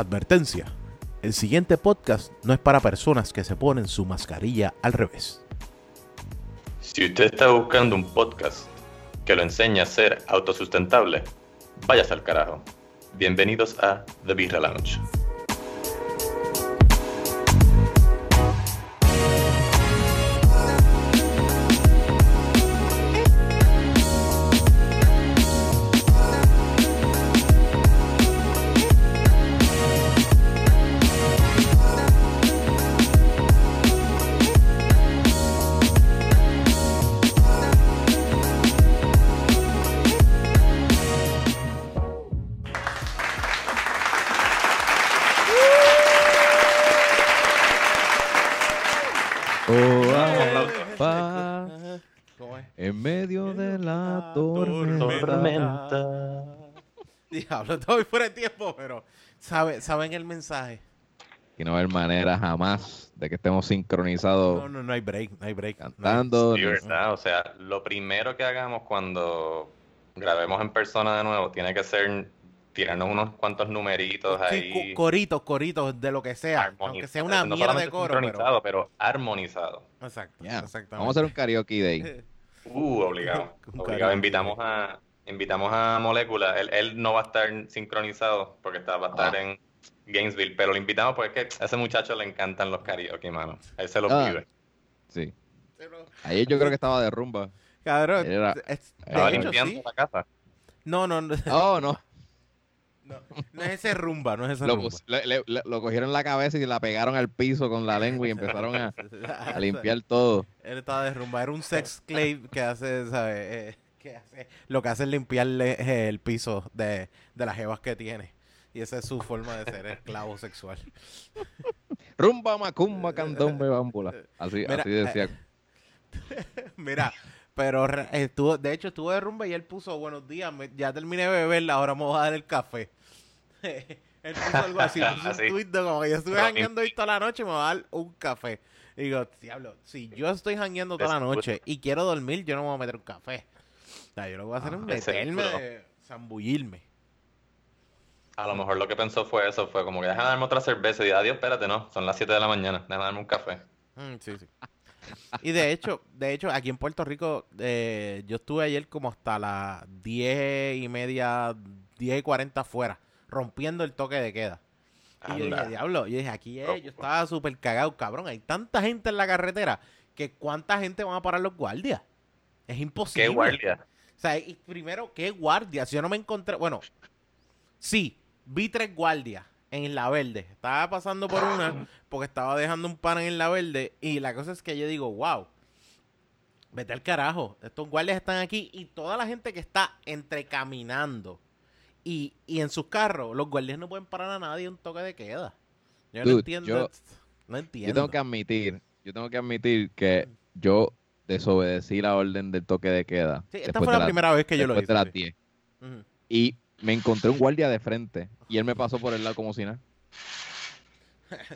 Advertencia. El siguiente podcast no es para personas que se ponen su mascarilla al revés. Si usted está buscando un podcast que lo enseñe a ser autosustentable, váyase al carajo. Bienvenidos a The Birra Lounge. Diablo, estoy fuera de tiempo, pero sabe, saben el mensaje. Y no hay manera jamás de que estemos sincronizados No, no, no hay break, no hay break. no hay- cantando. Sí, ¿verdad? O sea, lo primero que hagamos cuando grabemos en persona de nuevo tiene que ser tirarnos unos cuantos numeritos Sí, ahí. coritos, coritos, de lo que sea. Aunque sea una No mierda de coro, pero... sincronizado, pero armonizado. Exacto, exactamente. Vamos a hacer un karaoke day. Uh, obligado. Un obligado. Invitamos a, invitamos a Molécula. Él, él no va a estar sincronizado porque está, va a estar Ah. en Gainesville, pero lo invitamos porque es que a ese muchacho le encantan los karaoke, mano. Él se los Ah. pide. Sí. Ayer yo creo que estaba de rumba. Cabrón, Era- es- de Estaba hecho, limpiando sí. la casa. No, no, no, Oh, no. no, no es ese rumba, no es ese Lo, rumba. le- lo cogieron en la cabeza y la pegaron al piso con la lengua y empezaron a, a limpiar todo. Él estaba de rumba, era un sex slave que hace, ¿sabes? Eh, que hace, lo que hace es limpiarle eh, el piso de, de las jevas que tiene. Y esa es su forma de ser esclavo sexual. Rumba, macumba, candombe, bámbula. Así, Mira, así decía. Mira, pero estuvo, de hecho estuvo de rumba y él puso buenos días, me- ya terminé de beberla, ahora me voy a dar el café. él puso algo así, puso un Sí. tweet de como que yo estuve jangueando hoy toda la noche, me voy a dar un café. Y digo, diablo, si yo estoy jangueando toda la noche y quiero dormir, yo no me voy a meter un café. O sea, yo lo que voy a hacer es Ah, meterme, seguro. de zambullirme. A lo mejor lo que pensó fue eso, fue como que déjame darme otra cerveza y dije, adiós, espérate, no, son las 7 de la mañana, déjame darme un café. Mm, sí, sí. Y de hecho, de hecho, aquí en Puerto Rico, eh, yo estuve ayer como hasta las 10 y media, 10 y 40 afuera, rompiendo el toque de queda. Y yo dije, diablo, yo dije, aquí es, yo estaba súper cagado, cabrón, hay tanta gente en la carretera que cuánta gente van a parar los guardias. Es imposible. ¿Qué guardia? O sea, y primero, ¿qué guardias? Yo no me encontré, bueno, sí, vi tres guardias en la verde. Estaba pasando por una porque estaba dejando un pan en la verde y la cosa es que yo digo, wow, vete al carajo. Estos guardias están aquí y toda la gente que está entre caminando y, y en sus carros, los guardias no pueden parar a nadie un toque de queda. Yo no entiendo. yo- no Yo entiendo. tengo que admitir, yo tengo que admitir que yo desobedecí la orden del toque de queda. Sí, esta fue la primera vez que yo lo hice. de las sí. 10. Ujú. Y me encontré un guardia de frente y él me pasó por el lado como si nada.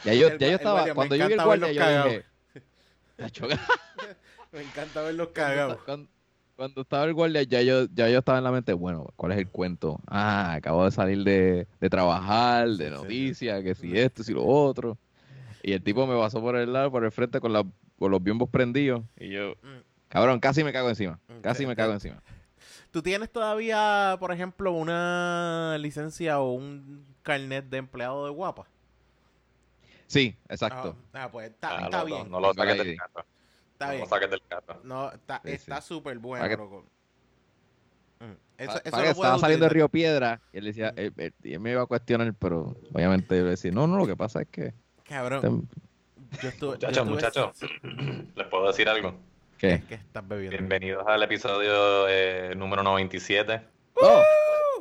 Ya yo, El ya yo estaba, guardia, cuando yo vi el guardia, yo cagados. dije, "Tacho, Me encanta verlos cagados. cuando, cuando estaba el guardia, ya yo, ya yo estaba en la mente, bueno, ¿cuál es el cuento? Ah, acabo de salir de, de trabajar, de Sí, sí, sí. noticias, que si esto, si lo otro. Y el tipo me pasó por el lado, por el frente, con, la, con los biombos prendidos. Y yo, Mm. cabrón, casi me cago encima. Casi me cago encima. ¿Tú tienes todavía, por ejemplo, una licencia o un carnet de empleado de guapa? Sí, exacto. Ah, ah, pues está, Ah, está no, bien. No, no lo saques del carro. está no bien. lo saques del carro. No, está Sí, está sí. súper bueno, que- loco. Mm, Eso, Pa- eso para lo que estaba saliendo de. Río Piedra y él decía, él, él- y él me iba a cuestionar, pero obviamente yo le decía, no, no, lo que pasa es que... Cabrón, yo estuve... yo Muchachos, estuve- muchachos, les puedo decir algo. ¿Qué? ¿Qué, qué estás bebiendo? Bienvenidos al episodio eh, número 97. Oh,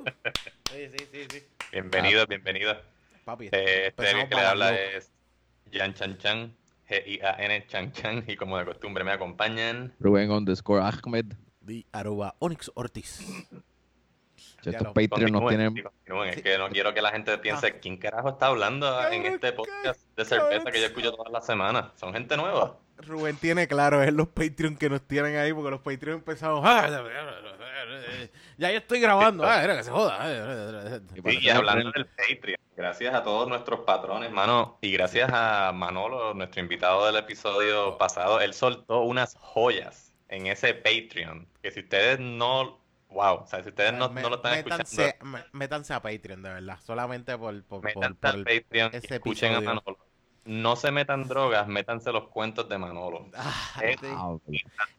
Sí, sí, sí, sí. Bienvenidos, bienvenidos. Papi, Eh, este que le habla loco. es Jan Chan Chan, G-I-A-N Chan Chan, y como de costumbre me acompañan. Rubén underscore Ahmed. Di arroba Onyx Ortiz. Estos Patreons nos Continúen, tienen... continúen. Es que no quiero que la gente piense, ¿quién carajo está hablando en este ¿qué? podcast de cerveza que yo escucho todas las semanas? Son gente nueva. Rubén tiene claro, es los Patreon que nos tienen ahí, porque los Patreon empezamos. "Ah, Ya yo estoy grabando. Ah, era que se joda. Sí, y hablando el- del Patreon, gracias a todos nuestros patrones, mano, y gracias a Manolo, nuestro invitado del episodio pasado, él soltó unas joyas en ese Patreon, que si ustedes no, wow, o sea, si ustedes no, Me- no lo están métanse, escuchando, me- métanse a Patreon, de verdad. Solamente por, por, por- métanse por al el- Patreon y ese escuchen a. Manolo. No se metan drogas, métanse los cuentos de Manolo. Ah, Eh, sí, Ah.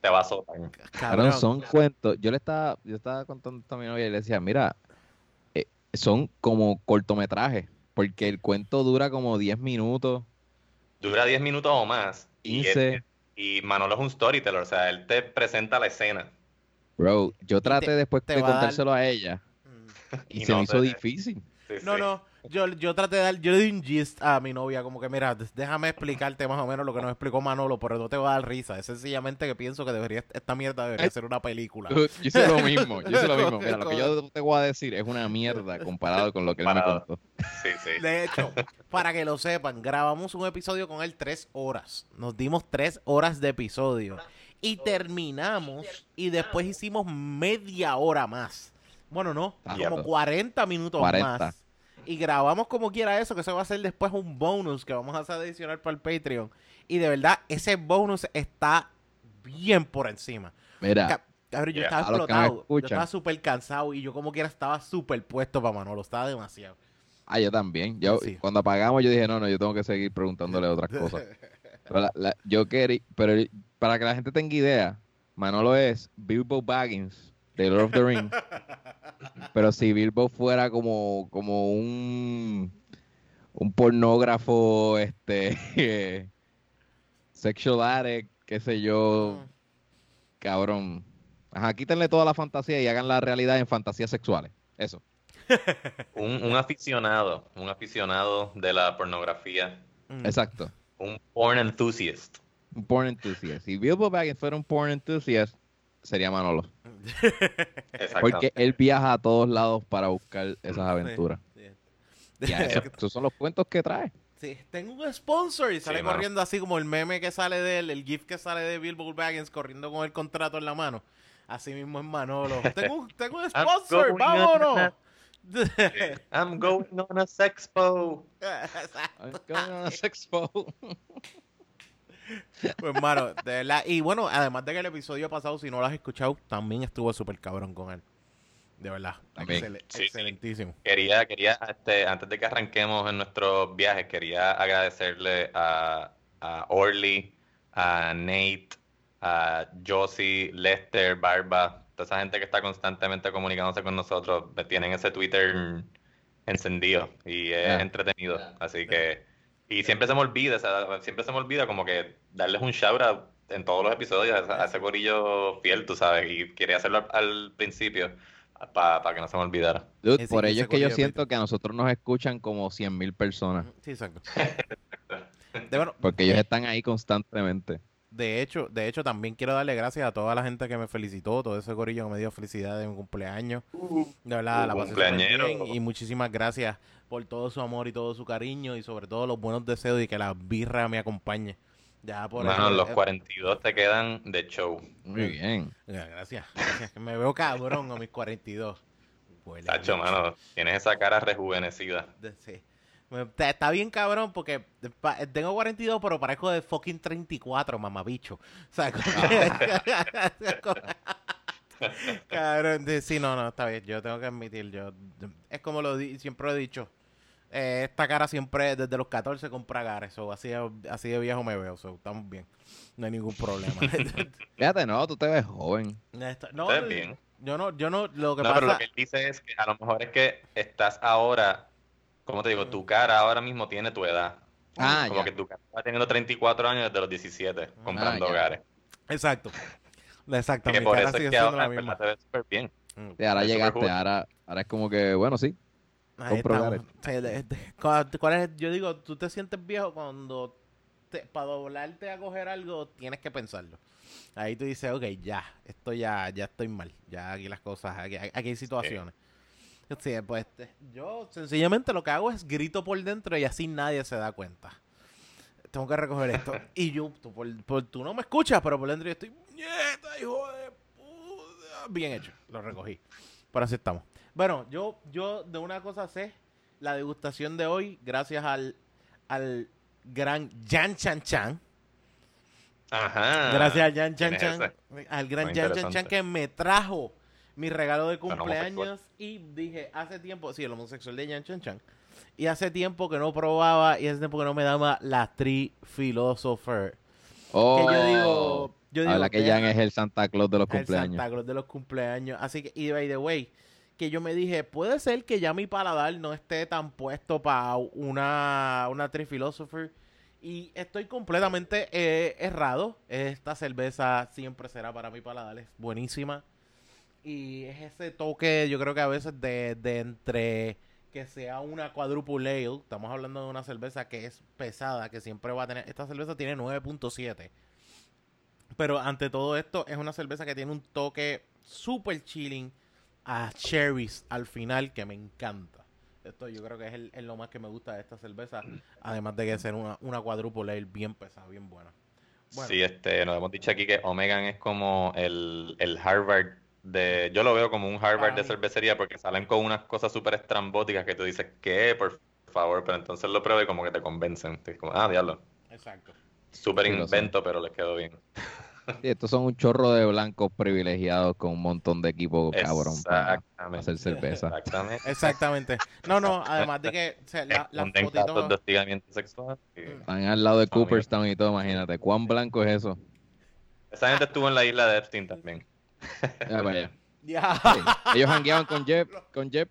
Te va a soltar. Cabrón, son cuentos. Yo le estaba, yo estaba contando a mi novia y le decía, mira, eh, son como cortometrajes, porque el cuento dura como 10 minutos. Dura 10 minutos o más. Y, Hice- él- y Manolo es un storyteller, o sea, él te presenta la escena. Bro, yo traté te- después te de va a dar- contárselo a ella Mm. y, Y se no me hizo te- difícil. Sí, No, sí. no, yo, yo traté de dar, yo le di un gist a mi novia, como que mira, déjame explicarte más o menos lo que nos explicó Manolo, pero no te va a dar risa, es sencillamente que pienso que debería, esta mierda debería ser una película. Yo hice lo mismo, yo hice lo mismo. Mira, lo que yo te voy a decir es una mierda comparado con lo que él me contó. Sí, sí. De hecho, para que lo sepan, grabamos un episodio con él tres horas. Nos dimos tres horas de episodio. Y terminamos y después hicimos media hora más. Bueno, no, Ah, como ya. 40 minutos 40. más. Y grabamos como quiera eso, que se va a hacer después un bonus que vamos a hacer adicional para el Patreon. Y de verdad, ese bonus está bien por encima. Mira, Ca- Cabrón, yo Yeah. estaba explotado. Yo estaba súper cansado y yo como quiera estaba súper puesto para Manolo. Estaba demasiado. ah, yo también. Yo, Sí. Cuando apagamos, yo dije, no, no, yo tengo que seguir preguntándole otras cosas. Pero la- la- yo quería, pero para que la gente tenga idea, Manolo es Bilbo Baggins de Lord of the Rings. pero si Bilbo fuera como, como un, un pornógrafo, este, sexual addict, qué sé yo, cabrón. Ajá, quítenle toda la fantasía y hagan la realidad en fantasías sexuales. Eso. Un, un aficionado, un aficionado de la pornografía, Mm. Exacto. un porn enthusiast. Un porn enthusiast. Si Bilbo Baggins fuera un porn enthusiast, sería Manolo. Porque él viaja a todos lados para buscar esas aventuras. Sí. Ya, esos son los cuentos que trae. Sí, tengo un sponsor y sale Sí, mano. corriendo así como el meme que sale de él, el gif que sale de Bilbo Baggins corriendo con el contrato en la mano. Así mismo es Manolo. Tengo, un- tengo un sponsor, vámonos. I'm going on a sexpo. I'm going on a sexpo. Pues, mano, de verdad. Y bueno, además de que el episodio pasado, si no lo has escuchado, también estuvo súper cabrón con él. De verdad. Excel- Sí, sí. excelentísimo. Quería, quería, este, antes de que arranquemos en nuestros viajes, quería agradecerle a, a Orly, a Nate, a Josie, Lester, Barba, toda esa gente que está constantemente comunicándose con nosotros, me tienen ese Twitter encendido y es Ah. entretenido. Así que, y siempre se me olvida, o sea, siempre se me olvida como que darles un shout out en todos los episodios a, ese corillo fiel, tú sabes, y quería hacerlo al, al principio para que no se me olvidara. Dude, por ello es que yo siento que a nosotros nos escuchan como 100.000 personas. Sí, exacto. De, bueno, Porque ellos están ahí constantemente. De hecho, de hecho, también quiero darle gracias a toda la gente que me felicitó, todo ese corillo que me dio felicidad de mi cumpleaños. De verdad, Uh, la pasé bien y muchísimas gracias por todo su amor y todo su cariño y sobre todo los buenos deseos y que la birra me acompañe. Ya por Mano, eso- los eh, 42 te quedan de show. Muy bien. Gracias, gracias. Me veo cabrón a mis 42. Huele Tacho, mano, tienes esa cara rejuvenecida. Sí. Está, bien cabrón porque tengo 42 pero parezco de fucking 34, mamabicho. O sea, como- cabrón, sí, no, no, está bien. Yo tengo que admitir, yo es como lo di- siempre he dicho. eh, esta cara siempre desde los 14 compra gares, so, así, de- así de viejo me veo, so, estamos bien. No hay ningún problema. Fíjate, no, tú te ves joven. Esto- no, Estás bien. yo no, yo no, lo que No, pasa pero lo que él dice es que a lo mejor es que estás ahora, como te digo, tu cara ahora mismo tiene tu edad. Ah, Como ya. que tu cara está teniendo 34 años desde los 17, comprando Ah, hogares. Exacto. Exacto, Que mi por cara eso sigue es que siendo ahora la te ves súper bien. Mm. Y ahora Es súper llegaste, ahora, ahora es como que, bueno, sí. ¿Cuál es? Yo digo, tú te sientes viejo cuando para doblarte a coger algo tienes que pensarlo. Ahí tú dices, ok, ya, esto ya, ya estoy mal. Ya aquí las cosas, aquí, aquí hay situaciones. Sí, pues yo sencillamente lo que hago es grito por dentro y así nadie se da cuenta. Tengo que recoger esto. Y yo, tú, por, por- tú no me escuchas, pero por dentro yo estoy, ¡Nieta, hijo de puta! bien hecho, lo recogí. Pero así estamos. Bueno, yo, yo de una cosa sé, la degustación de hoy, gracias al, al gran Jan Chan Chan. Ajá. Gracias al Jan Chan ¿quién es Chan, al gran Muy Jan Chan Chan que me trajo mi regalo de cumpleaños y dije, hace tiempo, sí, el homosexual de Jan Chan Chan, y hace tiempo que no probaba y hace tiempo que no me daba la Tree Philosopher. Oh, Que yo digo, yo digo, habla que Jan es el Santa Claus de los el cumpleaños. Santa Claus de los cumpleaños. Así que, y by the way, que yo me dije, puede ser que ya mi paladar no esté tan puesto para una, una Tree Philosopher. Y estoy completamente eh, errado. Esta cerveza siempre será para mi paladar. Es buenísima. Y es ese toque, yo creo que a veces de, de entre que sea una quadruple ale. Estamos hablando de una cerveza que es pesada, que siempre va a tener. Esta cerveza tiene 9.7. Pero ante todo esto, es una cerveza que tiene un toque super chilling a cherries al final que me encanta. Esto yo creo que es, el- lo más que me gusta de esta cerveza. Además de que ser una, una quadruple ale bien pesada, bien buena. Bueno. Sí, este, nos hemos dicho aquí que Omegan es como el, el Harvard de... Yo lo veo como un Harvard de cervecería porque salen con unas cosas súper estrambóticas que tú dices, ¿qué? Por favor, pero entonces lo pruebo y como que te convencen. Como, ah, diablo. Exacto. Súper Sí, invento, pero les quedó bien. Sí, estos son un chorro de blancos privilegiados con un montón de equipo cabrón para hacer cerveza. Exactamente. Exactamente. No, no, además de que o sea, la, las casos de fotitos... hostigamiento sexual. y-. Están al lado de. Cooperstown y todo, imagínate. ¿Cuán blanco es eso? Esa gente estuvo en la isla de Epstein también. Ya, vaya. Ya. Sí. Ellos hangueaban con Jeff, con Jeff.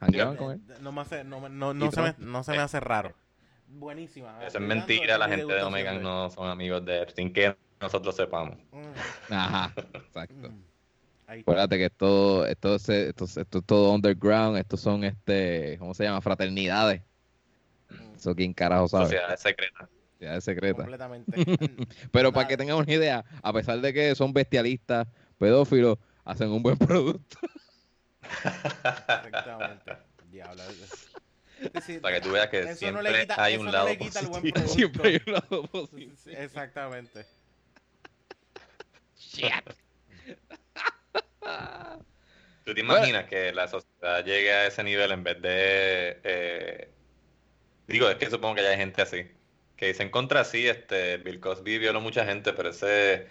Hangueaban con él. No, me hace, no, me- no, no se me, no se me hace raro. Buenísima. Eso es mentira, la gente de hoy. no son amigos de Epstein, que nosotros sepamos. Mm, Ajá, exacto. mm. Acuérdate que esto, esto, es- esto, es- esto es todo underground, estos son este, ¿cómo se llama? Fraternidades. Mm, Eso quién carajo sabe. Sociedades secretas. Sociedades secretas. Completamente. Pero para que tengan una idea, a pesar de que son bestialistas, pedófilos, hacen un buen producto. Exactamente. Diablo. Sí, Para que tú veas que eso siempre no le quita, hay eso un no lado le quita el buen positivo. Siempre hay un lado positivo. Exactamente. ¿Tú te imaginas que la sociedad llegue a ese nivel en vez de... eh, Digo, es que supongo que ya hay gente así. Que dicen contra sí, este, Bill Cosby violó mucha gente, pero ese,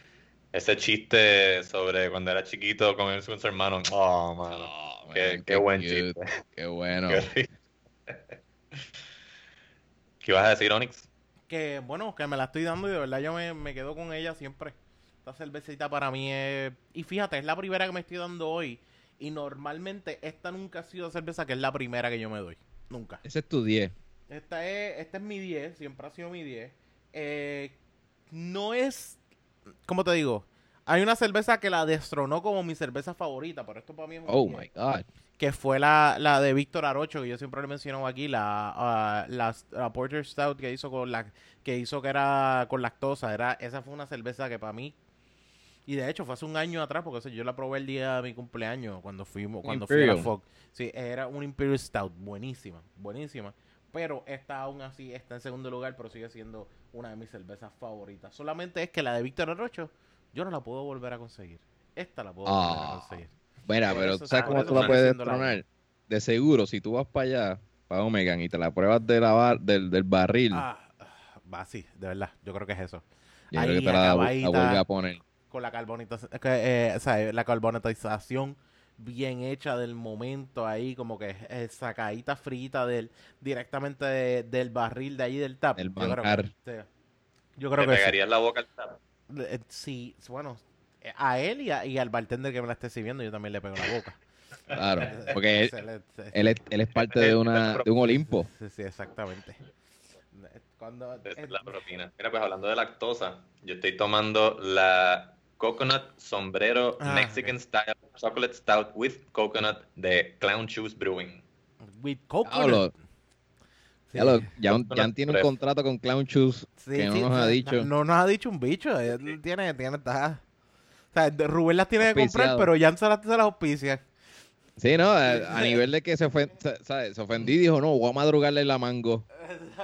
ese chiste sobre cuando era chiquito con él con su hermano, oh, mano, Oh, qué, man, qué buen cute, chiste. Qué bueno. Qué. ¿Qué ibas a decir, Onyx? Que bueno, que me la estoy dando y de verdad yo me, me quedo con ella siempre. Esta cervecita para mí es... Y fíjate, es la primera que me estoy dando hoy. Y normalmente esta nunca ha sido cerveza que es la primera que yo me doy. Nunca. Ese es tu 10. Esta es, esta es mi 10, siempre ha sido mi 10. Eh, no es, ¿cómo te digo? Hay una cerveza que la destronó como mi cerveza favorita, pero esto para mí es un Oh 10, my God. Que fue la, la de Víctor Arocho, que yo siempre le menciono aquí, la, ah, la, la Porter Stout que hizo con la que hizo que era con lactosa. Era, esa fue una cerveza que para mí. Y de hecho fue hace un año atrás, porque o sea, yo la probé el día de mi cumpleaños, cuando fuimos, cuando fui a la Imperial. FOC. Sí, era un Imperial Stout, buenísima, buenísima. Pero esta aún así está en segundo lugar, pero sigue siendo una de mis cervezas favoritas. Solamente es que la de Víctor Arrocho, yo no la puedo volver a conseguir. Esta la puedo volver a Ah. conseguir. Mira, pero eso- ¿tú ¿sabes cómo tú la puedes la destronar? De seguro, si tú vas para allá, para Omegan, y te la pruebas de la bar- del, del barril, Ah, ah, va, sí, de verdad, yo creo que es eso. yo creo ahí que te la, la vuelve a poner. Con la carbonatización, eh, o sea, la carbonatización bien hecha del momento ahí, como que es sacadita frita del, directamente de- del barril de ahí del tap. Del Yo creo que-. Yo creo ¿Te que sí. pegarías la boca al tap? Eh, Sí, bueno, a él y, a- y al bartender que me la esté sirviendo, yo también le pego la boca. Claro, porque él, es, él es parte de, una, de un Olimpo. Sí, sí, exactamente. Cuando, es la propina. Mira, pues hablando de lactosa, yo estoy tomando la Coconut Sombrero Ah, Mexican Style Chocolate Stout with Coconut de Clown Shoes Brewing. with coconut. Sí. ya lo- Jan, Jan tiene un contrato con Clown Shoes Sí, que no sí, nos ha dicho. No nos ha dicho un bicho. Él tiene, tiene, está. O sea, Rubén las tiene que comprar, pero Jan se las, se las auspicia. Sí, no, a, a nivel de que se, ofend, se, se ofendió y dijo, no, voy a madrugarle la mango,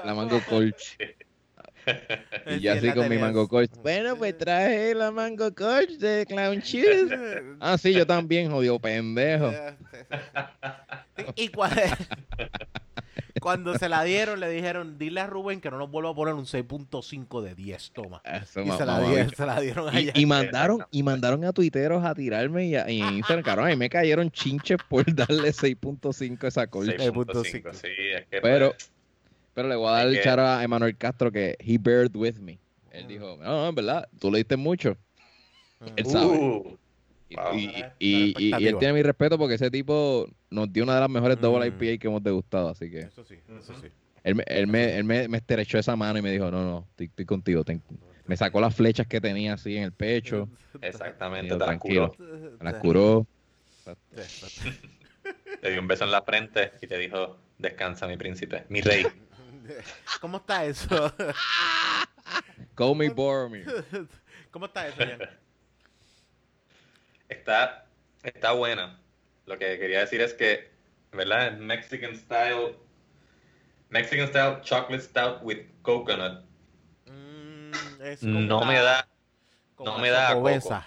la mango colch. Y yo así con mi mango coach. Bueno, pues traje la mango coach de Clown Shoes. Ah, sí, yo también, jodido pendejo. Y cua- cuando se la dieron, le dijeron, dile a Rubén que no nos vuelva a poner un 6.5 de 10, toma. Eso, Y se la, dieron, se la dieron Y, allá. y mandaron y mandaron a tuiteros a tirarme y, a, y en Instagram, cabrón, ahí me cayeron chinches por darle 6.5 a esa colcha. 6.5, sí, es que Pero, pues, pero le voy a dar el que- charo a Emanuel Castro que he bared with me. Él dijo, no, no, en verdad, tú le diste mucho. Él sabe. uh, Y, Wow. y- y- y- para y él tiene mi respeto porque ese tipo nos dio una de las mejores double Mm. IPA que hemos degustado. Así que Eso sí, eso sí. él, me- él, me, él me, me esterechó esa mano y me dijo, no, no, estoy, estoy contigo. ten- me sacó las flechas que tenía así en el pecho, exactamente, las tranquilo. curó. me las curó. Te dio un beso en la frente y te dijo, descansa mi príncipe, mi rey. ¿Cómo está eso? Call me Boromir. ¿Cómo está eso, Jan? Está, está buena. Lo que quería decir es que, ¿verdad? Es Mexican style, Mexican style chocolate stout with coconut. Mm, es No una- me da, no me da coco.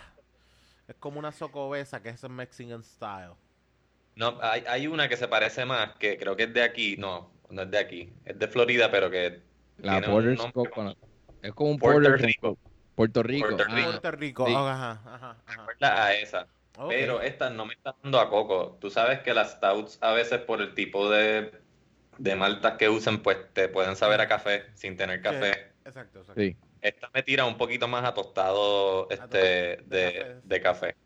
Es como una socobesa que es el Mexican style. no, hay, hay una que se parece más, que creo que es de aquí, no, no es de aquí, es de Florida, pero que La tiene un Porter's. Es como un Puerto Porter Rico. Puerto Rico. Puerto ah, Rico. Puerto Rico. sí. Ajá, ajá, a esa. Pero esta no me está dando a coco. Tú sabes que las stouts a veces por el tipo de, de maltas que usen, pues te pueden saber a café sin tener café. Exacto, exacto. Sí. Esta me tira un poquito más a tostado este, de de, café. de café.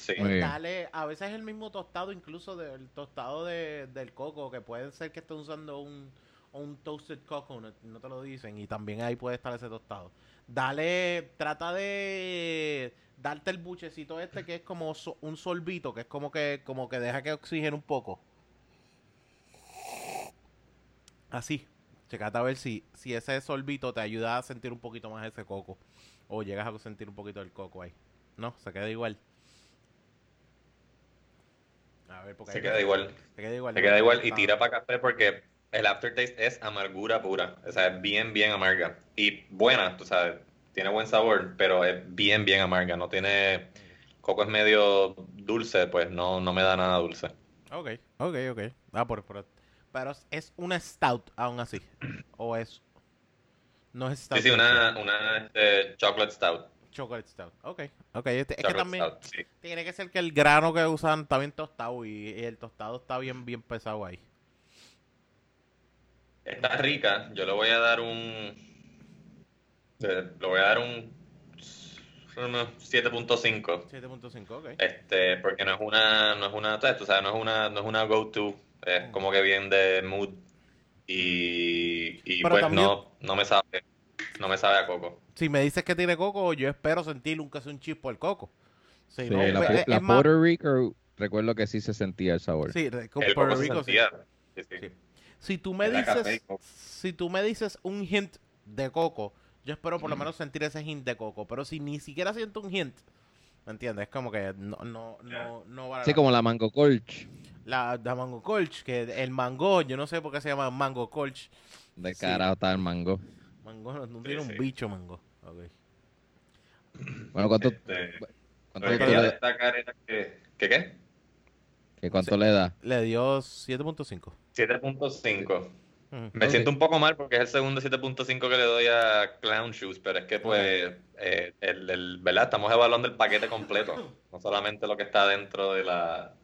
Sí. Bien. Dale, a veces es el mismo tostado, incluso del tostado de, del coco, que puede ser que esté usando un, un toasted coconut, no te lo dicen, y también ahí puede estar ese tostado. Dale, trata de darte el buchecito este que es como so- un solvito, que es como que, como que deja que oxigene un poco. Así, checate a ver si, si ese solvito te ayuda a sentir un poquito más ese coco, o llegas a sentir un poquito del coco ahí. No, se queda igual. A ver, porque Se queda igual. Se queda igual. Se queda igual y tira para café porque el aftertaste es amargura pura. O sea, es bien, bien amarga. Y buena, tú sabes. Tiene buen sabor, pero es bien, bien amarga. No tiene... Coco es medio dulce, pues no, no me da nada dulce. Ok, ok, ok. Ah, por, por- pero es- es una stout aún así. O es. No es stout. Sí, sí, una, una este, chocolate stout. Chocolate stout. Ok, ok. Este- es que también stout, sí. tiene que ser que el grano que usan está bien tostado y, y el tostado está bien, bien pesado ahí. Está rica. Yo le voy a dar un... eh, Le voy a dar un... unos 7.5. 7.5, ok. Este, porque no es una, no es una, tú sabes, no es una, no es una go-to, es como que bien de mood y, y pues también- no, no me sabe, no me sabe a coco. Si me dices que tiene coco, yo espero sentir un que sea un chispo del coco. Si Sí, no, la, pues, pu- es- la más- Puerto Rico, recuerdo que sí se sentía el sabor. Sí, El Puerto se Rico sí. sentía, sí, sí. Sí. Si tú me dices, si tú me dices un hint de coco, yo espero por lo menos sentir ese hint de coco. Pero si ni siquiera siento un hint, ¿me entiendes? Es como que no, no, no, no vale Así la- como la Mango Colch. la, la mango colch, que el mango, yo no sé por qué se llama mango colch. De Sí. carajo está el mango. Mango no, no Sí, tiene un sí. bicho mango. Ok. Bueno, ¿cuánto, Este, cuánto, tú quería le, destacar era que, ¿que qué? que cuánto le da? Le dio 7.5. 7.5. Ujú. Me siento un poco mal porque es el segundo 7.5 que le doy a Clown Shoes, pero es que pues, eh, el, el- ¿verdad? Estamos evaluando el paquete completo, no solamente lo que está dentro de la,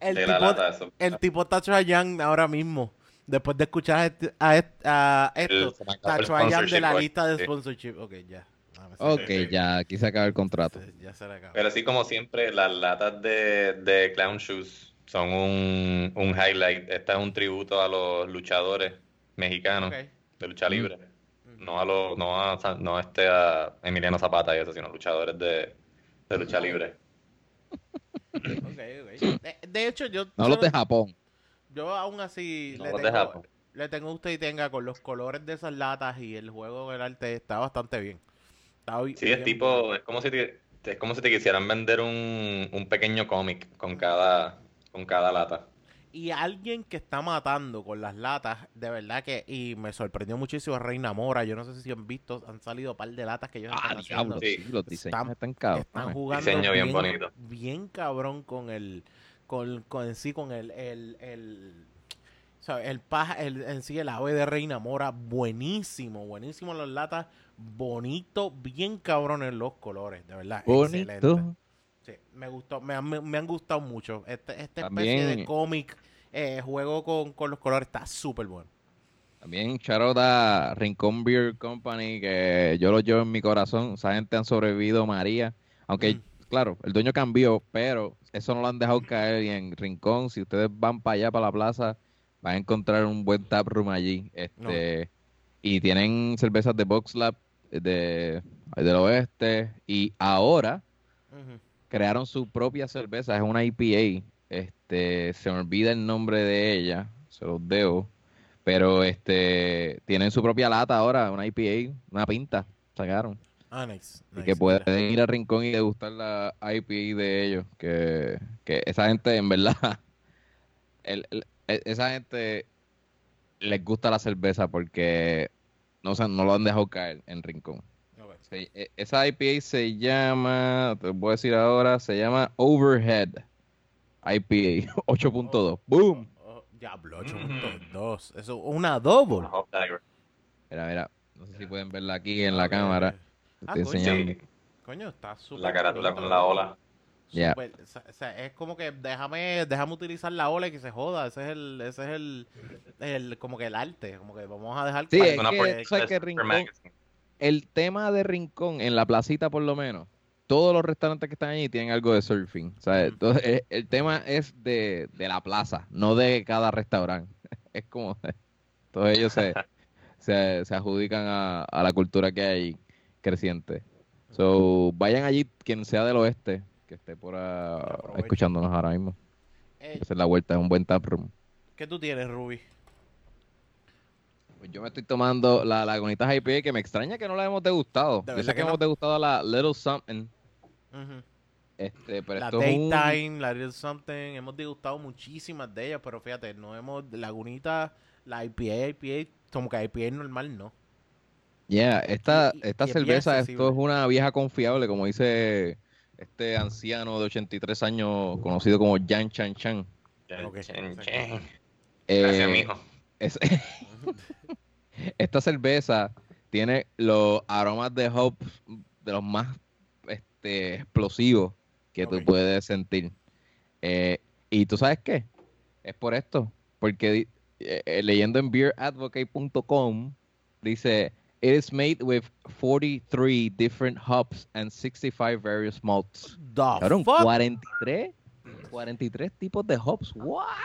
El, de la lata. Eso. el tipo está Chayanne ahora mismo. Después de escuchar a, este- a, a esto, Chayanne de la lista de sponsorship. Ok, ya. Ah, Ok, sí, ya, aquí se acaba el contrato. Ya se le acabó. Pero sí, como siempre, las latas de, de Clown Shoes son un, un highlight. Este es un tributo a los luchadores mexicanos de lucha libre. Ujú. No a los, no a, no a este a Emiliano Zapata y eso, sino luchadores de, de lucha libre. Ok, ok. De, de hecho, yo, No los de Japón. Yo aún así No le, tengo, le usted y tenga con los colores de esas latas y el juego del arte está bastante bien. Está Sí, es bien tipo, es como si te, es como si te quisieran vender un, un pequeño cómic con cada, con cada lata. Y alguien que está matando con las latas, de verdad que, y me sorprendió muchísimo a Reina Mora. Yo no sé si han visto, han salido un par de latas que ellos Ah, están diablo, haciendo. Sí. sí, los diseños Están- están cabros. Están jugando Diseño bien bonito. bien cabrón con el, con, con en sí, con el, el, el, el paja, el, en sí el ave de Reina Mora, buenísimo, buenísimo las latas, bonito, bien cabrones los colores, de verdad, excelente. Bonito. Sí, me gustó, me, han- me, me han gustado mucho. Este, esta especie También- de cómic, eh, juego con, con los colores, está súper bueno. También shout a Rincón Beer Company, que yo lo llevo en mi corazón. Esa gente han sobrevivido María. Aunque, Mm. Claro, el dueño cambió, pero eso no lo han dejado caer. Y en Rincón, si ustedes van para allá, para la plaza, van a encontrar un buen tap room allí. Este, Y tienen cervezas de Box Lab de, del oeste. Y ahora crearon su propia cerveza, es una IPA. Este, se me olvida el nombre de ella, se los debo. Pero este, tienen su propia lata ahora, una IPA, una pinta, sacaron. Ah, nice. Y que pueden ir al rincón y degustar la IPA de ellos. Que, que esa gente, en verdad, el- el- e- esa gente les gusta la cerveza porque no, sé, no lo han dejado caer en rincón. Se- e- esa IPA se llama, te voy a decir ahora, se llama Overhead IPA 8.2. ¡Boom! Oh, diablo, 8.2. Eso, una double. Una Dagger. Mira, mira, no sé si pueden verla aquí en la cámara. Ah, Estoy coño. enseñando. Sí, Coño, está súper. la carátula con la ola. O sea, sea, es como que déjame, déjame utilizar la ola y que se joda. Ese es el, ese es el, el como que el arte. Como que vamos a dejar Sí, es Una que, portada ¿sabes qué, de Super Rincón? Magazine. El tema de Rincón, en la placita por lo menos, todos los restaurantes que están allí tienen algo de surfing. O sea, Ujú. entonces, el, el tema es de, de la plaza, no de cada restaurante. Es como, todos ellos se, se, se adjudican a, a la cultura que hay ahí creciente. So, vayan allí, quien sea del oeste, que esté por Aprovechen. escuchándonos ahora mismo. Eh, Hacer la vuelta, es un buen tap room. ¿Qué tú tienes, Ruby? Pues yo me estoy tomando la Lagunitas IPA, que me extraña que no la hemos degustado. ¿De Yo sé que, que no? hemos degustado la Little Something, este, pero la esto es un- Daytime, la Real Something, hemos degustado muchísimas de ellas, pero fíjate, no hemos, Lagunita, la IPA, IPA, como que IPA normal, no. Yeah, esta, Y- esta y es cerveza, accesible. esto es una vieja confiable, como dice este anciano de 83 años, conocido como Jan Chan Chan. Sí. chen. Eh, Gracias, mijo. es- esta cerveza tiene los aromas de hops de los más este, explosivos que tú puedes sentir. Eh, y tú sabes qué? Es por esto. Porque eh, eh, leyendo en beeradvocate.com dice, It is made with 43 different hops and 65 various malts. The Cabrón, fuck? 43, 43 tipos de hops. What?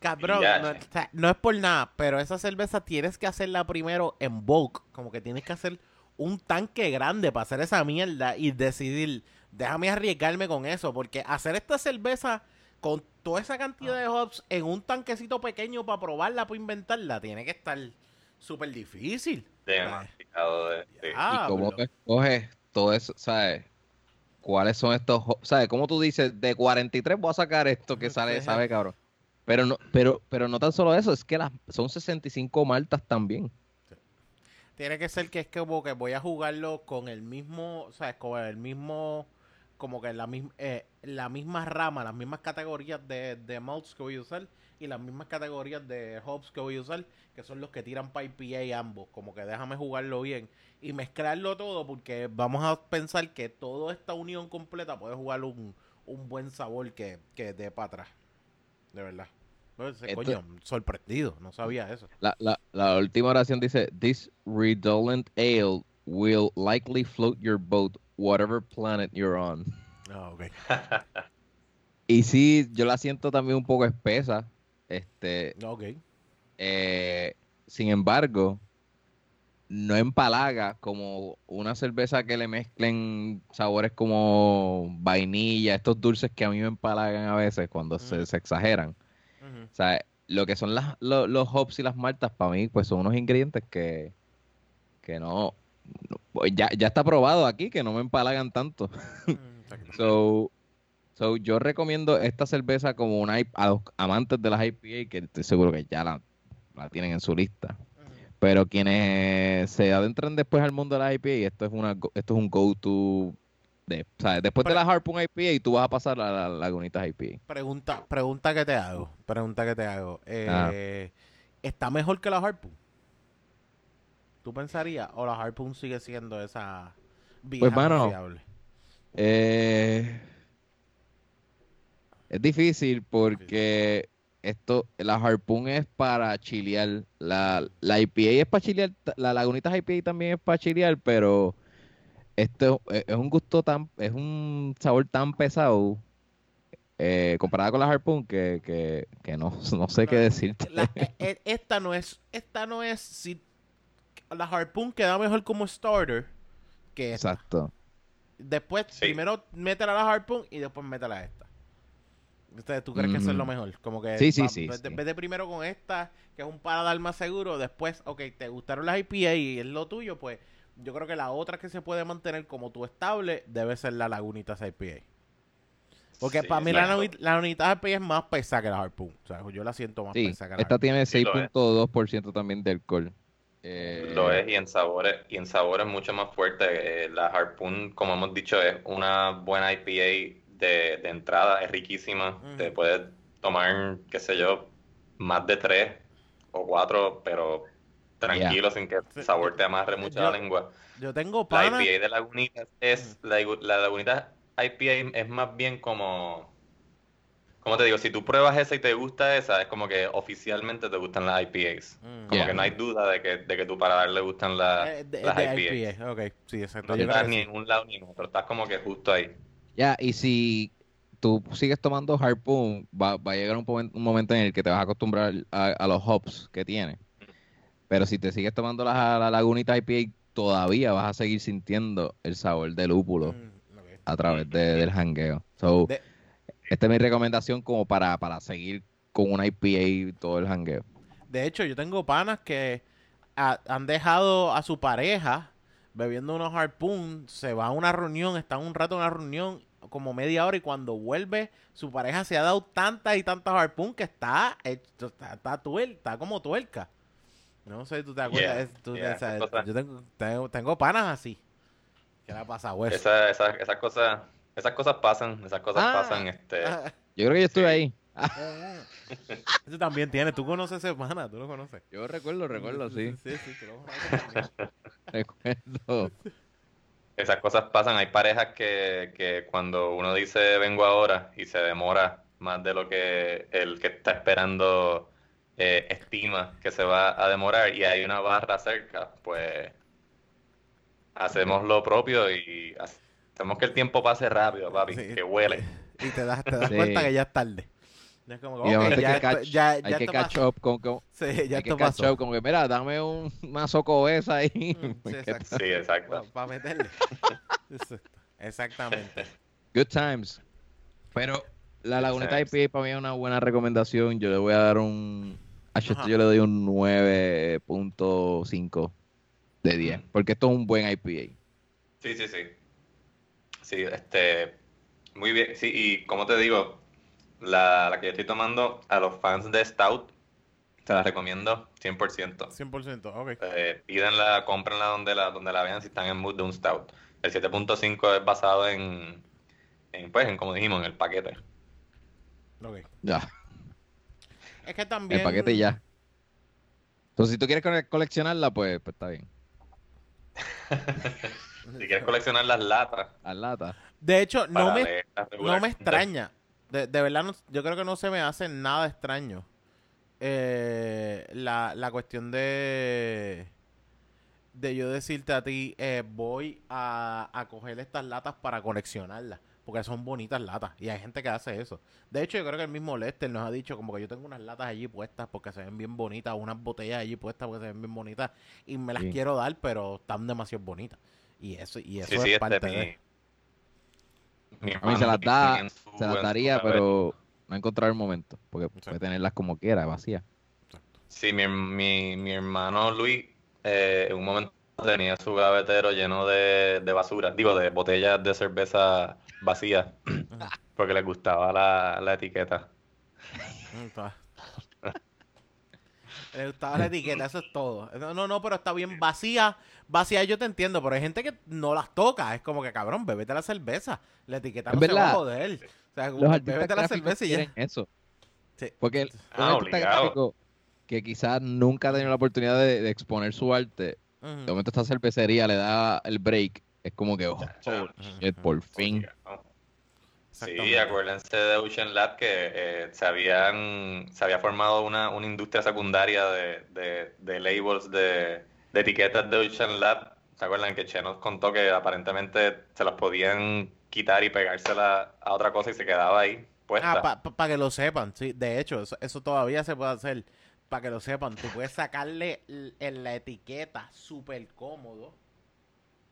Cabrón, no, o sea, no es por nada, pero esa cerveza tienes que hacerla primero en bulk. Como que tienes que hacer un tanque grande para hacer esa mierda y decidir, déjame arriesgarme con eso, porque hacer esta cerveza con toda esa cantidad de hops en un tanquecito pequeño para probarla, para inventarla, tiene que estar súper difícil. Demasiado de. sí. Ah, ¿Y cómo pero- tú escoges todo eso? ¿Sabes? ¿Cuáles son estos? ¿Sabes? ¿Cómo tú dices, de 43 voy a sacar esto que sale, Sí. sabe, cabrón? Pero no, pero, pero no tan solo eso, es que las, son 65 maltas también. Tiene que ser que es como que voy a jugarlo con el mismo, sea, con el mismo, como que la misma, eh, la misma rama, las mismas categorías de, de malts que voy a usar y las mismas categorías de hops que voy a usar, que son los que tiran para IPA ambos. Como que déjame jugarlo bien y mezclarlo todo porque vamos a pensar que toda esta unión completa puede jugar un, un buen sabor que, que dé para atrás. De verdad. Pues, Esto- Coño, sorprendido, no sabía eso. La, la, la última oración dice, This redolent ale will likely float your boat whatever planet you're on. Ah, ok. Y sí, yo la siento también un poco espesa. Este, Ok. Eh, sin embargo, no empalaga como una cerveza que le mezclen sabores como vainilla, estos dulces que a mí me empalagan a veces cuando se, exageran. O sea, lo que son las, lo- los hops y las maltas para mí, pues son unos ingredientes que, que no, no- ya, ya está probado aquí que no me empalagan tanto. Mm. So, So, yo recomiendo esta cerveza como una a los amantes de las IPA, que estoy seguro que ya la, la tienen en su lista. Pero quienes se adentran después al mundo de las IPA, esto es una go- esto es un go-to de, o sea, después de la Harpoon IPA y tú vas a pasar a la Lagunitas IPA. Pregunta, pregunta que te hago. Pregunta que te hago. Eh, ¿Está mejor que la Harpoon? ¿Tú pensarías? ¿O la Harpoon sigue siendo esa vieja Pues, mano? Eh, es difícil porque esto, la Harpoon es para chilear, la, la IPA es para chilear, la Lagunitas IPA también es para chilear, pero esto es, un gusto tan, es un sabor tan pesado eh, comparado con la Harpoon que, que, que no, no sé qué decirte. La- e- e- esta no es, esta no es, si la Harpoon queda mejor como starter que esta. Exacto. Después, Sí. primero métela a la Harpoon y después métela a esta. Entonces, ¿tú crees que eso es lo mejor? Como que Sí, sí, va- sí, vete, sí. vete primero con esta, que es un paladar más seguro. Después, ok, te gustaron las IPA y es lo tuyo, pues yo creo que la otra que se puede mantener como tu estable debe ser la Lagunitas IPA. Porque Sí, para mí la, Lagunitas IPA es más pesada que la Harpoon. O sea, yo la siento más Sí, pesada que la esta tiene lo es. 6.2% también de alcohol. Eh, Lo es y en sabores, y en sabores mucho más fuerte. Eh, la Harpoon, como hemos dicho, es una buena IPA de, de entrada, es riquísima. Te puedes tomar, qué sé yo, más de tres o cuatro, pero tranquilo, sin que el sabor te amarre mucho yo- la lengua. Yo tengo La pana. IPA de Lagunitas es, la, la Lagunitas IPA es más bien como, ¿cómo te digo? Si tú pruebas esa y te gusta esa, es como que oficialmente te gustan las IPAs. Mm. Como Yeah. que no hay duda de que, de que tu paladar le gustan la- Eh, de, las de IPAs. IPA. Ok, sí, exacto. No estás ni en un lado ni en otro, estás como que justo ahí. Ya, y si tú sigues tomando Harpoon, va, va a llegar un, un momento en el que te vas a acostumbrar a, a los hops que tiene. Pero si te sigues tomando la, la Lagunita IPA, todavía vas a seguir sintiendo el sabor del lúpulo Mm, a través de- del jangueo. So, De- esta es mi recomendación como para, para seguir con una IPA todo el jangueo. De hecho, yo tengo panas que ha- han dejado a su pareja bebiendo unos harpoon, se va a una reunión, están un rato en una reunión, como media hora, y cuando vuelve, su pareja se ha dado tantas y tantas harpoon que está, hecho- está, está, tuer- está como tuerca. No sé, tú te acuerdas. Yeah, Es- tú- yeah, o sea, esas cosas. yo tengo, tengo, tengo panas así. ¿Qué le ha pasado eso? Esa- esa- esas cosas, esas cosas pasan, esas cosas Ah. pasan, este, Ah, Yo creo que yo estuve Sí. ahí. Eso también tiene. Tú conoces ese pana, tú lo conoces. Yo recuerdo, recuerdo, sí. Sí, sí, tú lo conoces también. Recuerdo. esas cosas pasan. Hay parejas que, que cuando uno dice vengo ahora y se demora más de lo que el que está esperando eh, estima que se va a demorar y hay una barra cerca, pues hacemos lo propio y hacemos que el tiempo pase rápido, papi, Sí. que huele. Y te das, te das Sí. cuenta que ya es tarde. Es como Y hay ya que catch, ya- hay ya que catch pasó. up con, con- Sí, ya hay que esto catch pasó. up como que, mira, dame un mazo esa ahí. Mm, sí, exacto. Sí, exacto. Para meterle. Exactamente. Good times. Pero la Good Lagunita times. IPA para mí es una buena recomendación. Yo le voy a dar un... A esto yo le doy un 9.5 de 10. Porque esto es un buen IPA. Sí, sí, sí. Sí, este, muy bien. Sí, y como te digo, la, la que yo estoy tomando a los fans de Stout, te la recomiendo 100%. 100%. Ok. Eh, pídanla, cómprenla donde la, donde la vean si están en mood de un Stout. El 7.5 es basado en, en, pues, en como dijimos, en el paquete. Ok. Ya. Es que también. El paquete ya. Entonces, si tú quieres cole- coleccionarla, pues, pues está bien. Si quieres coleccionar las latas Las latas. De hecho, no me, no me extraña. De, de verdad, no- yo creo que no se me hace nada extraño. eh, la, la cuestión de. De yo decirte a ti, eh, voy a, a coger estas latas para coleccionarlas. Porque son bonitas latas. Y hay gente que hace eso. De hecho, yo creo que el mismo Lester nos ha dicho como que yo tengo unas latas allí puestas porque se ven bien bonitas. Unas botellas allí puestas porque se ven bien bonitas. Y me las Sí. quiero dar, pero están demasiado bonitas. Y eso, y eso Sí, es sí, este, parte mi, de... mi A mí se hermano las da, se las daría, pero no he encontrado el momento. Porque puede tenerlas como quiera, vacías. Sí, mi, mi, mi hermano Luis eh, en un momento tenía su gavetero lleno de, de basura, digo, de botellas de cerveza vacías. porque les gustaba la, la etiqueta. Le gustaba la etiqueta, eso es todo. No, no, no, pero está bien vacía. Vacía yo te entiendo, pero hay gente que no las toca. Es como que, cabrón, bébete la cerveza. La etiqueta no se va a verdad. joder. O sea, Los artistas bébete la cerveza y ya. quieren eso. Sí. Porque el, Ah, gráfico que quizás nunca ha tenido la oportunidad de, de exponer su arte, de momento esta cervecería le da el break, es como que, oh, por fin. Sí, acuérdense de Ocean Lab que eh, se, habían, se había formado una, una industria secundaria de, de, de labels, de, de etiquetas de Ocean Lab. ¿Se acuerdan que Che nos contó que aparentemente se las podían quitar y pegárselas a otra cosa y se quedaba ahí puesta? Ah, para que lo sepan, sí. De hecho, eso, eso todavía se puede hacer. Para que lo sepan, tú puedes sacarle en la etiqueta súper cómodo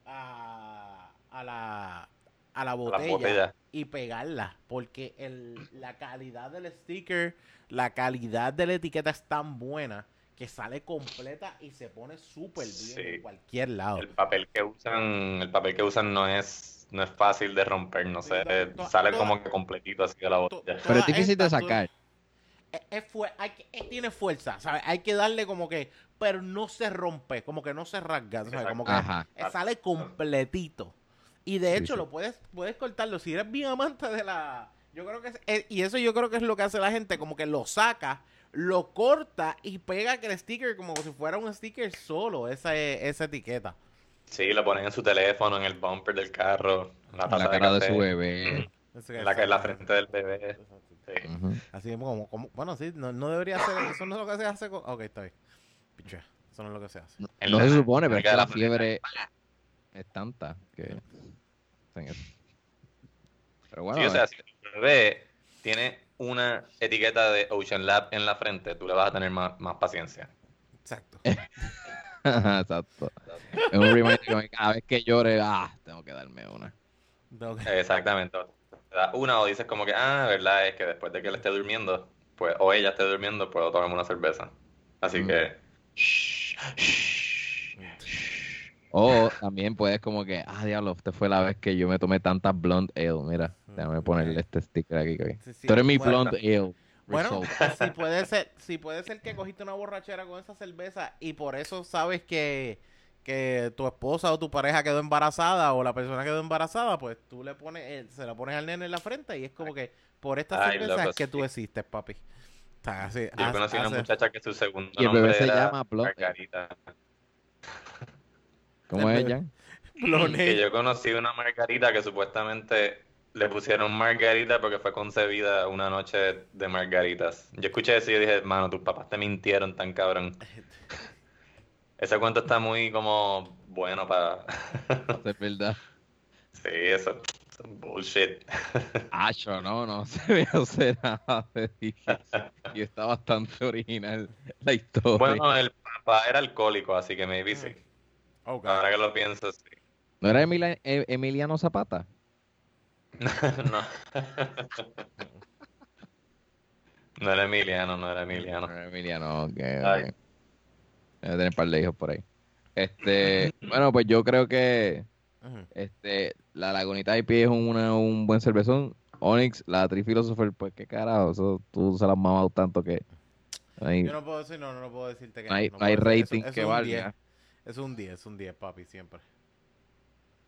a, a la, a la botella, botella. y pegarla. Porque el, la calidad del sticker, la calidad de la etiqueta es tan buena que sale completa y se pone súper bien Sí. en cualquier lado. El papel que usan, el papel que usan no es, no es fácil de romper, no sé, to- sale toda- como que completito así de la botella. Pero es difícil de sacar. es, es fue- hay que- es- tiene fuerza, ¿sabes? Hay que darle como que, pero no se rompe, como que no se rasga, ¿sabes? Como que Ajá. eh, sale completito. Y de Sí, hecho sí. lo puedes, puedes cortarlo. Si eres bien amante de la... Yo creo que es, eh, y eso yo creo que es lo que hace la gente, como que lo saca, lo corta y pega que el sticker como si fuera un sticker solo, esa, esa etiqueta. Sí, lo ponen en su teléfono, en el bumper del carro, en la la cara de café, su bebé. Eso en la, en la frente del bebé. Sí. Ujú. Así como, como, bueno, sí, no, no debería ser, eso no es lo que se hace con... Ok, está bien. Pichea, eso no es lo que se hace. No se supone, pero es que la fiebre es tanta que. Pero bueno, Sí, o sea, si tu bebé tiene una etiqueta de Ocean Lab en la frente, tú le vas a tener más, más paciencia. Exacto. exacto. Es un reminder que cada vez que llore, ah, tengo que darme una. Exactamente. Te das una o dices como que, ah, verdad, es que después de que él esté durmiendo, pues, o ella esté durmiendo, puedo tomarme una cerveza. Así Mm. que, shh, shh. O también puedes como que, ah, diablo, esta fue la vez que yo me tomé tanta blonde ale. Mira, déjame ponerle este sticker aquí. ok. Sí, sí, Tú eres mi bueno. blonde ale. Bueno, si puede ser, si puede ser que cogiste una borrachera con esa cerveza y por eso sabes que, que tu esposa o tu pareja quedó embarazada o la persona quedó embarazada, pues tú le pones, eh, se la pones al nene en la frente y es como que por esta cerveza es que tú existes, papi. O sea, así, Yo hace- conocí una hace- muchacha que su segundo Y el nombre bebé se era llama Blonde. Margarita. ¿Cómo es, Jan? Blonde. Que yo conocí una Margarita que supuestamente le pusieron Margarita porque fue concebida una noche de margaritas. Yo escuché eso y yo dije, hermano, tus papás te mintieron tan cabrón. Ese cuento está muy como bueno para... Es verdad. Sí, eso, es bullshit. Acho, no, no se ve hacer nada de. Y está bastante original la historia. Bueno, el papá era alcohólico, así que maybe sí. Ok. Ahora que lo pienso, sí. ¿No era Emila- E- Emiliano Zapata? No. No era Emiliano, no era Emiliano. No era Emiliano, ok. Ay. ok. Debe tener un par de hijos por ahí. Este, bueno, pues yo creo que este, la Lagunita IP es una- un buen cervezón. Onyx, la Trifilosopher, pues qué carajo, eso tú se la has mamado tanto que ahí Yo no puedo decir, no, no, no puedo decirte que no hay, no hay decir. rating Eso- eso que valga. 10. Es un 10, es un 10, papi, siempre.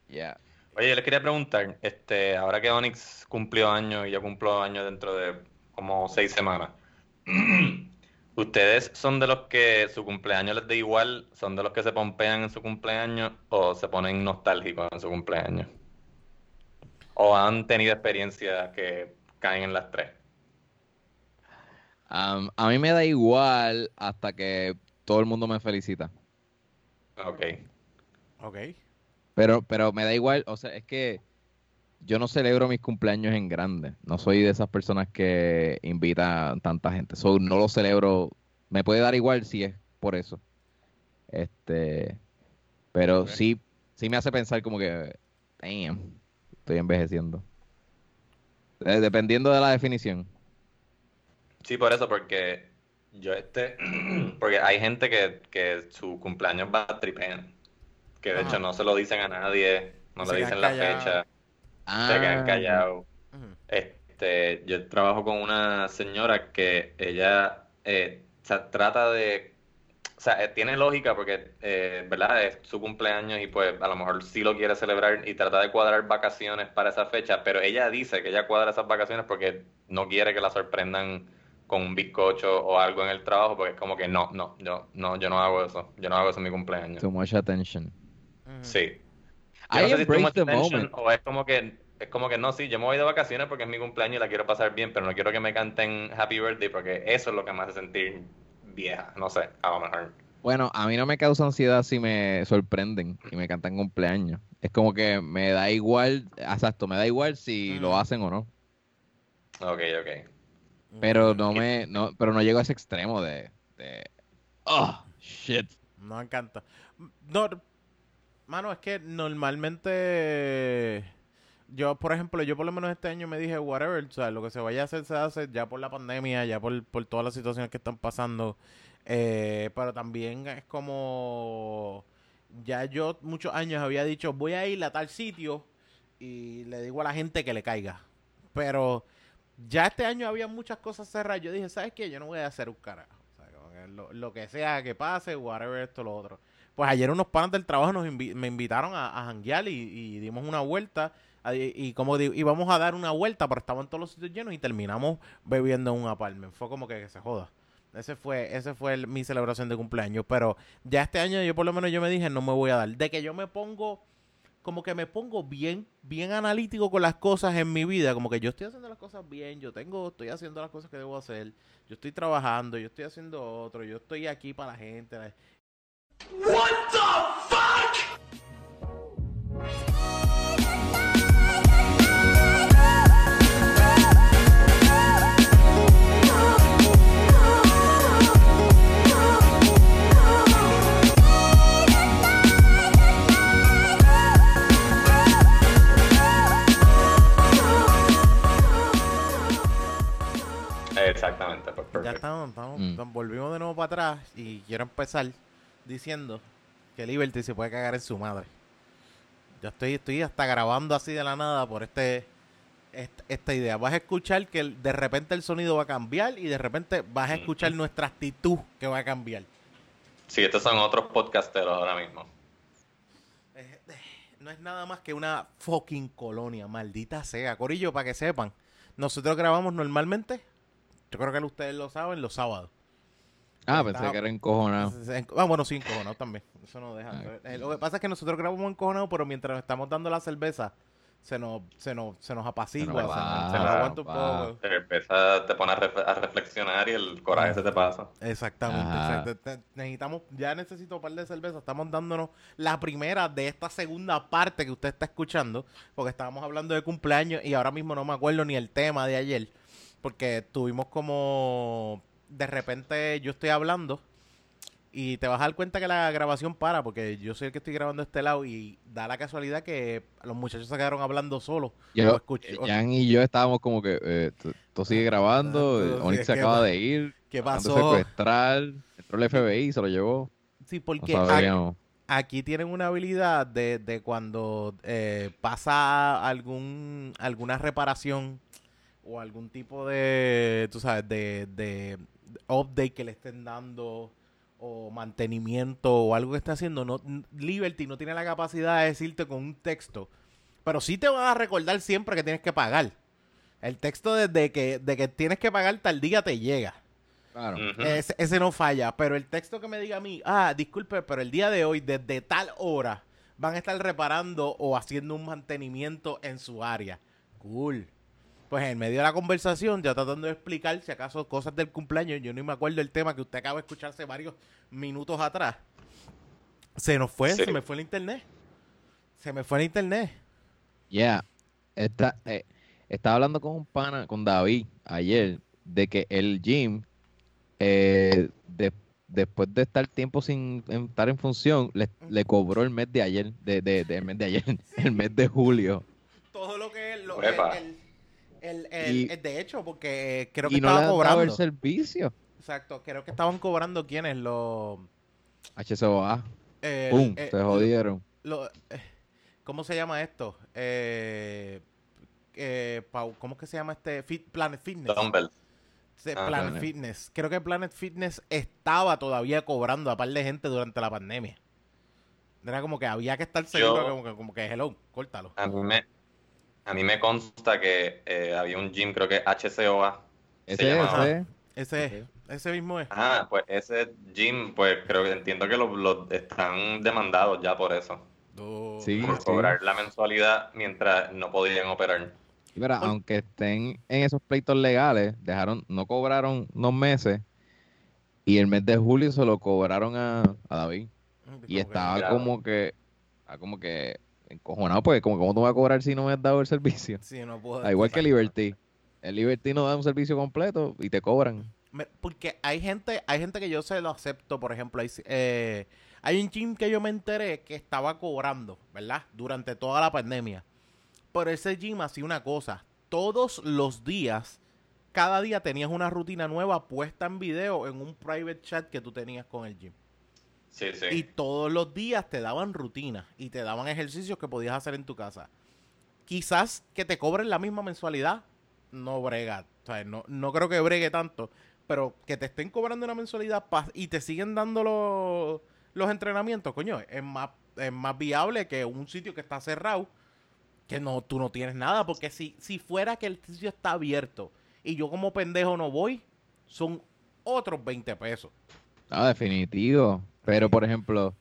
Ya. Oye, yo les quería preguntar, este, ahora que Onyx cumplió años y yo cumplo años dentro de como seis semanas, ¿ustedes son de los que su cumpleaños les da igual? ¿Son de los que se pompean en su cumpleaños o se ponen nostálgicos en su cumpleaños? ¿O han tenido experiencias que caen en las tres? Am, a mí me da igual hasta que todo el mundo me felicita. Ok. Ok. Pero, pero me da igual, o sea, es que yo no celebro mis cumpleaños en grande. No soy de esas personas que invitan tanta gente. So, no lo celebro. Me puede dar igual si es por eso. Este, pero sí, sí me hace pensar como que, damn, estoy envejeciendo. Eh, dependiendo de la definición. Sí, por eso, porque yo este, porque hay gente que, que su cumpleaños va a tripean, que de Ajá. hecho no se lo dicen a nadie, no Se le dicen la fecha, Ah, se quedan callados. Este, este, yo trabajo con una señora que ella eh, o sea, trata de, o sea, eh, tiene lógica porque, eh, ¿verdad? Es su cumpleaños y pues a lo mejor sí lo quiere celebrar y trata de cuadrar vacaciones para esa fecha, pero ella dice que ella cuadra esas vacaciones porque no quiere que la sorprendan con un bizcocho o algo en el trabajo, porque es como que no, no, yo no, yo no hago eso, yo no hago eso en mi cumpleaños. Too much attention. Sí. I Yo no sé si es too much the attention moment. O es como que, es como que no, sí, yo me voy de vacaciones porque es mi cumpleaños y la quiero pasar bien, pero no quiero que me canten Happy Birthday porque eso es lo que me hace sentir vieja, no sé, a lo mejor. Bueno, a mí no me causa ansiedad si me sorprenden y me cantan cumpleaños. Es como que me da igual, exacto, me da igual si lo hacen o no. Ok, ok. Pero no me, no, pero no llego a ese extremo de, de, oh, shit. No me encanta. No, mano, es que normalmente yo, por ejemplo, yo por lo menos este año me dije, whatever, o sea, lo que se vaya a hacer se hace ya por la pandemia, ya por, por todas las situaciones que están pasando. Eh, pero también es como, ya yo muchos años había dicho, voy a ir a tal sitio y le digo a la gente que le caiga. Pero ya este año había muchas cosas cerradas. Yo dije, ¿sabes qué? Yo no voy a hacer un carajo. O sea, lo, lo que sea que pase, whatever, esto, lo otro. Pues ayer unos panas del trabajo nos me invitaron a, a janguear y, y dimos una vuelta. a- Y, como digo, íbamos a dar una vuelta, pero estaban todos los sitios llenos y terminamos bebiendo en un apartment. Fue como que, se joda. Ese fue, ese fue mi celebración de cumpleaños. Pero ya este año yo por lo menos yo me dije, no me voy a dar. De que yo me pongo, como que me pongo bien, bien analítico con las cosas en mi vida. Como que yo estoy haciendo las cosas bien, yo tengo, estoy haciendo las cosas que debo hacer. Yo estoy trabajando, yo estoy haciendo otro, yo estoy aquí para la gente. Exactamente, Ya estamos, estamos- Mm. volvimos de nuevo para atrás y quiero empezar diciendo que Liberty se puede cagar en su madre. Yo estoy, estoy hasta grabando así de la nada por este, est- esta idea. Vas a escuchar que el- de repente el sonido va a cambiar y de repente vas a escuchar nuestra actitud que va a cambiar. Sí, estos son otros podcasteros ahora mismo. Eh, eh, No es nada más que una fucking colonia, maldita sea. Corillo, para que sepan, nosotros grabamos normalmente, yo creo que ustedes lo saben, los sábados. Ah, pensé que era encojonado. Ah, bueno, sí, encojonado también. Eso no deja. Ah. Eh, lo que pasa es que nosotros grabamos encojonado, pero mientras nos estamos dando la cerveza, se nos, se nos, se nos apacigua, se nos, va, se nos aguanta un va. poco. Te empieza, te pone a, ref- a reflexionar y el coraje se te pasa. Exactamente. Te- necesitamos, ya necesito un par de cervezas. Estamos dándonos la primera de esta segunda parte que usted está escuchando, porque estábamos hablando de cumpleaños y ahora mismo no me acuerdo ni el tema de ayer, porque tuvimos como de repente yo estoy hablando y te vas a dar cuenta que la grabación para, porque yo soy el que estoy grabando de este lado y da la casualidad que los muchachos se quedaron hablando solos. Yo, o- Jan y yo estábamos como que, eh, tú- tú sigue grabando, eh, sí, se ¿qué acaba de ir, ¿Qué pasó? secuestrar, entró el FBI, se lo llevó, Sí, no porque aquí tienen una habilidad de, de cuando eh, pasa algún alguna reparación o algún tipo de, tú sabes, de, de update que le estén dando o mantenimiento o algo que esté haciendo, no, Liberty no tiene la capacidad de decirte con un texto, pero sí te van a recordar siempre que tienes que pagar. El texto desde que, de que tienes que pagar tal día te llega. Claro. Ese, ese no falla, pero el texto que me diga a mí, ah, disculpe, pero el día de hoy, desde tal hora, van a estar reparando o haciendo un mantenimiento en su área. Cool. Pues en medio de la conversación, ya tratando de explicar si acaso cosas del cumpleaños, yo ni me acuerdo el tema que usted acaba de escucharse varios minutos atrás. Se nos fue, Sí. se me fue el internet. Se me fue el internet. Yeah. Está, eh, estaba hablando con un pana, con David, ayer, de que el gym, eh, de- después de estar tiempo sin en- estar en función, le, le cobró el mes de ayer, de, de, de- el mes de ayer, el mes de julio. Todo lo que es lo, Uepa. el, el- el- Y- el- de hecho, porque eh, creo que Y no le estaba han dado el cobrando. servicio. Exacto, creo que estaban cobrando quienes los HSOA, ¡pum! eh, se jodieron. lo- eh, ¿Cómo se llama esto? Eh, eh, Pau- ¿cómo es que se llama este? Fit- Planet Fitness. Dumbbell. Sí, Ah, Planet Planet. Fitness. Creo que Planet Fitness estaba todavía cobrando a par de gente durante la pandemia. Era como que había que estar seguro, Yo- como, que, como que, hello, córtalo. A mí me, a mí me consta que eh, había un gym, creo que HCOA. se Ese, ese. Ese, ese mismo es. Ah, pues ese gym, pues creo que entiendo que los los están demandados ya por eso. Oh, Sí. Por cobrar la mensualidad mientras no podían operar. Y mira, Oye. aunque estén en esos pleitos legales, dejaron, no cobraron unos meses y el mes de julio se lo cobraron a, a David. Y estaba como que, estaba como que encojonado, pues, como cómo tú vas a cobrar si no me has dado el servicio. Sí, no puedo. Igual que Liberty. El Liberty no da un servicio completo y te cobran. Porque hay gente, hay gente que yo se lo acepto, por ejemplo, hay, eh, hay un gym que yo me enteré que estaba cobrando, ¿verdad? Durante toda la pandemia. Pero ese gym hacía una cosa, todos los días, cada día tenías una rutina nueva puesta en video en un private chat que tú tenías con el gym. Sí, sí. Y todos los días te daban rutinas y te daban ejercicios que podías hacer en tu casa. Quizás que te cobren la misma mensualidad, no brega. O sea, no, no creo que bregue tanto. Pero que te estén cobrando una mensualidad pa- y te siguen dando los, los entrenamientos, coño, es más, es más viable que un sitio que está cerrado, que no, tú no tienes nada. Porque si, si fuera que el sitio está abierto y yo como pendejo no voy, son otros 20 pesos. Ah, definitivo. Pero, por ejemplo,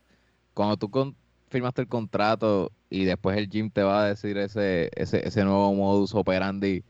cuando tú con- firmaste el contrato y después el gym te va a decir ese, ese, ese nuevo modus operandi,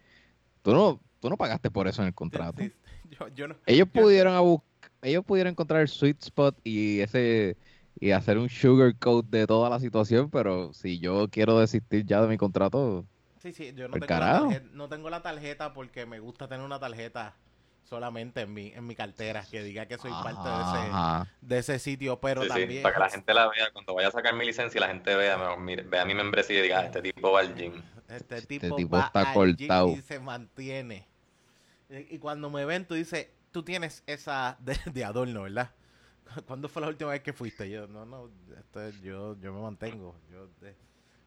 tú no, tú no pagaste por eso en el contrato. Sí, yo, yo no, Ellos yo- pudieron ellos pudieron encontrar el sweet spot y ese y hacer un sugarcoat de toda la situación, pero si yo quiero desistir ya de mi contrato, Sí, sí, yo no ¿Por tengo, la tarjeta, no tengo la tarjeta porque me gusta tener una tarjeta solamente en mi, en mi cartera que diga que soy parte de ese, de ese sitio, pero Sí, sí, también... para que la gente la vea, cuando vaya a sacar mi licencia y la gente vea, me- vea mi membresía y diga, "Ah, este tipo va al gym. Este tipo, tipo va está al gym cortado. y se mantiene. Y, y cuando me ven, tú dices, tú tienes esa de, de adorno, ¿verdad? ¿Cuándo fue la última vez que fuiste? Yo, no, no, esto es- yo, yo me mantengo. Yo,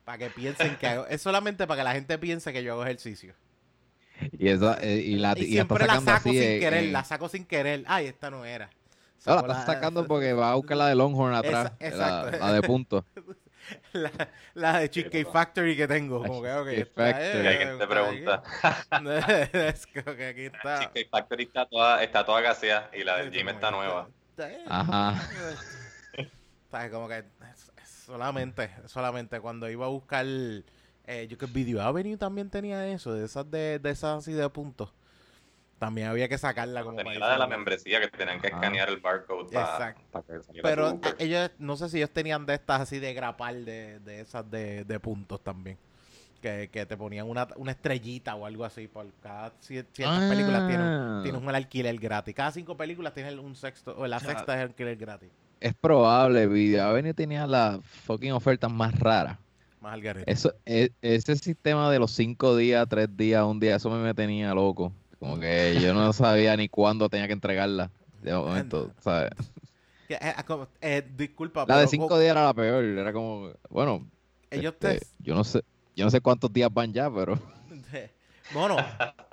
para que piensen que hago, es solamente para que la gente piense que yo hago ejercicio. Y esa eh, y la Y y la está siempre la saco así sin en- querer, en- la saco sin querer. Ay, esta no era. No, la Saco estás sacando porque va a buscar la de Longhorn atrás, Esa- la, exacto. la de punto. la, la de Cheesecake. Factory que tengo. Como que, ok, Cheesecake esta Factory. te está pregunta. es como que aquí está. Cheesecake Factory está toda, está toda gaseada y la del gym está nueva. Ajá. ¿Sabes? Como que solamente, solamente cuando iba a buscar, eh, yo que Video Avenue también tenía eso, de esas de, de esas así de puntos. También había que sacarla como Tenía la de la membresía que tenían que Ajá. escanear el barcode para Exacto. que saliera Pero su- ellos, no sé si ellos tenían de estas así de grapal, de, de esas de, de puntos también. Que, que te ponían una, una estrellita o algo así. Por cada cier- ciertas películas tienes, Ah. tienes un alquiler gratis. Cada cinco películas tienes un sexto, o la sea, sexta es alquiler gratis. Es probable, Video Avenue tenía las fucking ofertas más raras. Más al garete. Eso, e- ese sistema de los cinco días, tres días, un día, eso me, me tenía loco. Como que yo no sabía ni cuándo tenía que entregarla. De momento, ¿sabes? Eh, ah, eh, disculpa, La de cinco co- días era la peor. Era como, bueno, ellos este, te... yo no sé, yo no sé cuántos días van ya, pero bueno,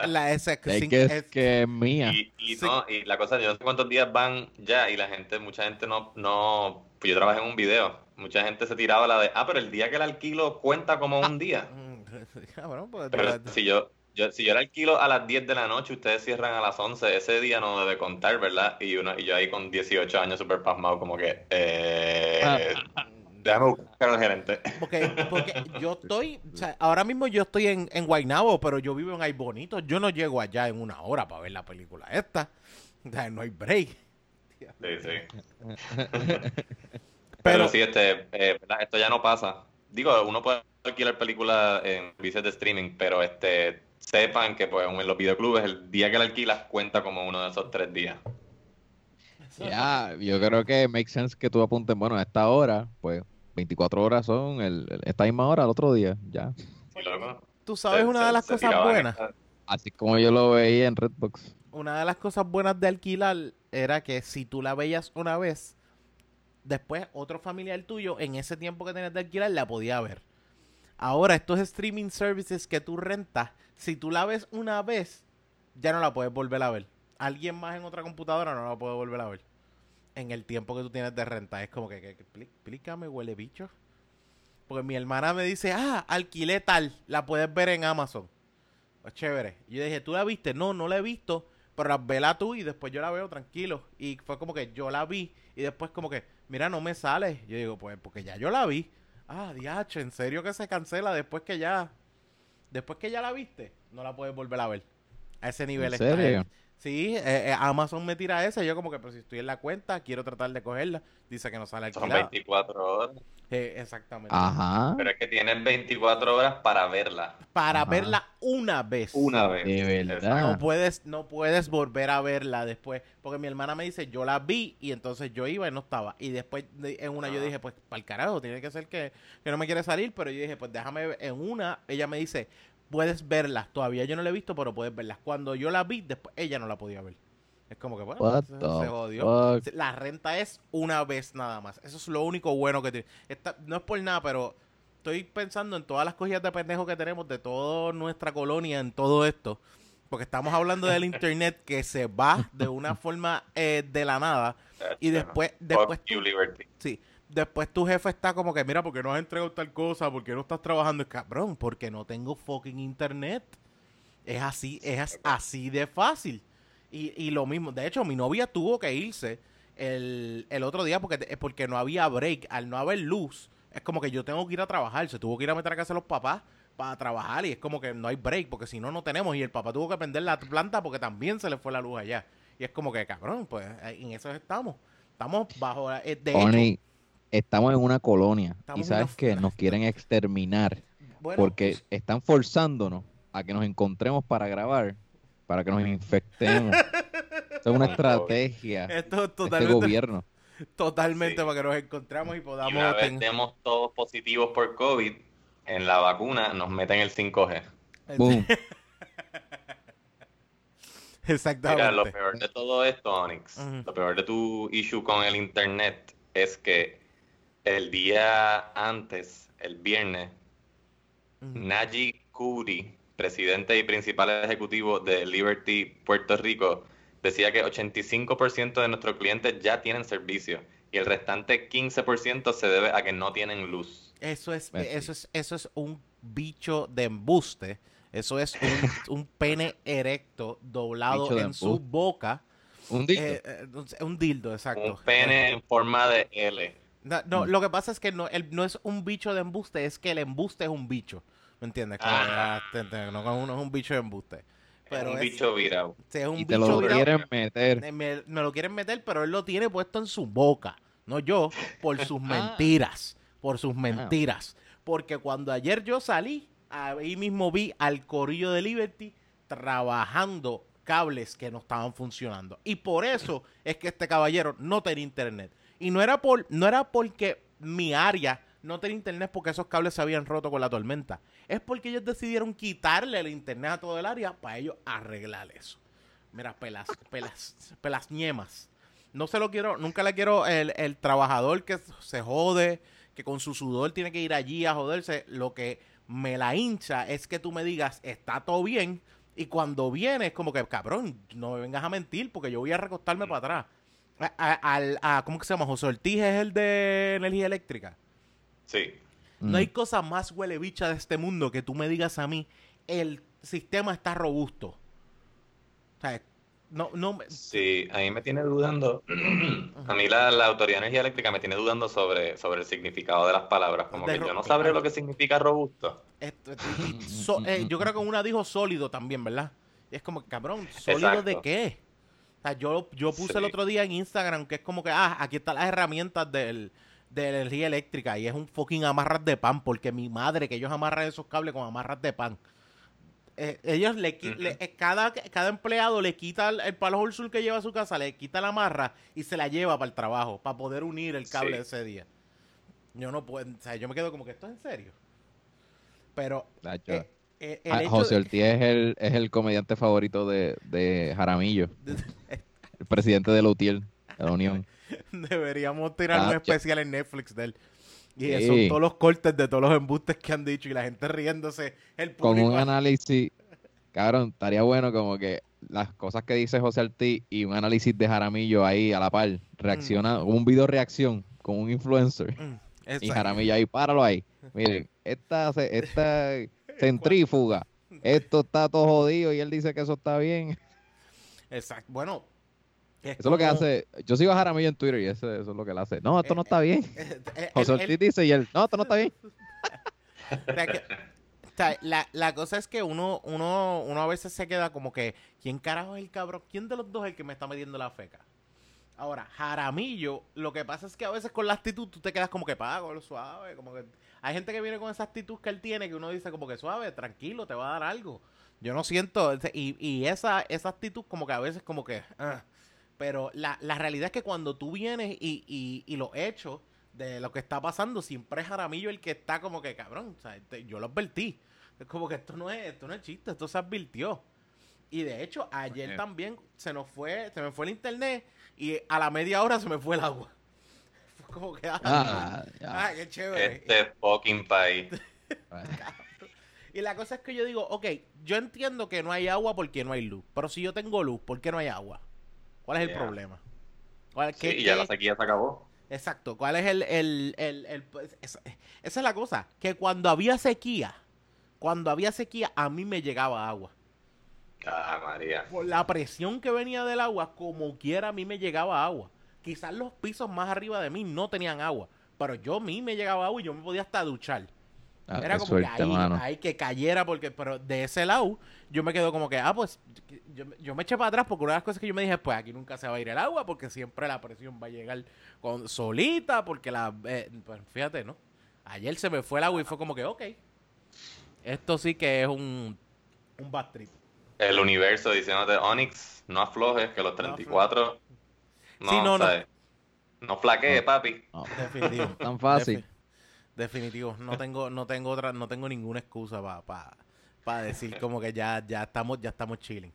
la ese, es que es, es- que es mía. Y, y Sí. no, y la cosa, yo no sé cuántos días van ya y la gente, mucha gente no, no, pues yo trabajé en un video, mucha gente se tiraba la de, ah, pero el día que el alquilo cuenta como un día. Mm, cabrón, pues, Pero si yo, yo, si yo el alquilo a las 10 de la noche, ustedes cierran a las 11, ese día no debe contar, ¿verdad? Y, uno, y yo ahí con 18 años súper pasmado, como que, eh, Ah. déjame buscar al gerente. Porque, porque yo estoy, o sea, ahora mismo yo estoy en, en Guaynabo, pero yo vivo en Ay Bonito. Yo no llego allá en una hora para ver la película esta. O sea, no hay break. Sí, sí. Pero- Pero sí, este, eh, esto ya no pasa. Digo, uno puede alquilar películas en servicios de streaming, pero este, sepan que pues, en los videoclubes el día que la alquilas cuenta como uno de esos tres días. Ya, yo creo que make sense que tú apuntes, bueno, a esta hora, pues 24 horas son el, el- esta misma hora el otro día, ya. Tú sabes se- una se- de las se cosas buenas. esta- Así como yo lo veía en Redbox. Una de las cosas buenas de alquilar era que si tú la veías una vez, después otro familiar tuyo en ese tiempo que tenías de alquilar la podía ver. Ahora, estos streaming services que tú rentas, si tú la ves una vez, ya no la puedes volver a ver. Alguien más en otra computadora no la puede volver a ver. En el tiempo que tú tienes de renta. Es como que, que- que explí- explícame, huele bicho. Porque mi hermana me dice, ah, alquilé tal, la puedes ver en Amazon. Pues chévere. Y yo dije, ¿tú la viste? No, no la he visto, pero la vela tú y después yo la veo tranquilo. Y fue como que yo la vi y después como que, mira, no me sale. Yo digo, pues porque ya yo la vi. Ah, diacho, ¿en serio que se cancela después que ya... Después que ya la viste, no la puedes volver a ver. A ese nivel ¿En está. serio? eh. Sí, eh, eh, Amazon me tira esa. Yo como que, pero si estoy en la cuenta, quiero tratar de cogerla. Dice que no sale Son alquilada. 24 horas. Eh, exactamente. Ajá. Pero es que tienes 24 horas para verla. Para Ajá. verla una vez. Una vez. De verdad. No puedes, no puedes volver a verla después. Porque mi hermana me dice, yo la vi y entonces yo iba y no estaba. Y después de- en una yo Ah. dije, pues para el carajo, tiene que ser que, que no me quiere salir. Pero yo dije, pues déjame ver. En una, ella me dice, puedes verlas. Todavía yo no la he visto, pero puedes verlas. Cuando yo la vi, después ella no la podía ver. Es como que, bueno, What se, se jodió. fuck? La renta es una vez nada más. Eso es lo único bueno que tiene. Esta- no es por nada, pero estoy pensando en todas las cosillas de pendejo que tenemos de toda nuestra colonia en todo esto. Porque estamos hablando del internet que se va de una forma eh, de la nada. Y después, después tú-. Sí. Después tu jefe está como que, mira, porque no has entregado tal cosa? porque no estás trabajando? Y, Cabrón, porque no tengo fucking internet. Es así, es así de fácil. Y, y lo mismo, de hecho, mi novia tuvo que irse el, el otro día porque, te- porque no había break. Al no haber luz, es como que yo tengo que ir a trabajar. Se tuvo que ir a meter a casa de los papás para trabajar y es como que no hay break porque si no, no tenemos. Y el papá tuvo que prender la planta porque también se le fue la luz allá. Y es como que, cabrón, pues en eso estamos. Estamos bajo... la- eh, De hecho, Oni, estamos en una colonia y sabes que nos quieren exterminar bueno, porque están forzándonos a que nos encontremos para grabar, para que nos infectemos. Esto es una estrategia de Esto es este totalmente, gobierno. totalmente Sí. para que nos encontramos y Y podamos... una vez demos todos positivos por COVID, en la vacuna nos meten el 5G. Boom. Exactamente. Mira, lo peor de todo esto, Onyx, lo peor de tu issue con el internet es que el día antes, el viernes, Ujú. Naji Kuri, presidente y principal ejecutivo de Liberty Puerto Rico, decía que 85% de nuestros clientes ya tienen servicio y el restante 15% se debe a que no tienen luz. Eso es, Pues eso es, eso es un bicho de embuste. Eso es un, un pene erecto doblado en su boca. Un dito. Eh, eh, un dildo, exacto. Un pene en forma de L. No, no, lo que pasa es que no, el- no es un bicho de embuste, es que el embuste es un bicho. ¿Me entiendes? Como, Ah. ah, te- te- no, no es un bicho de embuste. Pero un es, bicho virado. sí, es un y te bicho lo virado. quieren meter. Me, me lo quieren meter, pero él lo tiene puesto en su boca. No yo, por sus mentiras. Por sus mentiras. Porque cuando ayer yo salí, ahí mismo vi al corillo de Liberty trabajando cables que no estaban funcionando. Y por eso es que este caballero no tenía internet. Y no era por, no era porque mi área no tenía internet porque esos cables se habían roto con la tormenta. Es porque ellos decidieron quitarle el internet a todo el área para ellos arreglar eso. Mira, pelas, pelas, pelas ñemas. No se lo quiero, nunca le quiero el, el trabajador que se jode, que con su sudor tiene que ir allí a joderse. Lo que me la hincha es que tú me digas, está todo bien, y cuando viene es como que, cabrón, no me vengas a mentir porque yo voy a recostarme para atrás. A, a- al- a- ¿Cómo que se llama? José Ortiz es el de energía eléctrica. Sí. No hay Mm. cosa más huele bicha de este mundo que tú me digas a mí, el sistema está robusto. O sea, no, no, me- Sí, a mí me tiene dudando. a mí la, la Autoridad de Energía Eléctrica me tiene dudando sobre, sobre el significado de las palabras. Como De que ro- yo no sabré lo que significa robusto. esto- y- so- eh, yo creo que una dijo sólido también, ¿verdad? Y es como, que, cabrón, ¿sólido de qué? O sea, yo, yo puse el otro día en Instagram que es como que, ah, aquí están las herramientas del, de energía eléctrica y es un fucking amarras de pan porque mi madre, que ellos amarran esos cables con amarras de pan. Eh, ellos le, eh, cada, cada empleado le quita el, el palo sur que lleva a su casa, le quita la amarra y se la lleva para el trabajo, para poder unir el cable Sí. ese día. Yo no puedo, o sea, yo me quedo como que esto es en serio. Pero eh, el Ah, hecho José de- Ortiz es el, es el comediante favorito de, de Jaramillo, el presidente de la UTIER, de la Unión. deberíamos tirar un Tacho. especial en Netflix de él. Y Sí. son todos los cortes de todos los embustes que han dicho y la gente riéndose. El Con un análisis, cabrón, estaría bueno como que las cosas que dice José Ortiz y un análisis de Jaramillo ahí a la par, reacciona, un video reacción con un influencer. Mm, Y. Jaramillo ahí, páralo ahí. Miren, esta, esta centrífuga, esto está todo jodido y él dice que eso está bien. Exacto. Bueno. Eso es lo que hace. Yo sigo a Jaramillo en Twitter y eso, eso es lo que él hace. No, esto no está bien. eh, eh, José Ortiz dice y él, no, esto no está bien. O sea, que- o sea, la, la cosa es que uno, uno, uno a veces se queda como que, ¿quién carajo es el cabrón? ¿Quién de los dos es el que me está metiendo la feca? Ahora, Jaramillo, lo que pasa es que a veces con la actitud tú te quedas como que pago, lo suave, como que hay gente que viene con esa actitud que él tiene que uno dice como que suave, tranquilo, te va a dar algo. Yo no siento, y, y esa, esa actitud como que a veces como que, ah. Pero la, la realidad es que cuando tú vienes y, y, y los hechos de lo que está pasando, siempre es Jaramillo el que está como que cabrón, o sea, te- yo lo advertí. Es como que esto no es, esto no es chiste, esto se advirtió. Y de hecho, ayer también se nos fue, se me fue el internet y a la media hora se me fue el agua. Fue como que, ah, Ah, ah, qué chévere. Este fucking país. Y la cosa es que yo digo, ok, yo entiendo que no hay agua porque no hay luz, pero si yo tengo luz, ¿por qué no hay agua? ¿Cuál es el problema? ¿Cuál- Sí, y ya qué- la sequía se acabó. Exacto, ¿cuál es el... el, el, el- pues, esa, esa es la cosa, que cuando había sequía, cuando había sequía, a mí me llegaba agua. Ah, María. Por la presión que venía del agua, como quiera a mí me llegaba agua. Quizás los pisos más arriba de mí no tenían agua, pero yo a mí me llegaba agua y yo me podía hasta duchar. Ah, Era como suerte, que ahí, mano. ahí que cayera, porque, pero de ese lado, yo me quedo como que, ah, pues, yo, yo me eché para atrás porque una de las cosas que yo me dije, pues aquí nunca se va a ir el agua, porque siempre la presión va a llegar con, solita, porque la, eh, pues fíjate, ¿no? Ayer se me fue el agua y fue como que, ok, esto sí que es un, un bad trip. El universo diciéndote, Onyx, no aflojes, que los 34... No, Sí, no, no. No flaquee, No. papi. No, Definitivo. tan fácil. Definitivo. No tengo, no tengo otra, no tengo ninguna excusa para pa, decir como que ya, ya estamos, ya estamos chilling.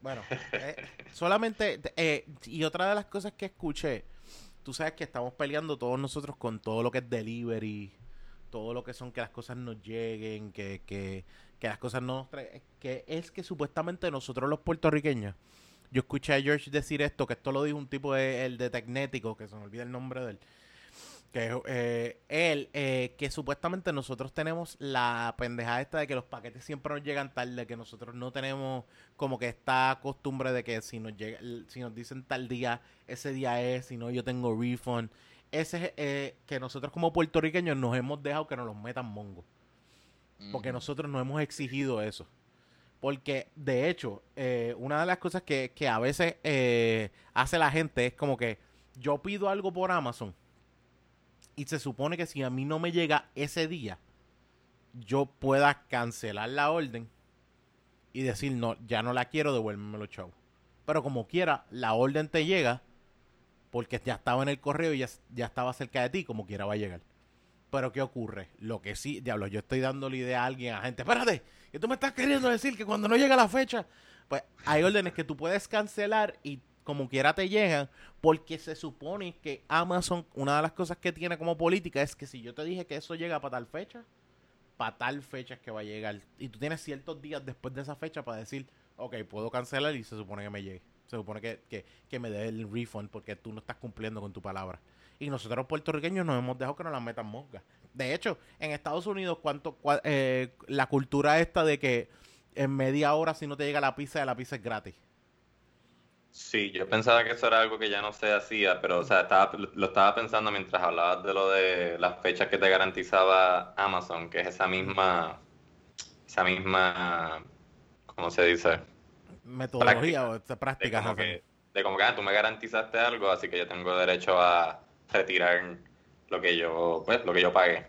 Bueno, eh, solamente, eh, y otra de las cosas que escuché, tú sabes que estamos peleando todos nosotros con todo lo que es delivery, todo lo que son que las cosas nos lleguen, que, que, que las cosas no nos traen, que es que supuestamente nosotros los puertorriqueños, yo escuché a George decir esto, que esto lo dijo un tipo de, el de Tecnético, que se me olvida el nombre de él, que eh, él, eh, que supuestamente nosotros tenemos la pendejada esta de que los paquetes siempre nos llegan tarde, que nosotros no tenemos como que esta costumbre de que si nos llega, si nos dicen tal día, ese día es, si no yo tengo refund. Ese es eh, que nosotros como puertorriqueños nos hemos dejado que nos los metan mongo. Porque nosotros no hemos exigido eso. Porque, de hecho, eh, una de las cosas que, que a veces eh, hace la gente es como que yo pido algo por Amazon y se supone que si a mí no me llega ese día, yo pueda cancelar la orden y decir, no, ya no la quiero, devuélvemelo, chavo. Pero como quiera, la orden te llega porque ya estaba en el correo y ya, ya estaba cerca de ti, como quiera va a llegar. Pero ¿qué ocurre? Lo que sí, diablo, yo estoy dando la idea a alguien, a gente, espérate, que tú me estás queriendo decir que cuando no llega la fecha, pues hay órdenes que tú puedes cancelar y como quiera te llegan, porque se supone que Amazon, una de las cosas que tiene como política es que si yo te dije que eso llega para tal fecha, para tal fecha es que va a llegar. Y tú tienes ciertos días después de esa fecha para decir, ok, puedo cancelar y se supone que me llegue. Se supone que, que, que me dé el refund porque tú no estás cumpliendo con tu palabra. Y nosotros los puertorriqueños nos hemos dejado que nos la metan moscas. De hecho, en Estados Unidos, cuánto, cua- eh, la cultura esta de que en media hora si no te llega la pizza, la pizza es gratis. Sí, yo pensaba que eso era algo que ya no se hacía, pero o sea, estaba, lo estaba pensando mientras hablabas de lo de las fechas que te garantizaba Amazon, que es esa misma, esa misma, ¿cómo se dice? Metodología o De práctica. como que, de como que ah, tú me garantizaste algo, así que yo tengo derecho a retirar lo que yo, pues, lo que yo pagué.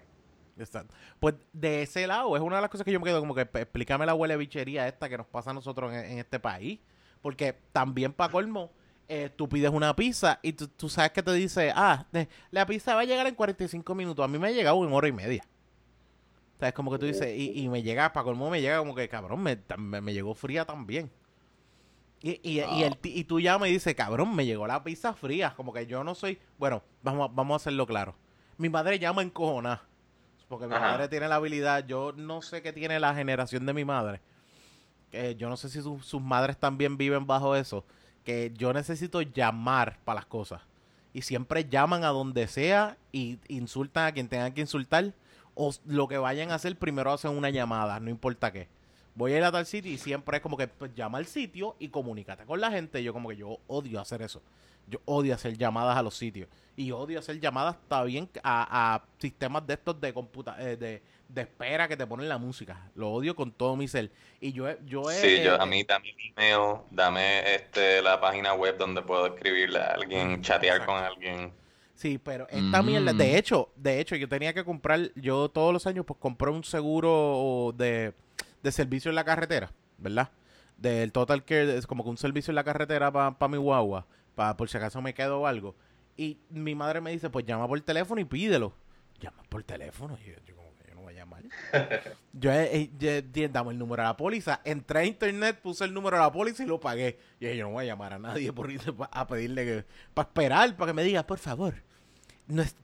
Exacto. Pues de ese lado, es una de las cosas que yo me quedo como que "P- explícame la huele bichería esta que nos pasa a nosotros en, en este país. Porque también para colmo, eh, tú pides una pizza y tú, tú sabes que te dice, ah, de- la pizza va a llegar en 45 minutos. A mí me ha llegado en hora y media. O sea, es como que tú dices, y, y me llega, para colmo me llega como que, cabrón, me, me, me llegó fría también. Y, y, y, el, y tú ya me dices, cabrón, me llegó la pizza fría. Como que yo no soy, bueno, vamos, a- vamos a hacerlo claro. Mi madre llama encojonada. Porque mi Ajá. madre tiene la habilidad. Yo no sé qué tiene la generación de mi madre. Yo no sé si su- sus madres también viven bajo eso. Que yo necesito llamar para las cosas. Y siempre llaman a donde sea y insultan a quien tengan que insultar. O lo que vayan a hacer, primero hacen una llamada, no importa qué. Voy a ir a tal sitio y siempre es como que pues, llama al sitio y comunícate con la gente. Yo como que yo odio hacer eso. Yo odio hacer llamadas a los sitios. Y odio hacer llamadas también a, a sistemas de estos de computa eh, de, de espera que te ponen la música. Lo odio con todo mi ser. Y yo he, yo he, Sí, yo, eh, a mí dame mi email, dame este, la página web donde puedo escribirle a alguien, chatear Exacto. con alguien. Sí, pero esta Mm. mierda, de hecho, de hecho, yo tenía que comprar, yo todos los años pues compré un seguro de, de servicio en la carretera, ¿verdad? Del Total Care, es como que un servicio en la carretera para mi guagua, para por si acaso me quedo o algo. Y mi madre me dice, pues llama por teléfono y pídelo. Llama por teléfono. Y yo, yo a eh, eh, yo, dame el número de la póliza. Entré a internet, puse el número de la póliza y lo pagué. Y dije, yo no voy a llamar a nadie por irse a pedirle que, para esperar, para que me diga, por favor,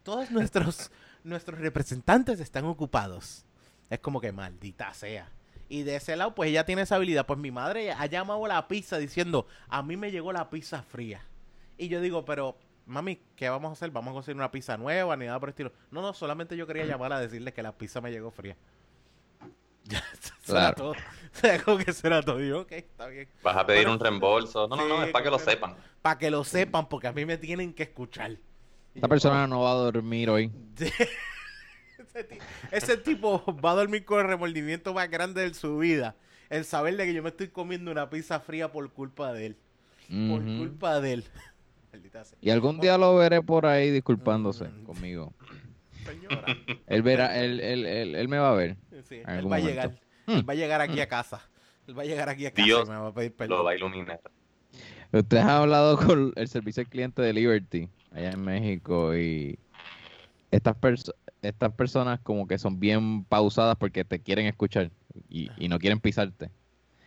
todos nuestros, nuestros representantes están ocupados. Es como que maldita sea. Y de ese lado, pues ella tiene esa habilidad. Pues mi madre ha llamado a la pizza diciendo, a mí me llegó la pizza fría. Y yo digo, pero, mami, ¿qué vamos a hacer? ¿Vamos a conseguir una pizza nueva? Ni nada por el estilo. No, no, solamente yo quería llamar a decirle que la pizza me llegó fría. Ya, Claro. todo. O sea, como que eso era todo. Yo, ok, está bien. Vas a pedir Bueno, un reembolso. No, no, no, es para que lo pero- sepan. Para que lo sepan, porque a mí me tienen que escuchar. Esta persona no va a dormir hoy. ese, ti- ese tipo va a dormir con el remordimiento más grande de su vida. El saber de que yo me estoy comiendo una pizza fría por culpa de él. Por culpa de él. Maldita sea. Y algún día lo veré por ahí disculpándose Mm. conmigo. Señora. Él verá, él, él, él, él me va a ver. Sí, él va a llegar. Él va a llegar aquí a casa. Él va a llegar aquí a casa Dios y me va a pedir Lo perdón. va a iluminar. Ustedes han hablado con el servicio al cliente de Liberty allá en México y estas, perso- estas personas como que son bien pausadas porque te quieren escuchar y, y no quieren pisarte.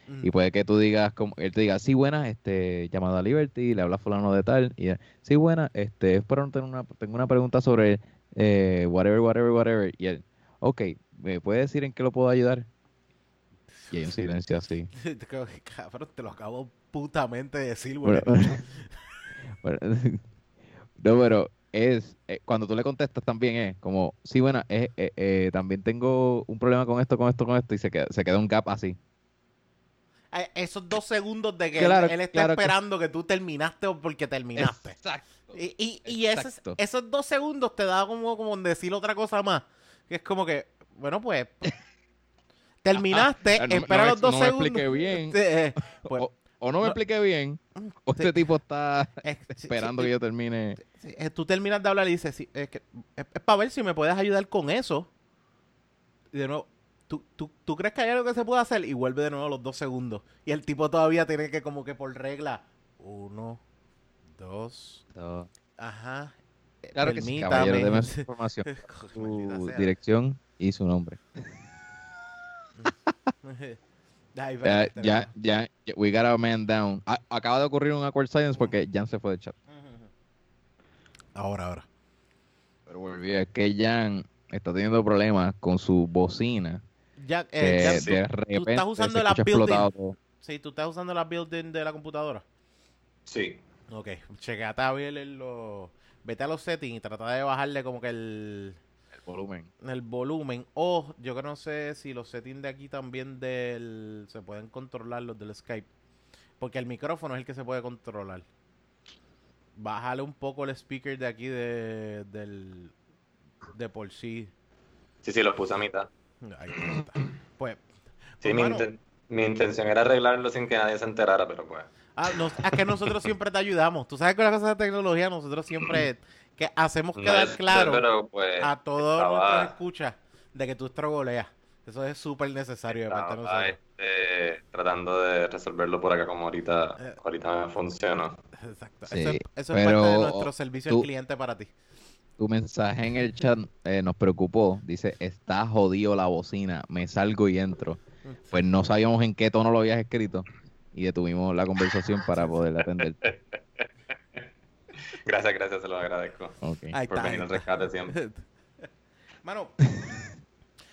Mm. Y puede que tú digas, como él te diga, sí, buena, este, llamado a Liberty, le habla fulano de tal, y sí, buena, este, es para tener una, tengo una pregunta sobre eh, whatever, whatever, whatever, y él, ok, ¿me puede decir en qué lo puedo ayudar? Y hay un silencio así. Cabrón, te lo acabo putamente de decir, Bueno, güey. bueno, no, pero es, eh, cuando tú le contestas también es como, sí, buena, eh, eh, eh, también tengo un problema con esto, con esto, con esto, y se queda, se queda un gap así. Eh, Esos dos segundos de que Claro, él, él está claro esperando que tú terminaste o porque terminaste. Exacto. Y, y, y esos, Exacto. esos dos segundos te da como, como decir otra cosa más. Que es como que, bueno, pues. Terminaste, no- espera no me- los dos no me segundos. expliqué bien. Sí, eh, pues, o, o no me no- expliqué bien, o sí, este tipo está eh, esperando sí, que yo termine. sí, eh, tú terminas de hablar y dices, sí, es, que, es, para ver si me puedes ayudar con eso. Y de nuevo, ¿tú, tú, ¿tú crees que hay algo que se puede hacer? Y vuelve de nuevo los dos segundos. Y el tipo todavía tiene que como que por regla, uno, dos, No. ajá. eh, Claro que sí, permítame. caballero, deme su información, su sea. dirección y su nombre. Ay, Ya, ya, espérate. ya, ya, we got a man down. A- acaba de ocurrir un awkward silence porque Jan se fue del chat. Ahora, ahora. Pero volví, es que Jan está teniendo problemas con su bocina. Ya, Que eh, de repente usando se la escucha built-in. sí, tú estás usando la built-in de la computadora. Sí. Ok, checate a ver el- lo- Vete a los settings y trata de bajarle como que el, El volumen. el volumen. O yo que no sé si los settings de aquí también del se pueden controlar los del Skype. Porque el micrófono es el que se puede controlar. Bájale un poco el speaker de aquí de, del de por sí. Sí, sí, lo puse a mitad. Ahí está. Pues, Sí, pues, mi, mano, inten- mi intención era arreglarlo sin que nadie se enterara, pero pues. Ah, nos- es que nosotros siempre te ayudamos. Tú sabes que las cosas de tecnología nosotros siempre que hacemos No, quedar yo sé, claro pero pues. a todos estaba- nuestros escuchas de que tú estrogoleas. Eso es súper necesario de parte de nosotros. este, tratando de resolverlo por acá como ahorita, Eh. ahorita me funcionó. Exacto. Sí, eso es, eso es parte de nuestro servicio al tú- cliente para ti. Tu mensaje en el chat eh, nos preocupó. Dice, está jodido la bocina. Me salgo y entro. Pues no sabíamos en qué tono lo habías escrito. Y detuvimos la conversación para poder atender. Gracias, gracias, se lo agradezco. Ok. Ahí por está, venir al rescate siempre. Mano, Pues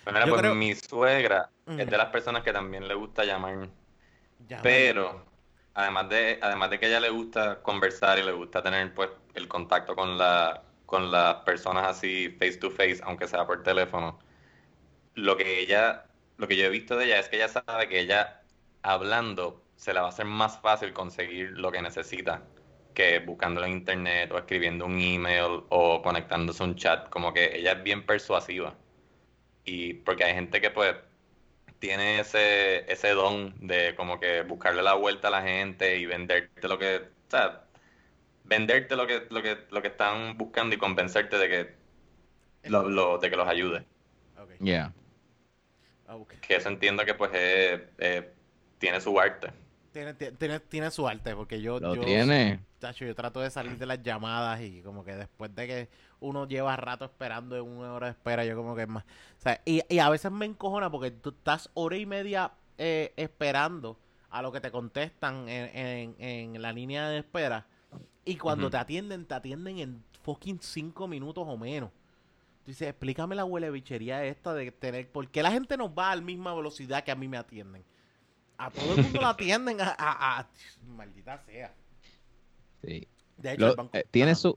Yo pues creo- mi suegra Mm. es de las personas que también le gusta llamar, pero además de, además de que a ella le gusta conversar y le gusta tener pues el contacto con la, con las personas así face to face, aunque sea por teléfono, lo que ella, lo que yo he visto de ella es que ella sabe que ella hablando se le va a hacer más fácil conseguir lo que necesita que buscándolo en internet o escribiendo un email o conectándose a un chat, como que ella es bien persuasiva. Y porque hay gente que pues tiene ese, ese don de como que buscarle la vuelta a la gente y venderte lo que, venderte lo que, lo que, lo que están buscando y convencerte de que, lo, lo- de que los ayude. Ok, Yeah. ok. Que eso entiendo que pues es- es- tiene su arte. Tiene, tiene, tiene su arte, porque yo, Lo yo, tiene. Tacho, yo trato de salir de las llamadas y como que después de que uno lleva rato esperando en una hora de espera, yo como que es más... O sea, y, y a veces me encojona porque tú estás hora y media eh, esperando a lo que te contestan en, en- en la línea de espera y cuando te atienden, te atienden en fucking cinco minutos o menos. Tú dices, explícame la huele bichería esta de tener... ¿Por qué la gente no va a la misma velocidad que a mí me atienden? A todo el mundo la atienden a... a- a- maldita sea. Sí. De hecho, Lo- el banco- eh, tiene su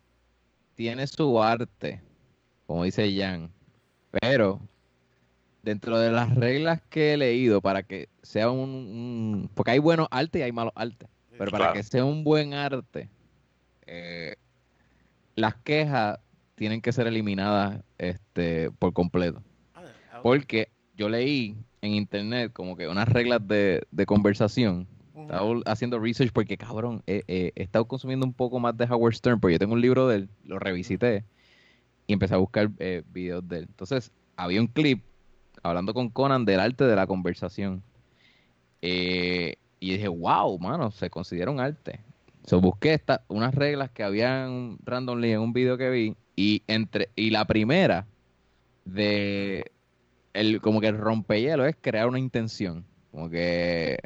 tiene su arte, como dice Jan, pero dentro de las reglas que he leído para que sea un, un- porque hay buenos artes y hay malos artes, pero para Claro. que sea un buen arte, eh, las quejas tienen que ser eliminadas este por completo, Ah, ah, porque yo leí en internet como que unas reglas de, de conversación estaba haciendo research porque, cabrón, eh, eh, he estado consumiendo un poco más de Howard Stern, porque yo tengo un libro de él, lo revisité y empecé a buscar eh, videos de él. Entonces, había un clip hablando con Conan del arte de la conversación. Y dije, wow, mano, se considera un arte. So, busqué esta, unas reglas que habían randomly en un video que vi y entre y la primera de el como que el rompehielo es crear una intención como que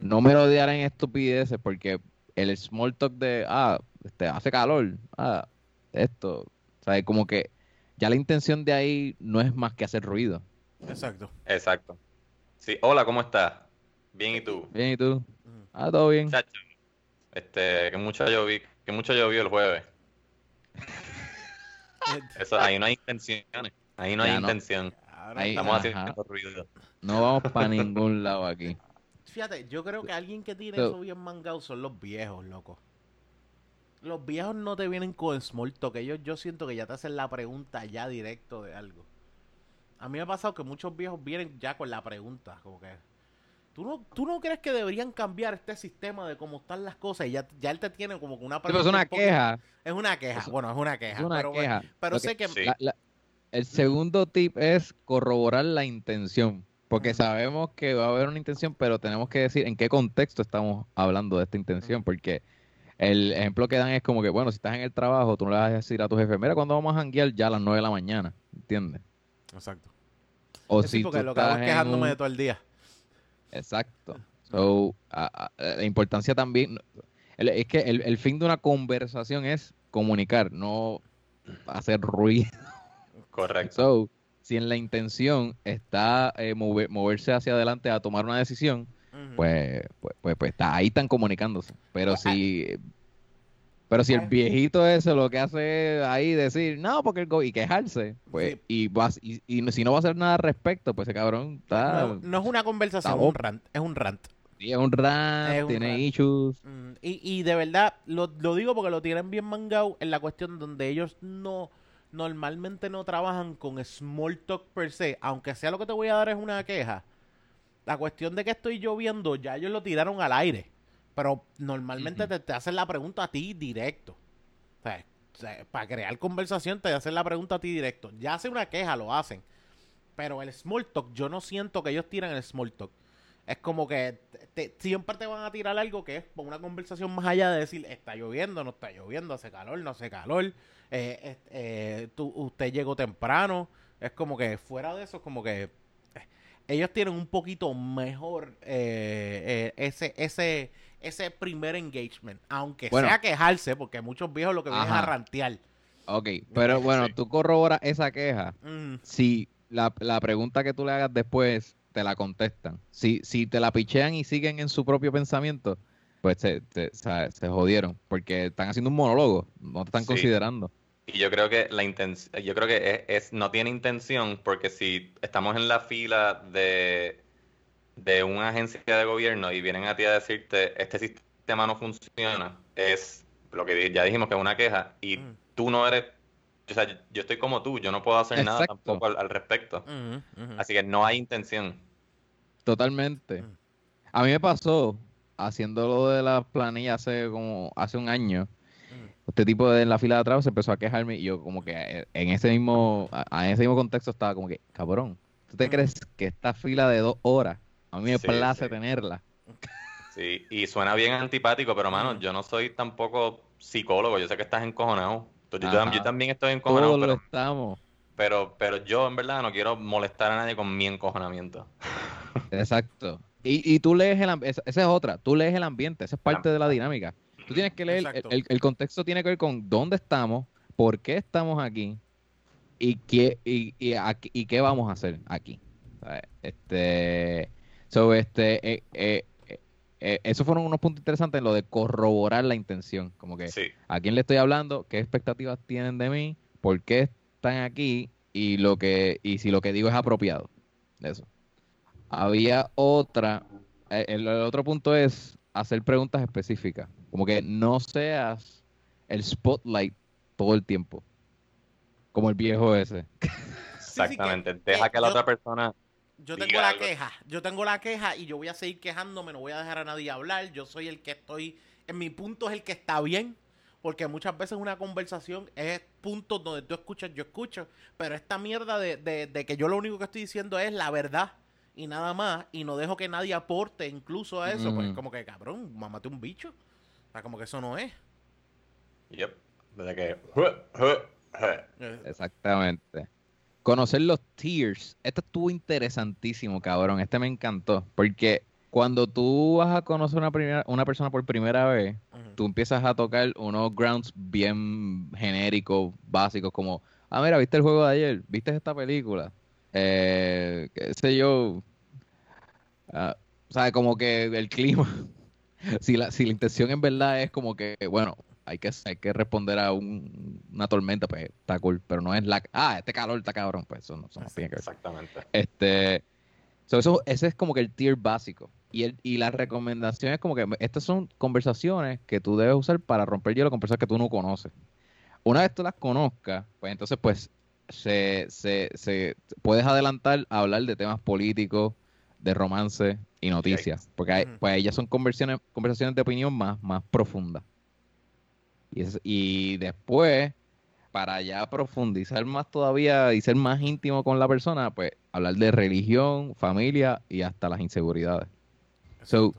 no me lo en estupideces porque el small talk de, ah, este, hace calor, ah, esto, o sea, como que ya la intención de ahí no es más que hacer ruido. Exacto. Exacto. Sí, hola, ¿cómo estás? Bien, ¿y tú? Bien, ¿y tú? Ah, todo bien. Chacho, este, que mucho lloví, que mucho llovió el jueves. Eso, ahí no hay intenciones. Ahí no hay no. intención. Ahí- Estamos Ajá. haciendo ruido. No vamos para ningún lado aquí. Fíjate, yo creo que alguien que tiene So- eso bien mangado son los viejos, loco. Los viejos no te vienen con small talk. Ellos, yo siento que ya te hacen la pregunta ya directo de algo. A mí me ha pasado que muchos viejos vienen ya con la pregunta. Como que, ¿tú no, ¿tú no crees que deberían cambiar este sistema de cómo están las cosas? Y ya, ya él te tiene como que una Sí, pero es una poco- queja. Es una queja. Es- bueno, es una queja. Es una pero, bueno, queja. pero sé que... Sí. la- la- el segundo tip es corroborar la intención. Porque sabemos que va a haber una intención, pero tenemos que decir en qué contexto estamos hablando de esta intención. Porque el ejemplo que dan es como que, bueno, si estás en el trabajo, tú no le vas a decir a tu jefe, mira, cuando vamos a janguear ya a las 9 de la mañana. ¿Entiendes? Exacto. O Sí, si porque tú lo que hago es quejándome un- de todo el día. Exacto. So, a- a- la importancia también, el- es que el, el fin de una conversación es comunicar, no hacer ruido. Correcto. So, si en la intención está eh, mover- moverse hacia adelante a tomar una decisión, pues, pues, pues, pues está, ahí están comunicándose. Pero Pues, si, pero si el viejito ese lo que hace es ahí decir, no, porque el go y quejarse, pues, Sí. y, vas, y, y si no va a hacer nada al respecto, pues ese cabrón está, no, no es una conversación, es un rant. Es un rant. sí, es un rant, Es un tiene rant. issues. Mm, Y, y de verdad, lo, lo digo porque lo tienen bien mangado en la cuestión donde ellos no normalmente no trabajan con small talk per se, aunque sea lo que te voy a dar es una queja. La cuestión de que estoy lloviendo, ya ellos lo tiraron al aire. Pero normalmente te, te hacen la pregunta a ti directo. O sea, o sea, para crear conversación te hacen la pregunta a ti directo. Ya hace una queja, lo hacen. Pero el small talk, yo no siento que ellos tiran el small talk. Es como que te- te- siempre te van a tirar algo que es una conversación más allá de decir, está lloviendo, no está lloviendo, hace calor, no hace calor, eh, eh, tú- usted llegó temprano. Es como que fuera de eso, es como que eh, ellos tienen un poquito mejor eh, eh, ese, ese, ese primer engagement. Aunque Bueno. sea quejarse, porque muchos viejos lo que vienen es a rantear. Ok, pero bueno, tú corroboras esa queja Mm, si la, la pregunta que tú le hagas después te la contestan. Si, si te la pichean y siguen en su propio pensamiento, pues se, se, se- se jodieron, porque están haciendo un monólogo, no te están Sí. considerando. Y yo creo que la intención, yo creo que es, es- no tiene intención porque si estamos en la fila de, de una agencia de gobierno y vienen a ti a decirte este sistema no funciona, es lo que ya dijimos que es una queja y Mm. tú no eres, o sea, yo- estoy como tú, yo no puedo hacer nada tampoco al, al respecto. mm, mm. Así que no hay intención. Totalmente. Mm. A mí me pasó haciendo lo de las planillas hace como hace un año. Mm. Este tipo de en la fila de atrás se empezó a quejarme y yo como que eh, en ese mismo en ese mismo contexto estaba como que, cabrón, ¿tú te Mm. crees que esta fila de dos horas a mí me Sí, place sí. tenerla? Sí, y suena bien antipático, pero mano, yo no soy tampoco psicólogo, yo sé que estás encojonado. Tú- Yo, también estoy encojonado, Todos lo pero, estamos. pero, pero yo en verdad no quiero molestar a nadie con mi encojonamiento. Exacto. Y, y tú lees el ambiente, esa, es otra, tú lees el ambiente, esa es parte de la dinámica. Tú tienes que leer, el, el- el contexto tiene que ver con dónde estamos, por qué estamos aquí y qué, y, y, aquí- y qué vamos a hacer aquí. ¿sabes? Este, so, este, eh, eh, eh, eh, esos fueron unos puntos interesantes en lo de corroborar la intención, como que Sí, a quién le estoy hablando, qué expectativas tienen de mí, por qué están aquí y lo que y si lo que digo es apropiado. Eso. Había otra, eh, el, el otro punto es hacer preguntas específicas, como que no seas el spotlight todo el tiempo, como el viejo ese. exactamente. Deja que la otra persona... Yo tengo la algo. queja, yo tengo la queja y yo voy a seguir quejándome, no voy a dejar a nadie hablar, yo soy el que estoy, en mi punto es el que está bien, porque muchas veces una conversación es puntos donde tú escuchas, yo escucho, pero esta mierda de, de, de que yo lo único que estoy diciendo es la verdad y nada más, y no dejo que nadie aporte incluso a eso, pues Ujú. como que cabrón, mamate un bicho, o sea, como que eso no es. Yep. Desde que... Eh, Exactamente. Conocer los tiers. Esto estuvo interesantísimo, cabrón. Este me encantó. Porque cuando tú vas a conocer una, primera, una persona por primera vez, ujú. tú empiezas a tocar unos grounds bien genéricos, básicos, como, ah, mira, ¿viste el juego de ayer? ¿Viste esta película? Eh, qué sé yo. ¿Sabes? Como que el clima. si, la, si la intención en verdad es como que, bueno, hay que, hay que responder a un- una tormenta, pues está cool, pero no es la... Ah, este calor está cabrón, pues eso no, eso no tiene que ver. Exactamente. Este, so eso, ese es como que el tier básico. Y, el, y la recomendación es como que estas son conversaciones que tú debes usar para romper hielo con personas que tú no conoces. Una vez tú las conozcas, pues entonces pues se, se, se puedes adelantar a hablar de temas políticos, de romance y noticias. Porque hay- pues ellas son conversaciones, conversaciones de opinión más, más profundas. Y, es- y después, para ya profundizar más todavía y ser más íntimo con la persona, pues hablar de religión, familia y hasta las inseguridades. So.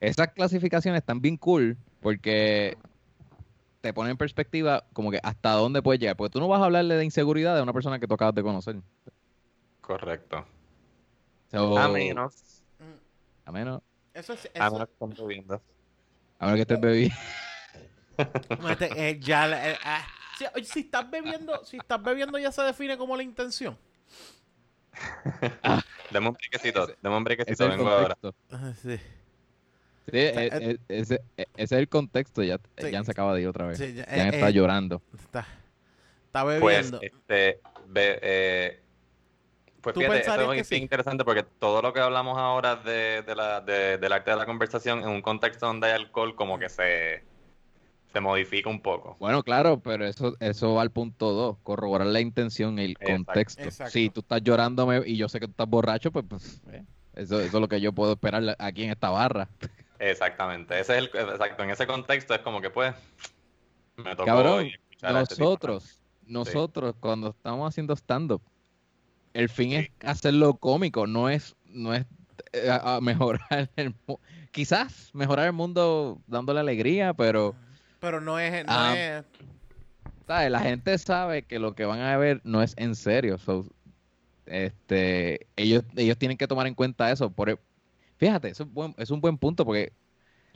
Esas clasificaciones están bien cool porque te ponen en perspectiva como que hasta dónde puedes llegar. Porque tú no vas a hablarle de inseguridad a una persona que tú acabas de conocer. Correcto. So, A menos... A menos, Eso es, A eso, menos que estén bebiendo. a menos que estés bebiendo. Eh, ya eh, ah, si, estás bebiendo, si estás bebiendo ya se define como la intención. Un brequecito, deme un brequecito, es el vengo ahora. contexto. Ah, Sí. Sí, e- e- ese, e- ese es el contexto. Ya, Sí. Jan se acaba de ir otra vez. Sí, ya, Jan eh, está eh, llorando. Está, está Pues, bebiendo. este, eh, pues ¿Tú fíjate, que es sí? interesante porque todo lo que hablamos ahora de, de la, de- del arte de la conversación en un contexto donde hay alcohol como que se, se modifica un poco. Bueno, claro, pero eso, eso va al punto 2, corroborar la intención y el Exacto. contexto. Exacto. Si tú estás llorándome y yo sé que tú estás borracho, pues, pues, eh, eso, eso es lo que yo puedo esperar aquí en esta barra. Exactamente, ese es el, exacto, en ese contexto es como que pues me tocó Cabrón, este nosotros, nosotros cuando estamos haciendo stand-up, el fin Sí. es hacerlo cómico, no es, no es eh, a- mejorar el quizás mejorar el mundo dándole alegría, pero Pero no es, no Ah. es. ¿sabes? la gente sabe que lo que van a ver no es en serio. so, este, ellos, ellos tienen que tomar en cuenta eso. Por, e- fíjate, eso es, buen- es un buen punto porque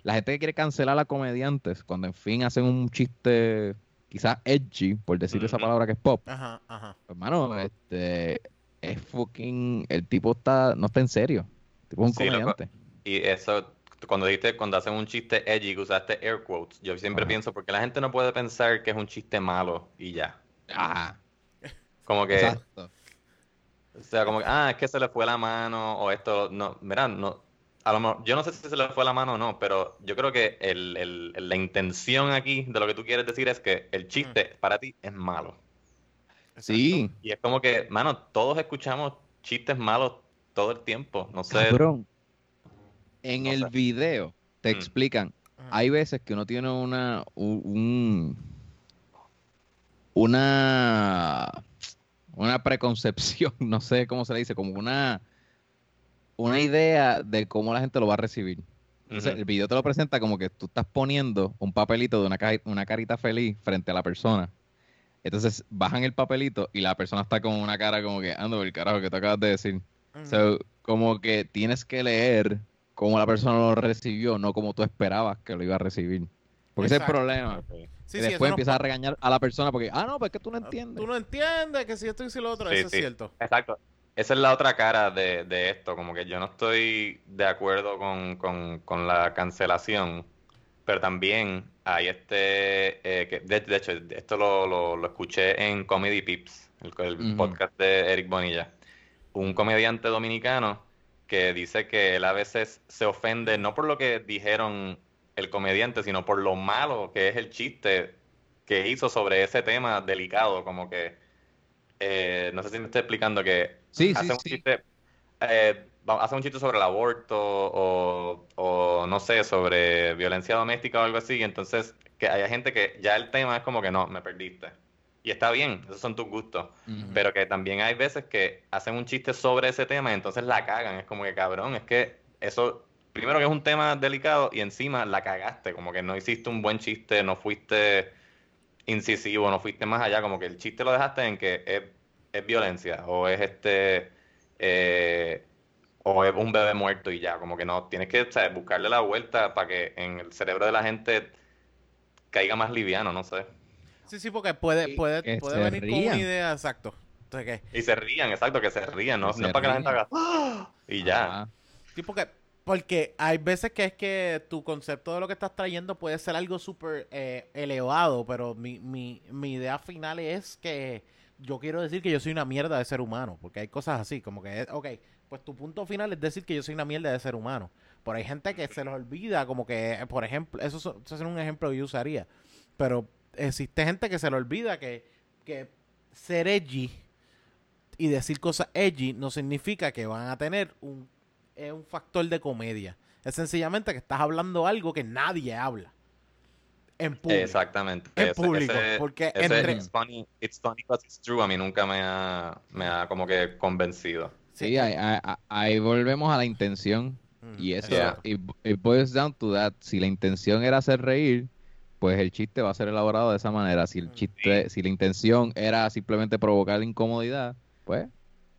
la gente que quiere cancelar a comediantes, cuando en fin hacen un chiste quizás edgy, por decir esa palabra que es pop. Ajá, ajá. Hermano, este es fucking el tipo está no está en serio. El tipo es un Sí, loco. comediante. Y eso, cuando dijiste, cuando hacen un chiste edgy, que usaste air quotes, yo siempre Ajá. pienso, porque la gente no puede pensar que es un chiste malo y ya. Ah, Como que, exacto. o sea, como que, ah, es que se le fue la mano o esto, no, mira, no, a lo mejor, yo no sé si se le fue la mano o no, pero yo creo que el, el- la intención aquí de lo que tú quieres decir es que el chiste para ti es malo. Sí, Y es como que, mano, todos escuchamos chistes malos todo el tiempo, no sé. cabrón. En no el sé. video te Mm. explican Ajá. hay veces que uno tiene una un, un- una una preconcepción, no sé cómo se le dice, como una una idea de cómo la gente lo va a recibir. Entonces, el video te lo presenta como que tú estás poniendo un papelito de una, ca- una carita feliz frente a la persona. Entonces bajan el papelito y la persona está con una cara como que, ando el carajo que te acabas de decir. So, como que tienes que leer cómo la persona lo recibió, no como tú esperabas que lo iba a recibir. Porque ese es el problema. Sí, sí, después no- empiezas a regañar a la persona porque, ah, no, pues es que tú no Ah, entiendes. Tú no entiendes que si esto y si lo otro, Sí, eso sí. es cierto. Exacto. Esa es la otra cara de, de esto, como que yo no estoy de acuerdo con, con- con la cancelación, pero también hay este, eh, que de, de hecho, esto lo, lo- lo escuché en Comedy Pips, el, el podcast de Eric Bonilla, un comediante dominicano que dice que él a veces se ofende no por lo que dijeron el comediante, sino por lo malo que es el chiste que hizo sobre ese tema delicado, como que eh, no sé si me estoy explicando que Sí, sí, hace un sí. chiste eh, hace un chiste sobre el aborto o, o no sé, sobre violencia doméstica o algo así, y entonces que haya gente que ya el tema es como que no, me perdiste. Y está bien, esos son tus gustos. Pero que también hay veces que hacen un chiste sobre ese tema y entonces la cagan. Es como que cabrón, es que eso, primero que es un tema delicado y encima la cagaste. Como que no hiciste un buen chiste, no fuiste incisivo, no fuiste más allá. Como que el chiste lo dejaste en que es, es violencia o es este. eh, o es un bebé muerto y ya. Como que no, tienes que o sea, buscarle la vuelta para que en el cerebro de la gente caiga más liviano, no sé. Sí, sí, porque puede, puede, que puede se venir con una idea, exacto. Entonces, Y se rían, exacto, que se rían, no, no se es para que la gente haga "Ah", y ya. Sí, porque, porque hay veces que es que tu concepto de lo que estás trayendo puede ser algo súper eh, elevado, pero mi, mi, mi idea final es que yo quiero decir que yo soy una mierda de ser humano, porque hay cosas así, como que, ok, pues tu punto final es decir que yo soy una mierda de ser humano. Pero hay gente que se les olvida, como que, por ejemplo, eso, so- eso es un ejemplo que yo usaría, pero existe gente que se le olvida que, que ser edgy y decir cosas edgy no significa que van a tener un, eh, un factor de comedia. Es sencillamente que estás hablando algo que nadie habla. En público. Exactamente. En Ese- público, ese- porque ese entre- it's funny, it's funny 'cause it's true, a mí nunca me ha, me ha como que convencido. Sí, ahí, ahí- ahí volvemos a la intención. Mm, Y eso, Yeah. it, it boils down to that. Si la intención era hacer reír, pues el chiste va a ser elaborado de esa manera. Si el Mm. chiste, si la intención era simplemente provocar incomodidad, pues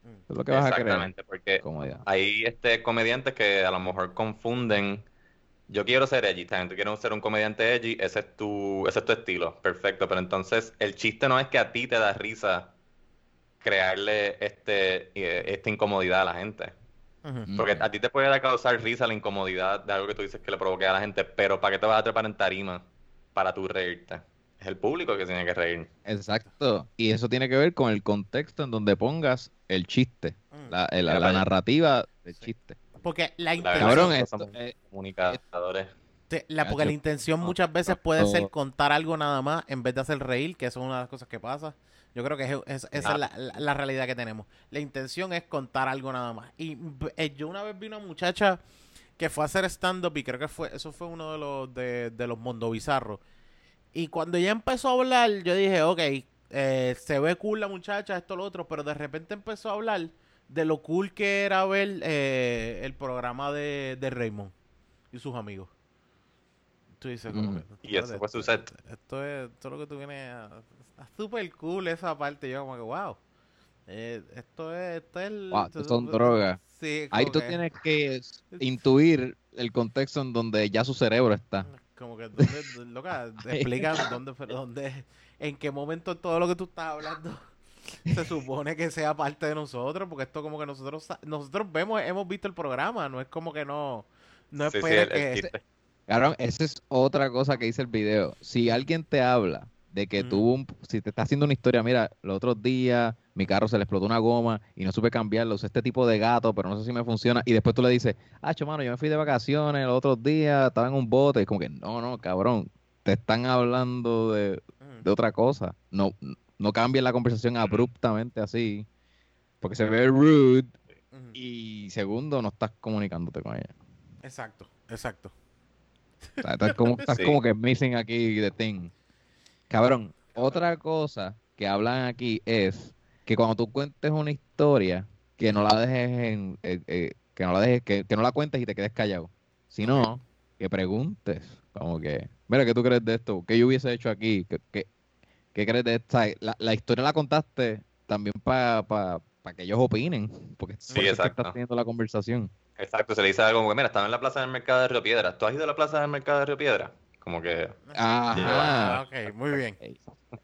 Mm. es lo que vas a creer. Exactamente, porque Comodidad. hay este comediantes que a lo mejor confunden. Yo quiero ser edgy, también tú quieres ser un comediante edgy, ese es tu, ese es tu estilo, perfecto. Pero entonces el chiste no es que a ti te da risa crearle este, eh, esta incomodidad a la gente. Porque a ti te puede causar risa la incomodidad de algo que tú dices que le provoque a la gente, pero ¿para qué te vas a trepar en tarima para tú reírte? Es el público que tiene que reír. Exacto. Y eso tiene que ver con el contexto en donde pongas el chiste, Mm. la, el- Mira la allá. narrativa del Sí. chiste. Porque la La intención, Cabrón, esto, eh, comunicadores. te- la, porque la intención No, muchas veces no, puede ser contar algo nada más en vez de hacer reír, que eso es una de las cosas que pasa. Yo creo que es- es- esa Ah. es la, la- la realidad que tenemos. La intención es contar algo nada más. Y eh, yo una vez vi una muchacha que fue a hacer stand-up y creo que fue eso fue uno de los de, de los Mondo Bizarros. Y cuando ella empezó a hablar, yo dije, ok, eh, se ve cool la muchacha, esto, lo otro, pero de repente empezó a hablar de lo cool que era ver eh, el programa de, de Raymond y sus amigos. Tú dices, como Mm. que, Y eso fue su set. Esto es, es lo que tú vienes a... Está súper cool esa parte. Yo como que, wow. eh, esto es... Esto es el- Wow, esto son drogas. Sí, Ahí tú que- tienes que intuir el contexto en donde ya su cerebro está. Como que, ¿dónde, loca, explica dónde, dónde, en qué momento todo lo que tú estás hablando se supone que sea parte de nosotros, porque esto como que nosotros nosotros vemos, hemos visto el programa, no es como que no, no Sí, sí, esperes el- el que... Cabrón, esa es otra cosa que dice el video. Si alguien te habla de que tuvo un, si te está haciendo una historia, mira, los otros días mi carro se le explotó una goma y no supe cambiarlo, usé este tipo de gato, pero no sé si me funciona, y después tú le dices, ah, mano, yo me fui de vacaciones los otros días, estaba en un bote, y como que, no, no, cabrón, te están hablando de, de otra cosa. No, no cambien la conversación abruptamente así, porque se ve rude, y segundo, no estás comunicándote con ella. Exacto, exacto. O sea, estás como, estás Sí. como que missing aquí the thing. Cabrón, otra cosa que hablan aquí es que cuando tú cuentes una historia, que no la dejes en, eh, eh, que no la dejes, que, que no la cuentes y te quedes callado. Sino que preguntes, como que, mira, ¿qué tú crees de esto? ¿Qué yo hubiese hecho aquí? ¿Qué, qué, qué crees de esta? La, la historia la contaste también para que ellos opinen, porque Sí, por eso es que exacto. estás teniendo la conversación. Exacto, se le dice algo como que, mira, estaba en la plaza del mercado de Río Piedra. ¿Tú has ido a la plaza del mercado de Río Piedra? Como que, Ajá. Ah, ok, muy bien.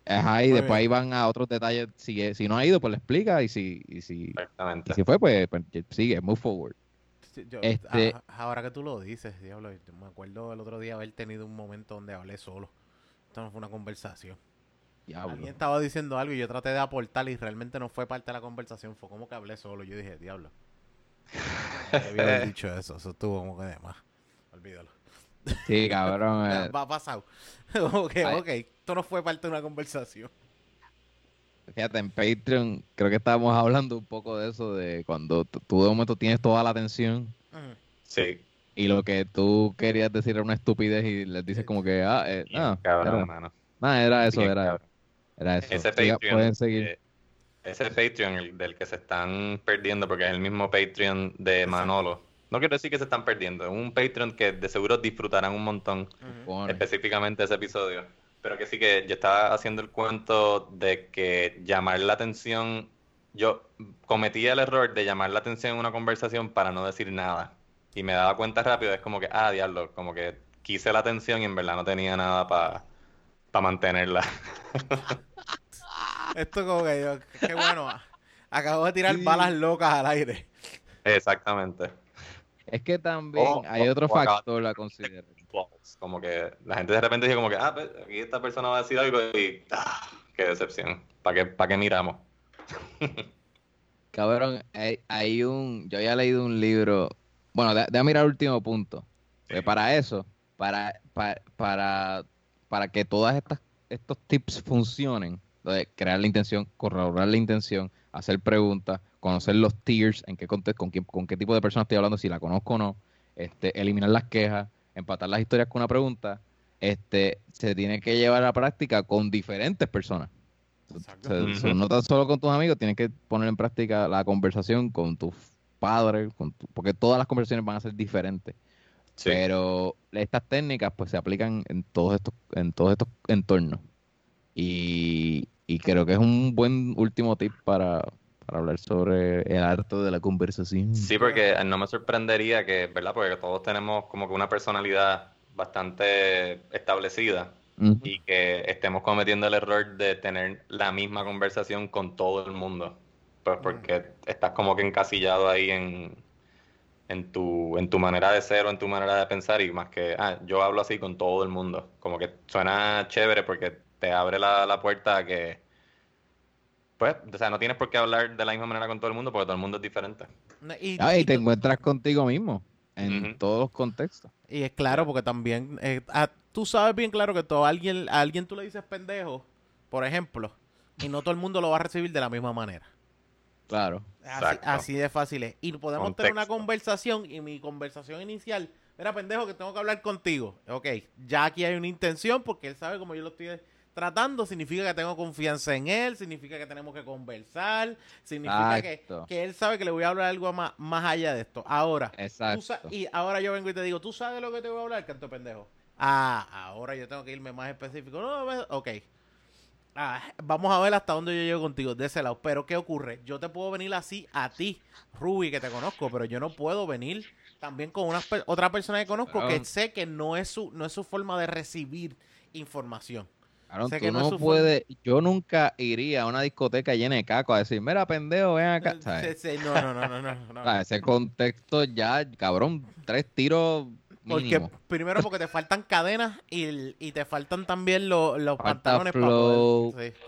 Ajá, y Muy después bien. ahí van a otros detalles. Si, si no ha ido, pues le explica. Y si, y si, exactamente. y si fue, pues, pues, sigue, move forward. Yo- Este- a- ahora que tú lo dices, diablo, yo me acuerdo el otro día haber tenido un momento donde hablé solo. Esto no fue una conversación. Diablo. Alguien estaba diciendo algo y yo traté de aportar y realmente no fue parte de la conversación, fue como que hablé solo. Yo dije, diablo. Debí haber dicho eso, eso estuvo como que de más. Olvídalo. Sí, cabrón. Eh, va pasado. ok, Ay. ok. Esto no fue parte de una conversación. fíjate, en Patreon creo que estábamos hablando un poco de eso, de cuando tú de momento tienes toda la atención. Sí, y lo que tú querías decir era una estupidez y les dices como que, ah, eh, bien no, cabrón, era, mano. no, era eso, Bien era, cabrón. era eso. Ese Siga- Patreon, pueden seguir. eh, ese Patreon el del que se están perdiendo, porque es el mismo Patreon de Manolo. No quiero decir que se están perdiendo, es un Patreon que de seguro disfrutarán un montón, específicamente ese episodio. Pero que sí que yo estaba haciendo el cuento de que llamar la atención, yo cometía el error de llamar la atención en una conversación para no decir nada. Y me daba cuenta rápido, es como que, ah, diablo, como que quise la atención y en verdad no tenía nada para mantenerla. Esto como que yo, qué bueno. Acabo de tirar Sí. balas locas al aire. Exactamente. Es que también O- hay o- otro o acaba- factor a considerar. Como que la gente de repente dice como que, ah, pues, aquí esta persona va a decir algo y, ah, qué decepción. ¿Para qué, para qué miramos? Cabrón, hay, hay un, yo había leído un libro, bueno, de- déjame mirar el último punto. Porque para eso, para, para, para, para que todas estas estos tips funcionen, crear la intención, corroborar la intención, hacer preguntas, conocer los tiers, en qué conte- con, quién- con qué tipo de persona estoy hablando, si la conozco o no, este, eliminar las quejas, empatar las historias con una pregunta, este, se tiene que llevar a la práctica con diferentes personas. No tan solo con tus amigos, tienes que poner en práctica la conversación con tus padres, con tu- porque todas las conversaciones van a ser diferentes. Sí. Pero estas técnicas pues se aplican en todos estos, en todos estos entornos. Y, y creo que es un buen último tip para, para hablar sobre el arte de la conversación. Sí, porque no me sorprendería que, ¿verdad? Porque todos tenemos como que una personalidad bastante establecida Ujú. y que estemos cometiendo el error de tener la misma conversación con todo el mundo. Pues porque estás como que encasillado ahí en, en tu, en tu manera de ser o en tu manera de pensar y más que, ah, yo hablo así con todo el mundo. Como que suena chévere porque te abre la, la puerta a que, pues, o sea, no tienes por qué hablar de la misma manera con todo el mundo porque todo el mundo es diferente. Y, Ah, y y te tú- encuentras contigo mismo en todos los contextos. y es claro, porque también eh, ah, tú sabes bien claro que todo alguien, a alguien tú le dices pendejo, por ejemplo, y no todo el mundo lo va a recibir de la misma manera. Claro. Así, de fácil es. Y podemos tener una conversación y mi conversación inicial, era pendejo que tengo que hablar contigo. Ok, ya aquí hay una intención porque él sabe como yo lo estoy tratando, significa que tengo confianza en él, significa que tenemos que conversar, significa que, que él sabe que le voy a hablar algo más, más allá de esto. Ahora, tú y ahora yo vengo y te digo, ¿tú sabes lo que te voy a hablar, canto pendejo? Ah, ahora yo tengo que irme más específico. No, ok. Ah, vamos a ver hasta dónde yo llego contigo, de ese lado. Pero, ¿qué ocurre? Yo te puedo venir así a ti, Ruby, que te conozco, pero yo no puedo venir también con una otra persona que conozco que sé que no es su, no es su forma de recibir información. Sé tú que no puedes. Yo nunca iría a una discoteca llena de caco a decir, mira, pendejo, ven acá. ¿sabes? Sí, sí, no, no, no, no, no, no. Ese contexto ya, cabrón, tres tiros Porque mínimo. primero porque te faltan cadenas y, y te faltan también lo- los Falta pantalones flow, para poder. Sí.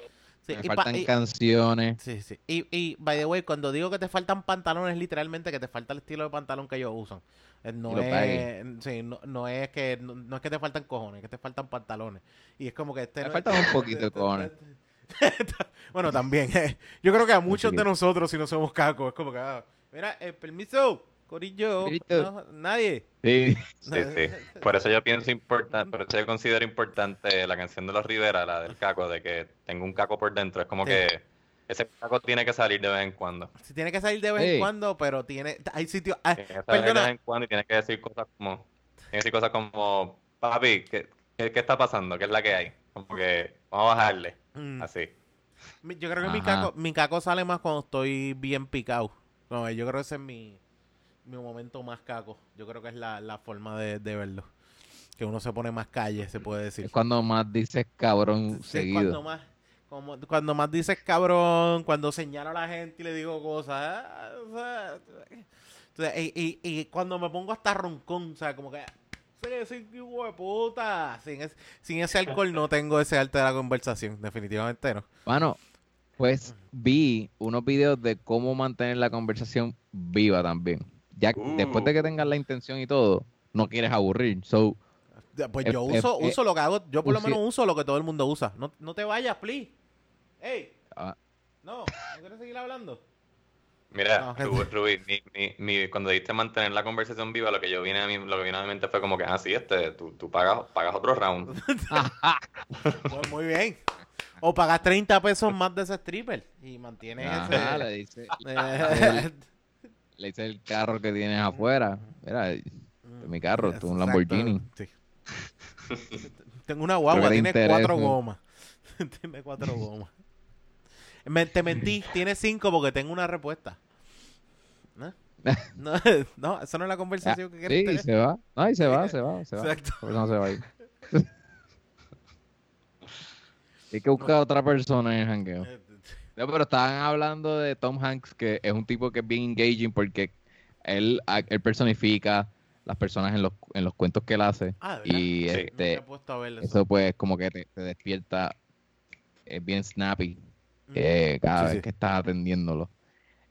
Sí, Me y faltan y- canciones. Sí, sí. Y, y, by the way, cuando digo que te faltan pantalones, literalmente que te falta el estilo de pantalón que ellos usan. Eh, No es, sí, no, no es que no, no es que te faltan cojones, es que te faltan pantalones. Y es como que este no- faltan un poquito de cojones. bueno, también. eh, Yo creo que a muchos de nosotros, si no somos cacos, es como que, ah, mira, eh, permiso, Corillo, Corillo. no, nadie. Sí. Sí, sí. Por eso yo pienso importante, por eso yo considero importante la canción de los Rivera, la del caco, de que tengo un caco por dentro. Es como Sí. que ese caco tiene que salir de vez en cuando. Si tiene que salir de vez en Sí. cuando, pero tiene, hay sitios, ah, Tiene que salir de perdona, vez en cuando y tiene que decir cosas como, tiene que decir cosas como, papi, ¿qué, qué, qué está pasando? ¿Qué es la que hay? Como que vamos a bajarle, mm, así. Yo creo que mi caco, mi caco sale más cuando estoy bien picado. No, yo creo que ese es mi, mi momento más caco. Yo creo que es la, la forma de, de verlo. Que uno se pone más calle, se puede decir. Es cuando más dices cabrón Sí, seguido. cuando más, como- cuando más dices cabrón, cuando señalo a la gente y le digo cosas. o sea, entonces, y, y- y cuando me pongo hasta roncón, o sea, como que. Sí, hijo de puta. Sin, es- sin ese alcohol no tengo ese arte de la conversación, definitivamente no. Bueno, pues vi unos videos de cómo mantener la conversación viva también. Ya Uh. después de que tengas la intención y todo, no quieres aburrir. So, Pues Eh, yo eh, uso, eh, uso lo que hago, yo por lo menos uso lo que todo el mundo usa. No, no te vayas, please. Ey, ah, no, ¿no quieres seguir hablando? Mira, No. Rubí, mi, mi, mi- cuando dijiste mantener la conversación viva, lo que yo vine a mí, lo que vino a mi mente fue como que, ah, sí, este, tú, tú pagas, pagas otro round. Pues muy bien. O pagas 30 pesos más de ese stripper y mantienes ajá, ese... le dice, eh, le dice el carro que tienes afuera. Mira, este es mi carro, esto es un Lamborghini. sí. Tengo una guagua, tiene cuatro gomas. tiene cuatro gomas. Me- te mentí, tiene cinco porque tengo una respuesta. ¿No? No, no, eso no es la conversación que quieres Sí, tener. se va. No, y se va, se va, se va. Exacto. Por eso no se va a ir. Hay que buscar a otra persona en el jangueo. Eh, No, pero estaban hablando de Tom Hanks, que es un tipo que es bien engaging porque él, él personifica las personas en los, en los cuentos que él hace. Ah. Y Sí. Este, eso. pues como que te, te despierta, es bien snappy. Eh, cada Sí, vez sí. que estás atendiéndolo.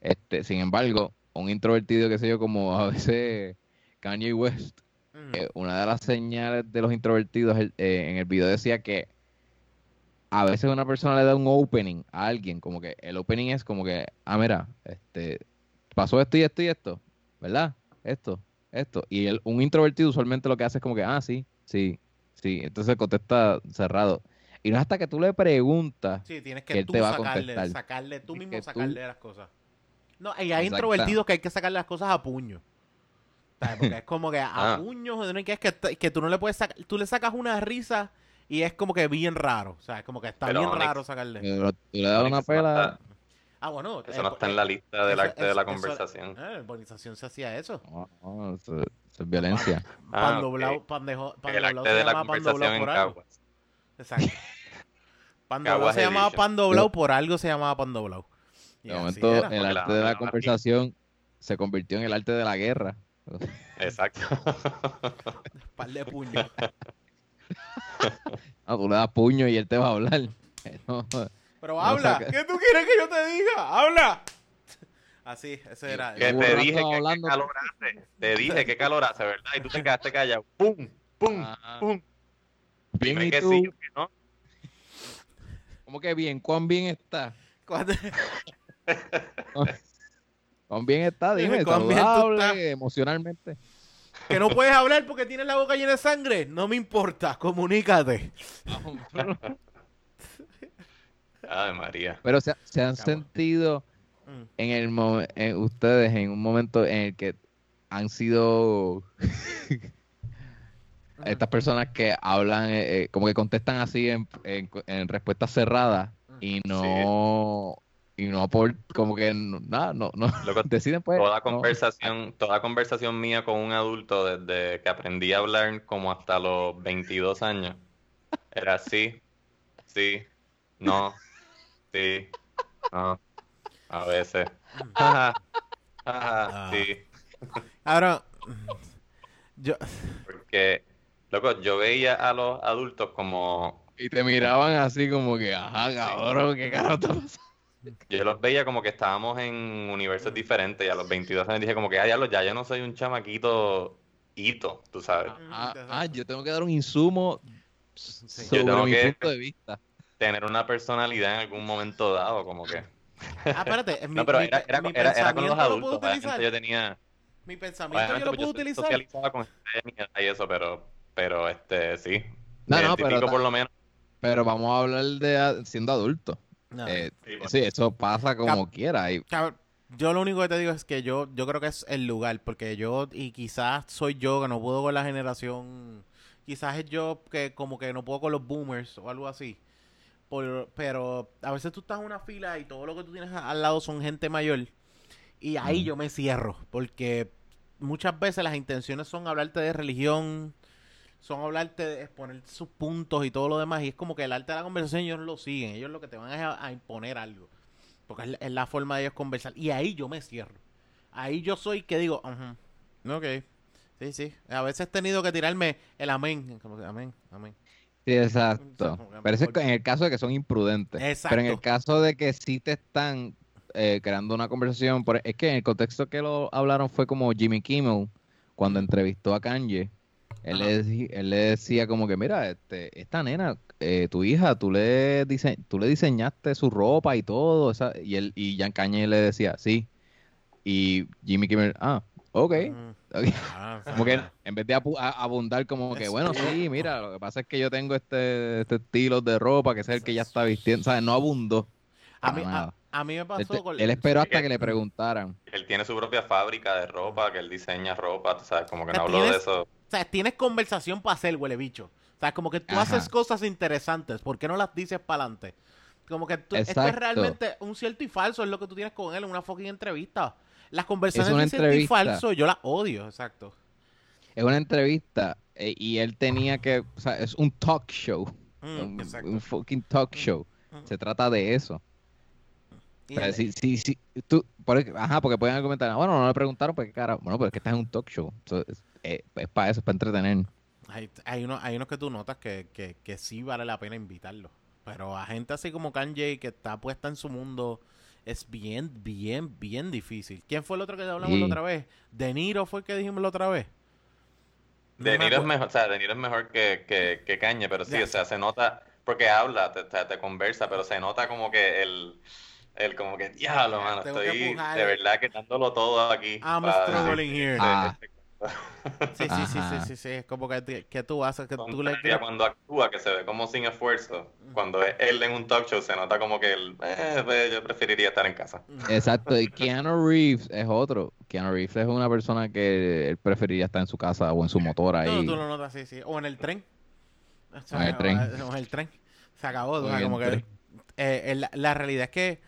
Este, sin embargo, un introvertido, que sé yo, como a veces Kanye West, Mm. eh, una de las señales de los introvertidos eh, en el video decía que a veces una persona le da un opening a alguien, como que el opening es como que, ah, mira, este, pasó esto y esto y esto, ¿verdad? Esto, esto. Y el, un introvertido usualmente lo que hace es como que, ah, sí, sí, sí. Entonces contesta cerrado. Y no es hasta que tú le preguntas, Sí, tienes que que él tú te va a sacarle, contestar. sacarle, tú mismo que tú- sacarle las cosas. No, y hay introvertidos que hay que sacarle las cosas a puño. ¿Sabes? Porque es como que a Ah. puño, joder, que es que, que tú no le puedes sacar, tú le sacas una risa y es como que bien raro. O sea, es como que está Pero, bien raro sacarle. pero tú le das una Eso pela. Ah, bueno. Eso eh, no está eh, en la lista del eso- arte de eso- la eso- conversación. eh, en urbanización se hacía eso. No, no, eso, eso es violencia. Ah, Pan ok. doblado, pan de El se de la conversación doblado en por algo. Caguas. Exacto. Pan doblado Caguas se llamaba Edition. pan doblado por algo se llamaba pan doblado. Y De momento, el la- arte de la la- conversación se convirtió en el arte de la guerra. Exacto. Par de puños. Ah, tú le das puño y él te va a hablar. No, Pero No habla, saca- ¿qué tú quieres que yo te diga? habla. Así, ese era. que te dije que calor hace. Te dije que calor hace, ¿verdad? Y tú te quedaste callado. ¡Pum! ¡Pum! Ah, ¡Pum! Bien, Dime ¿y que tú? sí o que no. ¿Cómo que bien? ¿Cuán bien está? ¿Cuán bien está? Dime, ¿Cuán bien tú saludable, estás? emocionalmente. que no puedes hablar porque tienes la boca llena de sangre. No me importa, comunícate. Ay, María. Pero se, se han sentido Mm. en el en ustedes en un momento en el que han sido estas personas que hablan, eh, eh, como que contestan así en, en, en respuestas cerradas y no y no por como que no- nada, no, no Loco, deciden pues. Toda no. conversación, toda conversación mía con un adulto desde que aprendí a hablar como hasta los 22 años era sí, sí, no, sí, no, a veces. Ajá, ajá, Ah. sí. Ahora, yo, Porque, loco, yo veía a los adultos como, Y te miraban así como que, ajá, cabrón, qué carajo está pasando. yo los veía como que estábamos en universos diferentes y a los 22 años dije como que, ah, diablo, ya yo no soy un chamaquito hito, tú sabes. Ah, ah, yo tengo que dar un insumo sobre Yo tengo mi que- punto de vista. Tener una personalidad en algún momento dado, como que... ah, espérate, mi, No, pero mi- era, era, mi era, era con los pensamiento lo adultos. utilizar. yo tenía. Mi pensamiento yo lo pues, puedo yo utilizar. socializaba con gente y eso, pero, pero este, sí. No, no, pero por lo menos. Pero vamos a hablar de siendo adulto. No. Eh, Sí, pues. sí, eso pasa como quiera. Y, yo lo único que te digo es que yo, yo creo que es el lugar, porque yo, y quizás soy yo que no puedo con la generación, quizás es yo que como que no puedo con los boomers o algo así. Por- pero a veces tú estás en una fila y todo lo que tú tienes al lado son gente mayor. Y ahí Mm. yo me cierro, porque muchas veces las intenciones son hablarte de religión, son hablarte de exponer sus puntos y todo lo demás. Y es como que el arte de la conversación ellos lo siguen, ellos lo que te van es a, a imponer algo. Porque es, la- es la forma de ellos conversar. Y ahí yo me cierro. Ahí yo soy que digo, "Ujú, ok, sí, sí. A veces he tenido que tirarme el amén. Como que, amén, amén. sí, exacto. Mejor- en el caso de que son imprudentes. Pero en el Exacto. caso de que sí te están eh, creando una conversación, por- es que en el contexto que lo hablaron fue como Jimmy Kimmel, cuando entrevistó a Kanye, él, le, deci- él le decía como que, mira, este, esta nena, eh, tu hija, tú le, dise- tú le diseñaste su ropa y todo, esa- y él y Jan Kanye le decía, sí, y Jimmy Kimmel, ah, ok, Ujú. ok. Ah, Como que en vez de abundar como que, bueno, sí, mira, lo que pasa es que yo tengo este, este estilo de ropa, que es el que ya está vistiendo, ¿sabes? No abundó. A mí, a. a mí me Él, pasó te- con... él esperó hasta que le preguntaran. Él tiene su propia fábrica de ropa, que él diseña ropa, tú sabes, como que no habló de eso. O sea, tienes conversación para hacer, huele bicho. O sea, como que tú Ajá. haces cosas interesantes. ¿Por qué no las dices para adelante? Como que tú- esto es realmente un cierto y falso. Es lo que tú tienes con él en una fucking entrevista. Las conversaciones de cierto y falso, yo las odio, exacto. Es una entrevista eh, y él tenía que, o sea, es un talk show, Mm, un, fucking talk show. Mm. Se trata de eso. Si, si, si, tú, por, ajá, porque pueden argumentar, bueno, no le preguntaron, pues cara, bueno, pero es que estás en un talk show. Es, eh, es para eso, es para entretener. Hay, hay, unos, hay unos que tú notas que, que, que sí vale la pena invitarlos. Pero a gente así como Kanye, que está puesta en su mundo, es bien, bien, bien difícil. ¿Quién fue el otro que hablamos Sí. la otra vez? De Niro fue el que dijimos la otra vez. No De me Niro es mejor, o sea, De Niro es mejor que, que, que Kanye, pero sí, Ya. o sea, se nota, porque habla, te, te, te conversa, pero se nota como que el, el como que, diablo, mano, tengo estoy de verdad que dándolo todo aquí. I'm para struggling here. Ah. Sí, sí, sí, sí, sí, sí. Es como que, que tú haces, que tú le cuando actúa, que se ve como sin esfuerzo. Cuando es él en un talk show, se nota como que él, eh, pues, yo preferiría estar en casa. Exacto, y Keanu Reeves es otro. Keanu Reeves es una persona que él preferiría estar en su casa o en su motor No, ahí. tú lo notas, sí, sí. O en el tren. O sea, O en el tren. O en el tren. Se acabó. o sea, como que, eh, eh, la, la realidad es que,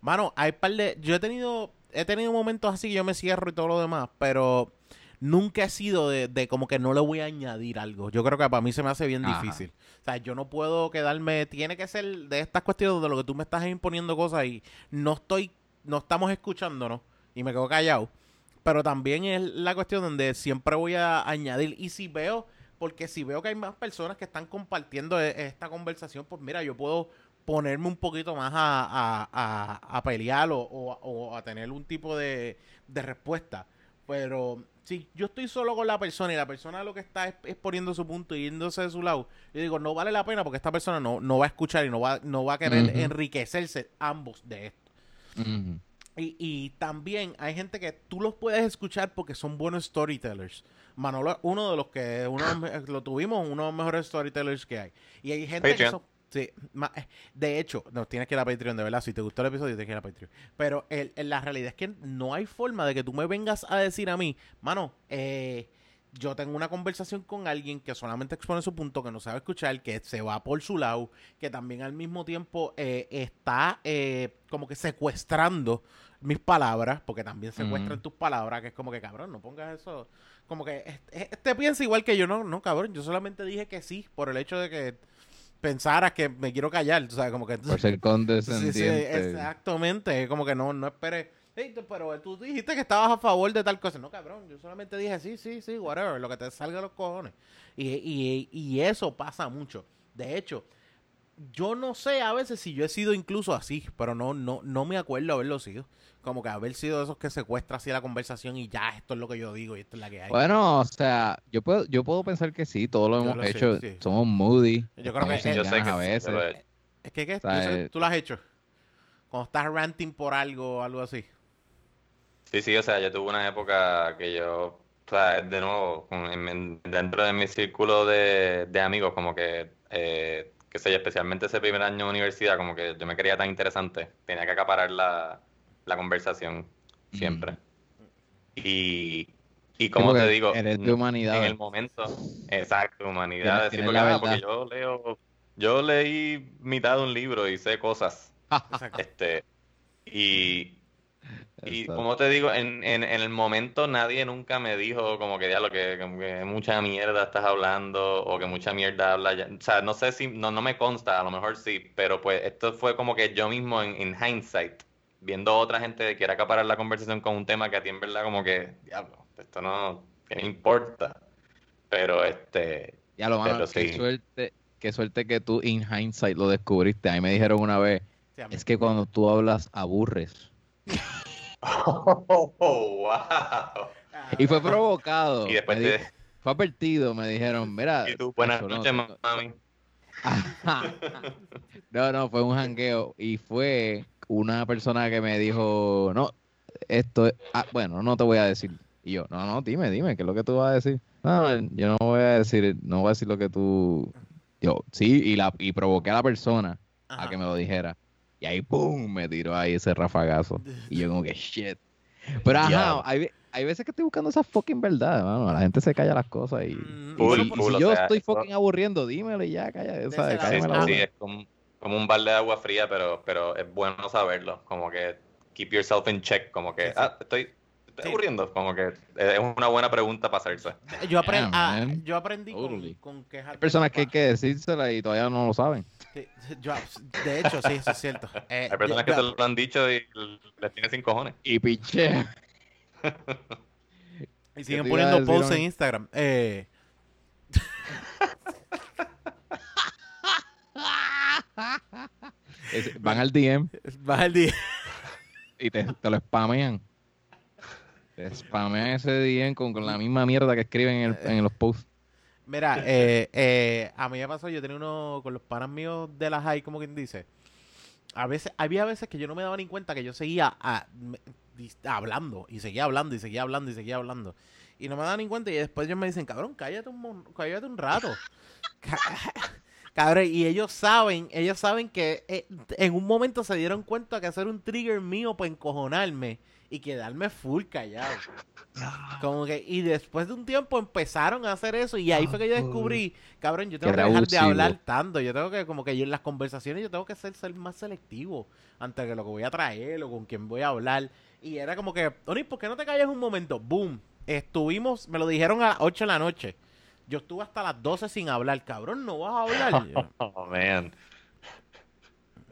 mano, hay par de... Yo he tenido, he tenido momentos así que yo me cierro y todo lo demás, pero nunca he sido de, de como que no le voy a añadir algo. Yo creo que para mí se me hace bien Ajá. difícil. O sea, yo no puedo quedarme... Tiene que ser de estas cuestiones de lo que tú me estás imponiendo cosas y no estoy... No estamos escuchándonos y me quedo callado. Pero también es la cuestión donde siempre voy a añadir. Y si veo, porque si veo que hay más personas que están compartiendo e- esta conversación, pues mira, yo puedo ponerme un poquito más a, a- a- a pelear o, o- o a tener un tipo de, de respuesta. Pero si yo estoy solo con la persona y la persona lo que está es, es poniendo su punto y yéndose de su lado, yo digo, no vale la pena porque esta persona no, no va a escuchar y no va, no va a querer enriquecerse ambos de esto. Y, y también hay gente que tú los puedes escuchar porque son buenos storytellers. Manolo uno de los que uno de los me- lo tuvimos, uno de los mejores storytellers que hay. Y hay gente que son. Sí, ma- eh, de hecho, no tienes que ir a Patreon, de verdad. Si te gustó el episodio, tienes que ir a Patreon. Pero el- el- la realidad es que no hay forma de que tú me vengas a decir a mí, mano, eh, yo tengo una conversación con alguien que solamente expone su punto, que no sabe escuchar, que se va por su lado, que también al mismo tiempo eh, está eh, como que secuestrando mis palabras, porque también secuestran tus palabras, que es como que cabrón, no pongas eso. Como que este, este piensa igual que yo, no, no, cabrón, yo solamente dije que sí, por el hecho de que pensaras que me quiero callar, tú sabes, como que... Por ser Sí, sí, condescendiente. exactamente. Como que no, no esperes. "Ey, tú- pero tú dijiste que estabas a favor de tal cosa. No, cabrón. Yo solamente dije sí, sí, sí, whatever. Lo que te salga de los cojones. Y, y, y eso pasa mucho. De hecho, yo no sé a veces si yo he sido incluso así, pero no, no, no me acuerdo haberlo sido. Como que haber sido de esos que secuestra así la conversación y ya, esto es lo que yo digo y esto es la que hay. Bueno, o sea, yo puedo, yo puedo pensar que sí, todos lo Yo hemos lo sé, hecho. sí. Somos moody. Yo creo que- estamos sin Yo sé que a sí, veces. he- es que, ¿qué? o sea, Yo sé- eh, tú lo has hecho. Cuando estás ranting por algo o algo así. Sí, sí, o sea, yo tuve una época que yo, o sea, de nuevo, con- en- en- dentro de mi círculo de, de amigos, como que, eh, qué sé yo, especialmente ese primer año de universidad, como que yo me quería tan interesante, tenía que acaparar la, la conversación siempre. Y, y como te digo, eres de no- humanidades. en el momento, exacto, sí, Tienes porque, ah, porque yo leo, yo leí mitad de un libro y sé cosas, este, y... Y Exacto. como te digo, en, en, en el momento nadie nunca me dijo como que ya lo que, como que mucha mierda estás hablando o que mucha mierda habla ya. O sea, no sé si, no, no me consta, a lo mejor sí, pero pues esto fue como que yo mismo en, en hindsight, viendo a otra gente que quiera acaparar la conversación con un tema que a ti en verdad como que, diablo, esto no, que no importa. Pero este, Ya lo mano, qué suerte, qué suerte que tú in hindsight lo descubriste. A mí me dijeron una vez, Sí, es que cuando tú hablas aburres. oh, wow. Y fue provocado. Y después te, Fue advertido, me dijeron, mira. y tú, buenas noches, no, mami. no, no, fue un jangueo y fue una persona que me dijo, no, esto es, ah, bueno, no te voy a decir. Y yo, no, no, dime, dime, ¿qué es lo que tú vas a decir? No, yo no voy a decir, no voy a decir lo que tú, yo, sí, y la, y provoqué a la persona Ajá. a que me lo dijera. Y ahí, ¡pum! me tiró ahí ese rafagazo. Y yo como que, shit. Pero ajá, Diablo. hay, hay veces que estoy buscando esa fucking verdad, mano. La gente se calla las cosas y, Mm, y y si o yo sea, estoy fucking aburriendo, dímelo y ya, calla, ese Cállame lado. la Sí, es como, como un balde de agua fría, pero, pero es bueno saberlo. Como que keep yourself in check. Como que, Sí, sí. ah, estoy, estoy Sí. aburriendo. Como que es una buena pregunta para hacerse. Yo, apren- Yeah, ah, yo aprendí con, Totally. con quejas Hay personas que hay que decírsela y todavía no lo saben. Sí, yo- de hecho, sí, eso es cierto. Eh, Hay personas yo- que te lo han dicho y les tiene sin cojones. Y piche. y siguen poniendo posts en? Instagram. Eh, Es- Van al DM baja el día. y te, te lo spamean. Te spamean ese DM con, con la misma mierda que escriben en, el- en los posts. Mira, eh, eh, a mí me pasó, yo tenía uno con los panas míos de la high, como quien dice. A veces, había veces que yo no me daba ni cuenta que yo seguía a- me- dis- hablando, y seguía hablando, y seguía hablando, y seguía hablando. Y no me daba ni cuenta, y después ellos me dicen, cabrón, cállate un, cállate un rato. Ca- Cabrón, y ellos saben, ellos saben que eh, en un momento se dieron cuenta que hacer un trigger mío para encojonarme y quedarme full callado. Como que, y después de un tiempo empezaron a hacer eso y ahí fue que yo descubrí, cabrón, yo tengo Que dejar de hablar tanto, yo tengo que, como que yo en las conversaciones yo tengo que ser, ser más selectivo ante que lo que voy a traer o con quién voy a hablar. Y era como que, Oni, ¿por qué no te callas un momento? Boom, estuvimos, me lo dijeron a las 8 de la noche. Yo estuve hasta las 12 sin hablar, cabrón, no vas a hablar. Yo, Oh, man.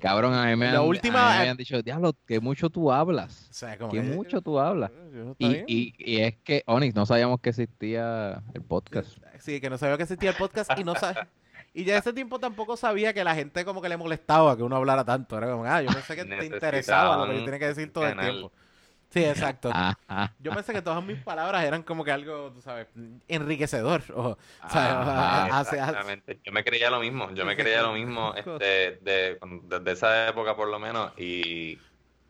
Cabrón, a mí me, La han, última- a mí me habían dicho, diablo, que mucho tú hablas. o sea, como Que que- mucho tú hablas. Está Y, y, y es que, Onyx, no sabíamos que existía el podcast. Sí, que no sabía que existía el podcast y no sabía. Y ya ese tiempo tampoco sabía que la gente como que le molestaba que uno hablara tanto. Era como, ah, yo pensé que te interesaba lo que yo tenía que decir todo el tiempo. Sí, exacto. Ajá. Yo pensé que todas mis palabras eran como que algo, tú sabes, enriquecedor. O, Ah, ¿sabes? Hace- Exactamente. Yo me creía lo mismo, yo me creía lo mismo este, de, desde esa época por lo menos y,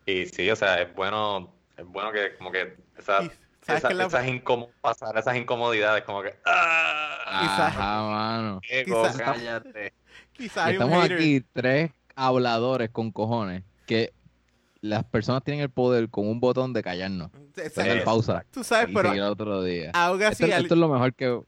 y sí, o sea, es bueno, es bueno que como que esa, y ¿Sabes esa- qué es la- esas incómo- pasar esas incomodidades como que ¡ah! Quizás- Ajá, mano. Ego, quizás- cállate. Estamos hater. aquí tres habladores con cojones que las personas tienen el poder con un botón de callarnos. Sí. pausa Tú sabes, y pero otro día. aún así, esto, al- esto es lo mejor que,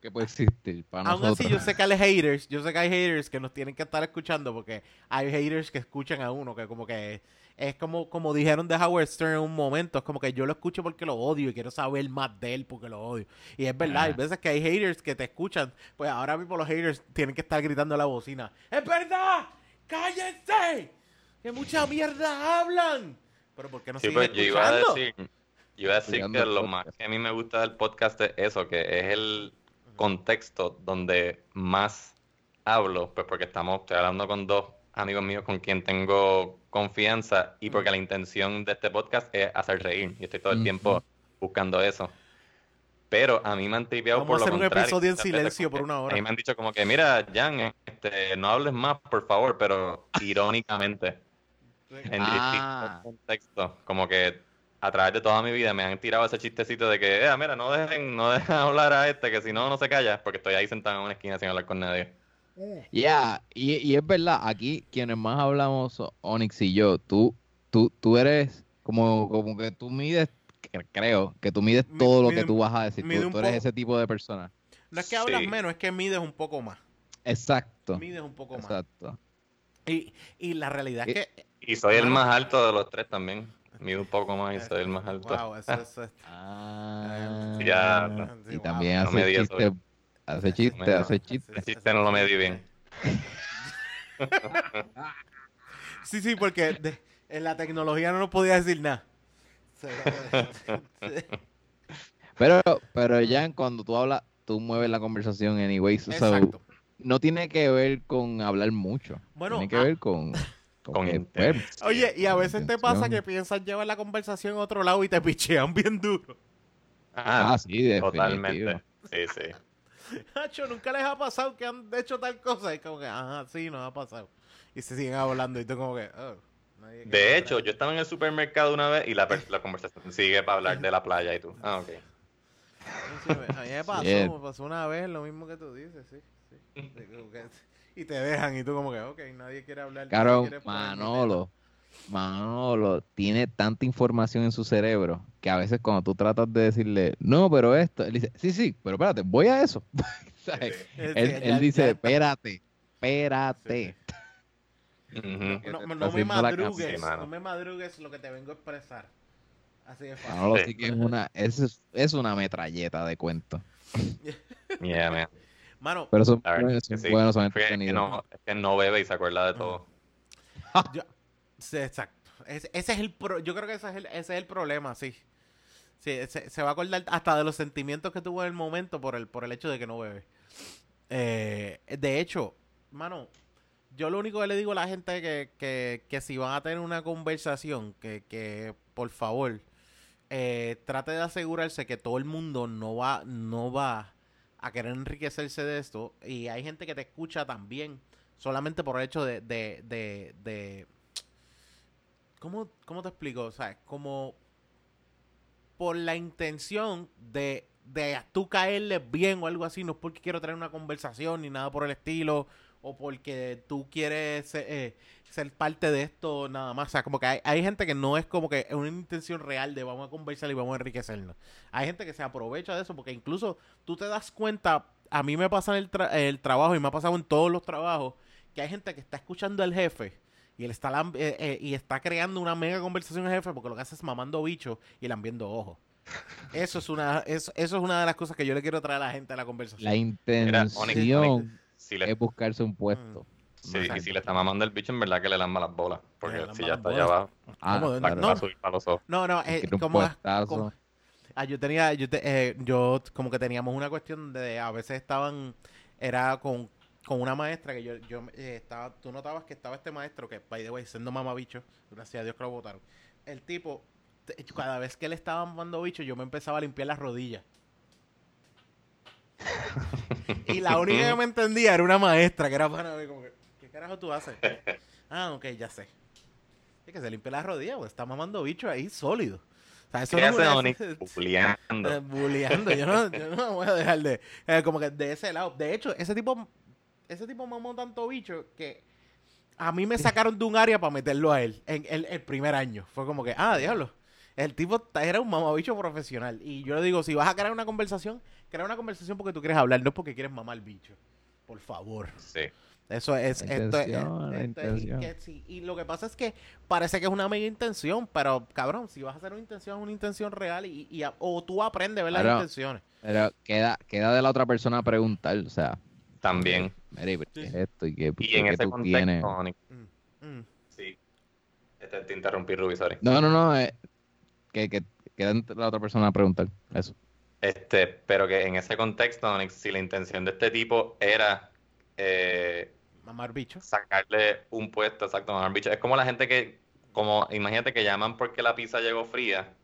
que puede existir para aún nosotros. así yo sé que hay haters, yo sé que hay haters que nos tienen que estar escuchando porque hay haters que escuchan a uno que como que es como como dijeron de Howard Stern en un momento, es como que yo lo escucho porque lo odio y quiero saber más de él porque lo odio. Y es verdad, hay Ajá. veces que hay haters que te escuchan, pues ahora mismo los haters tienen que estar gritando a la bocina. ¡Es verdad! ¡Cállense! ¡Que mucha mierda hablan! Pero ¿por qué no Sí, siguen pues yo iba a decir, yo iba a decir que lo más que a mí me gusta del podcast es eso, que es el contexto donde más hablo, pues porque estamos, estoy hablando con dos amigos míos con quien tengo confianza y porque la intención de este podcast es hacer reír y estoy todo el tiempo buscando eso. Pero a mí me han tripeado Vamos por a lo hacer un contrario. episodio en silencio por una hora. A mí me han dicho como que, mira, Jan, este, no hables más, por favor, pero irónicamente en Ah. distintos contextos. Como que a través de toda mi vida me han tirado ese chistecito de que, eh, mira, no dejen, no dejen hablar a este, que si no, no se calla, porque estoy ahí sentado en una esquina sin hablar con nadie. Ya, y, y es verdad, aquí quienes más hablamos, son Onyx y yo, tú, tú, tú eres como, como que tú mides, cre- creo, que tú mides Mi- todo lo que tú vas a decir. Tú, eres ese tipo de persona. No es que hablas Sí. menos, es que mides un poco más. Exacto. Mides un poco más. Exacto. Y, y la realidad es que. Y soy el Claro. más alto de los tres también. Mido un poco más y soy el más alto. Wow, eso, eso es- Ah, Ya, y también No hace digas chiste, hace chiste, hace chiste. El chiste no lo medí bien. Sí, sí, porque de- en la tecnología no nos podía decir nada. Pero, pero ya cuando tú hablas, tú mueves la conversación anyways. so, Exacto. no tiene que ver con hablar mucho. Bueno, tiene que ah, ver con, Con inter- Oye, y a veces te pasa que piensas llevar la conversación a otro lado y te pichean bien duro. Ah, sí, definitivo. totalmente. Sí, sí. Hacho, nunca les ha pasado que han hecho tal cosa. Y como que, ajá, sí, nos ha pasado. Y se siguen hablando y tú como que, oh, nadie De hablar. hecho, yo estaba en el supermercado una vez y la, la conversación sigue para hablar de la playa y tú. Ah, ok. Sí, A mí me pasó, me pasó una vez lo mismo que tú dices, sí. sí. Y te dejan y tú como que, ok, nadie quiere hablar. Claro, Manolo, Manolo tiene tanta información en su cerebro que a veces cuando tú tratas de decirle, no, pero esto, él dice, sí, sí, pero espérate, voy a eso. Él, Sí, él ya- dice, ya- espérate, espérate. No, me madrugues, no me madrugues lo que te vengo a expresar. Así de fácil. Manolo Sí. que es una, es, es una metralleta de cuentos. Yeah, man. Mano, Pero son, buenos, es que son sí. buenos, son Fue que entretenidos. no, es que no bebe y se acuerda de todo. yo- sí, exacto. Ese, ese es el pro- yo creo que ese es el, ese es el problema, sí. Sí, se, se va a acordar hasta de los sentimientos que tuvo en el momento por el, por el hecho de que no bebe. Eh, de hecho, mano, yo lo único que le digo a la gente que, que, que si van a tener una conversación, que, que por favor, eh, trate de asegurarse que todo el mundo no va, no va a querer enriquecerse de esto. Y hay gente que te escucha también solamente por el hecho de, de, de, ¿cómo, ¿cómo te explico? O sea, como por la intención de, de tú caerle bien o algo así, no es porque quiero tener una conversación ni nada por el estilo, o porque tú quieres eh, ser parte de esto nada más. O sea, como que hay, hay gente que no es como que es una intención real de vamos a conversar y vamos a enriquecernos. Hay gente que se aprovecha de eso porque incluso tú te das cuenta, a mí me pasa en el, tra- el trabajo y me ha pasado en todos los trabajos, que hay gente que está escuchando al jefe y él está eh, eh, y está creando una mega conversación al jefe porque lo que hace es mamando bicho y lambiendo ojos. Eso es una eso, eso es una de las cosas que yo le quiero traer a la gente a la conversación. La Mira, Onyx, intención Onyx, si le, es buscarse un puesto. Sí, y si le está mamando el bicho, en verdad que le lamba las bolas. Porque si ya está allá abajo, Ah, claro. No. va a subir para los ojos. No, no, eh, como, ah, yo tenía, yo, te- eh, yo como que teníamos una cuestión de a veces estaban, era con, con una maestra que yo, yo eh, estaba, tú notabas que estaba este maestro que, by the way, siendo mamabicho, gracias a Dios que lo votaron. El tipo, te- cada vez que le estaban mamando bicho, yo me empezaba a limpiar las rodillas. y la única que me entendía era una maestra que era para mí, como que, ¿qué carajo tú haces? Ah, ok, ya sé. Es que se limpia las rodillas, pues está mamando bicho ahí sólido. O sea, eso ¿Qué no hace eh, bulleando. Yo no, yo no me voy a dejar de. eh, como que de ese lado. De hecho, ese tipo. Ese tipo mamó tanto bicho que. a mí me sacaron de un área para meterlo a él en el, el primer año. Fue como que, ah, diablo. El tipo era un mamabicho profesional. Y yo le digo, si vas a crear una conversación, crea una conversación porque tú quieres hablar, no porque quieres mamar bicho. Por favor. Sí. Eso es, esto es, esto es- intención. que sí. Y lo que pasa es que parece que es una mega intención, pero cabrón, si vas a hacer una intención, es una intención real y, y a- o tú aprendes a ver las intenciones. Pero queda, queda de la otra persona preguntar, o sea, También. Mary, ¿pero ¿qué Sí, es sí. esto? ¿Y qué, Y qué- en ese tú contexto, Mm, mm. sí. Este, te interrumpí, Ruby, sorry. No, no, no, eh, que, que queda la otra persona a preguntar, eso. Este, pero que en ese contexto, Onyx, si la intención de este tipo era eh, Mamar bicho. sacarle un puesto exacto a bicho, es como la gente que, como, imagínate que llaman porque la pizza llegó fría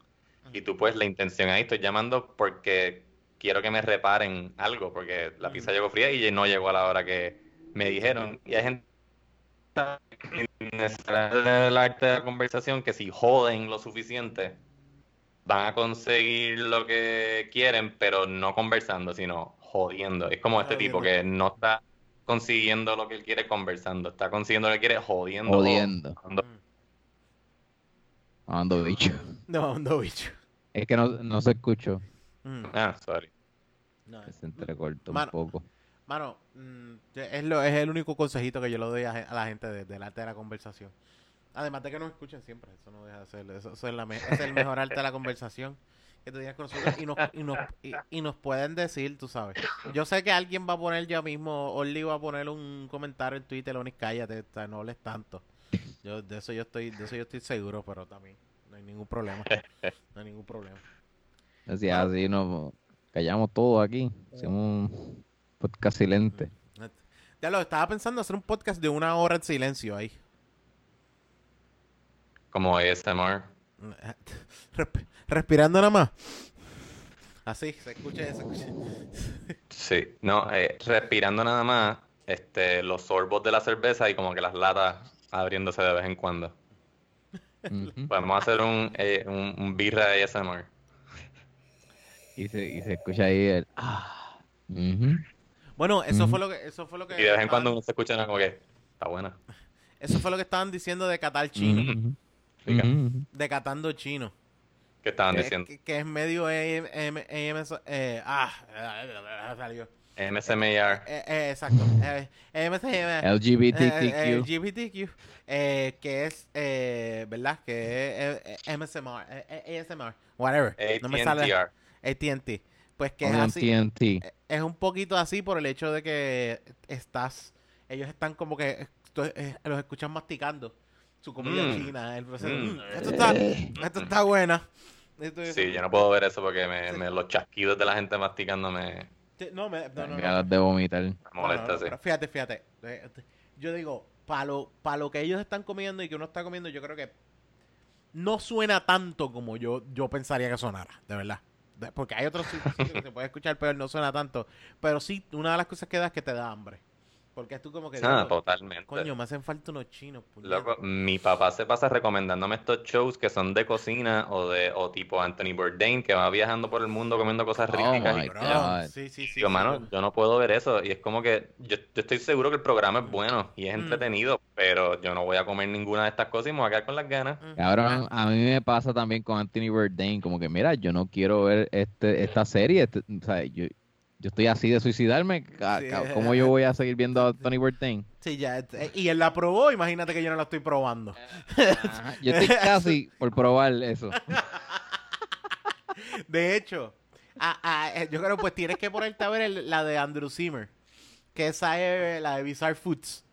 y tú pues la intención ahí, estoy llamando porque quiero que me reparen algo, porque la pizza llegó fría y no llegó a la hora que me dijeron. Y hay gente en el arte de la conversación que si joden lo suficiente van a conseguir lo que quieren, pero no conversando, sino jodiendo. Es como este tipo que no está consiguiendo lo que él quiere conversando, está consiguiendo lo que quiere jodiendo. Jodiendo. dando- Mm. Ando bicho. No, no bicho. Es que no, no se escuchó, Mm. Ah, sorry. No. se entrecortó Mano. un poco. Mano, mm, es, lo, es el único consejito que yo le doy a, a la gente de- del arte de la conversación. Además de que nos escuchen siempre, eso no deja de ser, eso, eso es, la me- es el mejor arte de la conversación que tú tienes con nosotros y nos, y, nos, y, y nos pueden decir, tú sabes. Yo sé que alguien va a poner ya mismo, Orly va a poner un comentario en Twitter, Onis, cállate, no hables tanto. Yo, de eso yo estoy, de eso yo estoy seguro, pero también no hay ningún problema. No hay ningún problema. Decía así, nos callamos todo aquí. Hacemos un podcast silente. Ya lo estaba pensando hacer un podcast de una hora en silencio ahí. Como ASMR. Resp- respirando nada más. Así, se escucha, se escucha. Sí, no, eh, respirando nada más, este, los sorbos de la cerveza y como que las latas abriéndose de vez en cuando. Ujú. Podemos hacer un, eh, un, un birra ASMR. y, se, y se escucha ahí el... Ah. Bueno, eso fue lo que, eso fue lo que Y de vez en cuando uno se escucha como que está buena. eso fue lo que estaban diciendo de catar chino. Rica. Ujú. de catando chino. ¿Qué estaban Que, diciendo? que- que es medio AM, AM, AM, eh, ah, salió. MSMAR. Eh, eh, exacto. Eh, MSM, LGBTQ. LGBTQ, eh, que es, eh, ¿verdad? Que es eh, MSMR, ASMR, whatever. No me sale. AT&T. Pues que es así. Es un poquito así por el hecho de que estás, ellos están como que los escuchan masticando su comida Mm. china. el proceso, Mm. "Mm, esto, está, esto está buena. Esto es- Sí, yo no puedo ver eso porque me, me- los chasquidos de la gente masticando me, No, me, no, no, Dan no. de vomitar. me No, no, molesta, no, sí. fíjate, fíjate. eh, Yo digo, para lo, pa lo que ellos están comiendo y que uno está comiendo, yo creo que no suena tanto como yo, yo pensaría que sonara, de verdad. Porque hay otros sitios que se puede escuchar, pero no suena tanto. Pero sí, una de las cosas que da es que te da hambre. Porque es tú como que, Ah, totalmente. coño, me hacen falta unos chinos. Loco, mi papá se pasa recomendándome estos shows que son de cocina o de o tipo Anthony Bourdain que va viajando por el mundo comiendo cosas Oh ricas my y God. sí, sí, sí. Yo, sí, mano, yo- yo no puedo ver eso. Y es como que yo, yo estoy seguro que el programa es bueno y es Mm. entretenido, pero yo no voy a comer ninguna de estas cosas y me voy a quedar con las ganas. Mm. Cabrón, a mí me pasa también con Anthony Bourdain, como que mira, yo no quiero ver este esta serie, este- o sea, yo, yo estoy así de suicidarme, Sí. ca- ¿cómo yo voy a seguir viendo a Anthony Bourdain? Sí, ya. eh, Y él la probó, imagínate que yo no la estoy probando. Ajá, Yo estoy casi por probar eso. De hecho, eh, yo creo pues tienes que ponerte a ver el- la de Andrew Zimmer. Que esa es la de Bizarre Foods.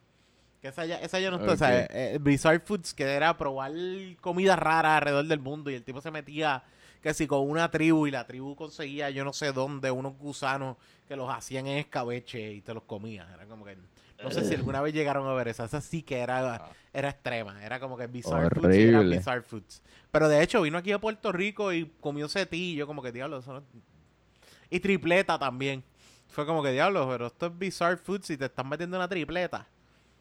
Que esa ya, esa ya no está. o sea, Ok. eh, eh, Bizarre Foods, que era probar comida rara alrededor del mundo. Y el tipo se metía que si con una tribu y la tribu conseguía yo no sé dónde unos gusanos que los hacían en escabeche y te los comía. Era como que... No sé si alguna vez llegaron a ver esa. Esa sí que era, era extrema. Era como que Bizarre Foods era. Bizarre Foods. Pero de hecho vino aquí a Puerto Rico y comió yo como que diablo, eso no- Y tripleta también. Fue como que diablo, pero esto es Bizarre Foods y te están metiendo una tripleta.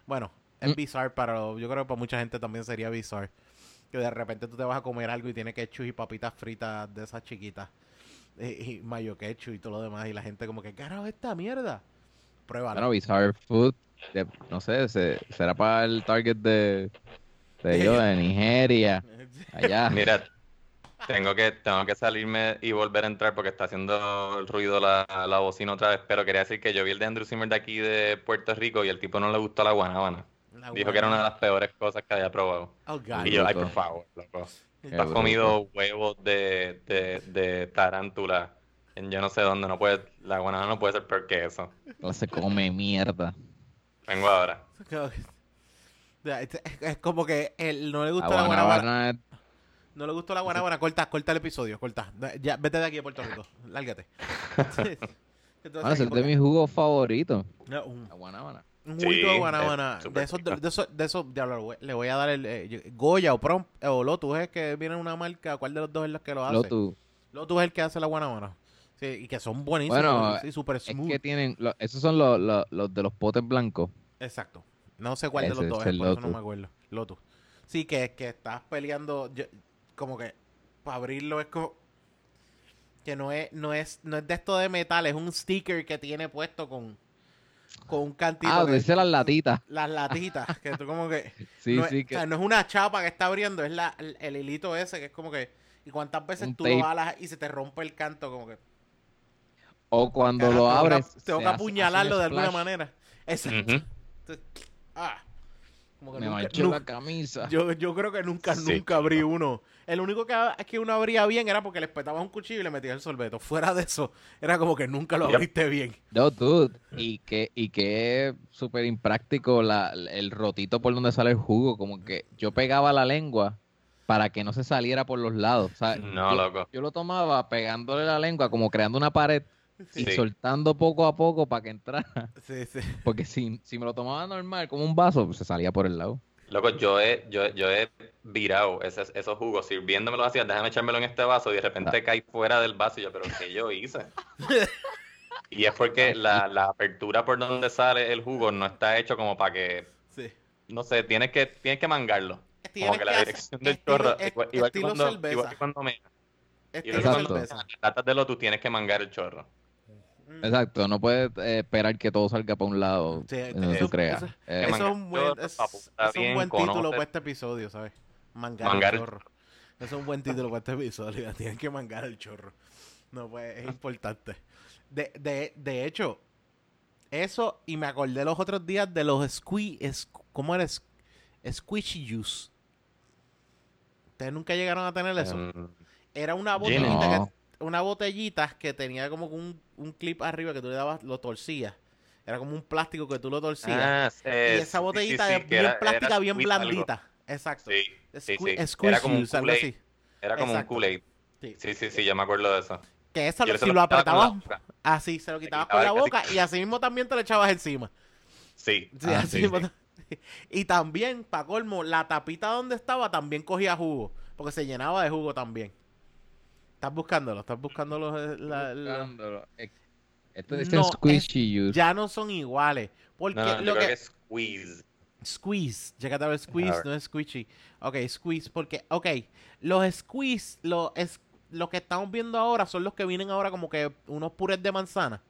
Bueno, es Mm. bizarre, pero yo creo que para mucha gente también sería bizarre. Que de repente tú te vas a comer algo y tiene ketchup y papitas fritas de esas chiquitas. Y, y mayo ketchup y todo lo demás. Y la gente como que, carajo, esta mierda. Pruébalo. Bueno, Bizarre Food, de- no sé, se- será para el target de, de, ellos, de Nigeria, allá. Mira, tengo que, tengo que salirme y volver a entrar porque está haciendo el ruido la, la bocina otra vez. Pero quería decir que yo vi el de Andrew Zimmer de aquí de Puerto Rico y el tipo no le gustó la guanábana. La Dijo que era una de las peores cosas que había probado. Oh, God. Y yo, ay, por favor, loco. Qué has bruto. comido huevos de, de, de tarántula en yo no sé dónde. No puede, la guanábana no puede ser peor que eso. Se come mierda. Vengo ahora. Este- Es como que él no le La gustó la guanábana. No le gustó la guanábana. Corta, corta el episodio, corta. Ya, vete de aquí a Puerto Rico. Lárgate. Entonces, bueno, es el de mis jugos favoritos. No, La guanábana. Un Sí, juguito de es esos, de, de esos, de esos, diablo, le voy- le voy a dar el eh, Goya o Prom o Lotus es que viene una marca. ¿Cuál de los dos es la que lo hace? Lotus. Lotus es el que hace la guanábana. Sí, y que son buenísimos. Bueno, sí, super Es smooth. que tienen, lo- esos son los, los, los de los potes blancos. Exacto. No sé cuál de los dos es el por eso no me acuerdo. Lotus. Sí, que, que estás peleando, yo- como que para abrirlo es como que no es, no es, no es de esto de metal, es un sticker que tiene puesto con, con un cantito. Ah, dice las latitas. las latitas, que tú como que Sí, no, sí, es, que o sea, no es una chapa que está abriendo, es la, el, el hilito ese que es como que y cuántas veces Un tú tape. lo jalas y se te rompe el canto como que o cuando lo abres. tengo que apuñalarlo de un alguna manera. Exacto. Entonces, ah, como que Me nunca- manchó nu- la camisa. Yo, yo creo que nunca, Sí. nunca abrí uno. El único que, que uno abría bien era porque le petabas un cuchillo y le metías el sorbeto. Fuera de eso, era como que nunca lo abriste bien. No, dude. Y que, y que súper impráctico la, el rotito por donde sale el jugo. Como que yo pegaba la lengua para que no se saliera por los lados. O sea, No, yo, loco. yo lo tomaba pegándole la lengua, como creando una pared y soltando poco a poco para que entrara. Sí, sí. Porque si, si me lo tomaba normal, como un vaso, pues se salía por el lado. Loco, yo he, yo, yo he virado esos, esos jugos sirviéndomelo así, déjame echármelo en este vaso y de repente Ah. cae fuera del vaso y yo, pero ¿qué yo hice? Y es porque la, la apertura por donde sale el jugo no está hecho como para que, sí. no sé, tienes que, tienes que mangarlo. Tienes Como que la hacer dirección del estilo- chorro, est- igual, igual que estilo cuando, igual que cuando me... Estilo Igual que cuando cerveza. en las latas de Lotus tienes que mangar el chorro. Exacto, no puedes eh, esperar que todo salga para un lado. Sí, eh, no eso- tú creas. eso- Eh, Eso es un buen, es un buen título para este episodio, ¿sabes? Mangar, Mangar el el chorro. Eso es un buen título para este episodio. Tienen que mangar el chorro. No, pues es importante. De, de, de hecho, eso, y me acordé los otros días de los squee, es, ¿cómo era? Squishy juice. ¿Ustedes nunca llegaron a tener eso? Em, Era una botellita, No. que, una botellita que tenía como un, un clip arriba que tú le dabas, lo torcías. Era como un plástico que tú lo torcías. ah, y eh, esa sí, botellita sí, bien era- plástica, era bien algo. blandita. Exacto. Sque- Era como un. Era como Exacto. un Kool-Aid. Sí. Sí, sí, sí, yo me acuerdo de eso. Que esa, Yo lo- si lo apretabas así, se lo quitabas quitaba con la casi- boca y así mismo también te lo echabas encima. Sí. Ah, así sí, mismo. Y también, para colmo, la tapita donde estaba también cogía jugo. Porque se llenaba de jugo también. Estás buscándolo, estás buscándolo. eh, la- la- buscándolo. Esto dice No, squishy juice. ya no son iguales. Porque No, lo yo creo que, que es squeeze. Squeeze, llegate a ver squeeze, A ver. no es squishy. Ok, squeeze, porque, ok, los squeeze, los, es, los que estamos viendo ahora son los que vienen ahora como que unos purés de manzana.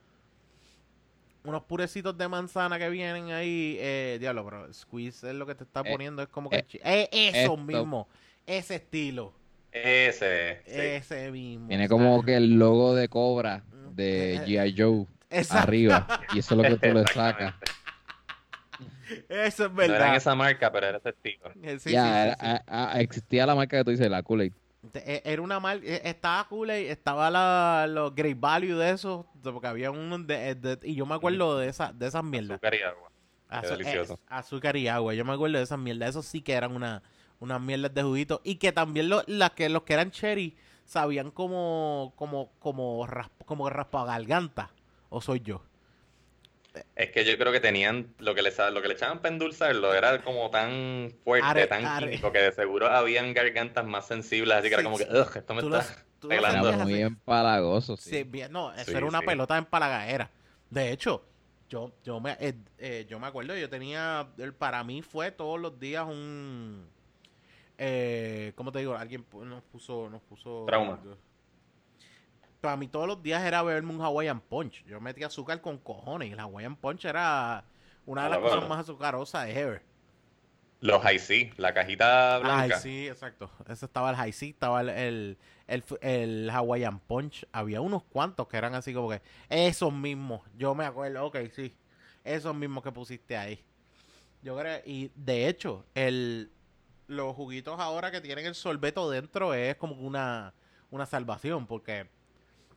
Unos purecitos de manzana que vienen ahí, eh, diablo, pero squeeze es lo que te está Eh, poniendo, es como que... eh, eh, eso esto. mismo, ese estilo, Ese, sí. ese mismo. Tiene como que el logo de Cobra de Eh, G.I. Joe Exacto. arriba. Y eso es lo que tú le sacas. Eso es No era en verdad. esa marca, pero era ese estilo. Eh, sí, ya, sí, sí, era- sí. a- a- existía la marca que tú dices, la Kool-Aid. E- Era una marca, estaba cool, estaba la, los Great Value de esos, porque había uno de, de- y yo me acuerdo de, esa, de esas mierdas. Azúcar y agua. Qué delicioso. eh, azúcar y agua, yo me acuerdo de esas mierdas, esos sí que eran una, unas mierdas de juguito, y que también lo- las que, los que eran cherry sabían como, como, como, rasp- como raspagarganta, o soy yo. Es que yo creo que tenían, lo que le, sa- lo que le echaban para endulzarlo era como tan fuerte, Are- tan are. químico, que de seguro habían gargantas más sensibles, así que era como que, ugh, esto me está tú lo pelando. sentías Era así. muy empalagoso. sí. Sí, bien, no, eso Sí, era una sí. pelota en palagaera. De hecho, yo, yo me, eh, eh, yo me acuerdo, yo tenía, para mí fue todos los días un, eh, ¿cómo te digo? Alguien nos puso, nos puso Trauma. Para mí todos los días era beberme un Hawaiian Punch. Yo metía azúcar con cojones y el Hawaiian Punch era una de las Ah, cosas bueno. más azucarosas ever. Los High C, la cajita blanca. sí, exacto. Ese estaba el High C, estaba el, el, el, el Hawaiian Punch. Había unos cuantos que eran así como que esos mismos. Yo me acuerdo, ok, sí. Esos mismos que pusiste ahí. Yo creo, y de hecho, el, los juguitos ahora que tienen el sorbeto dentro es como una, una salvación, porque...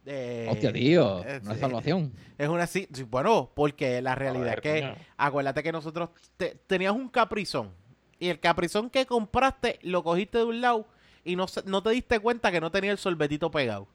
eh, Hostia, tío, eh, una salvación. Es una sí, bueno, porque la realidad es que, coño. acuérdate que nosotros te- tenías un caprizón y el caprizón que compraste lo cogiste de un lado y no, se- no te diste cuenta que no tenía el sorbetito pegado.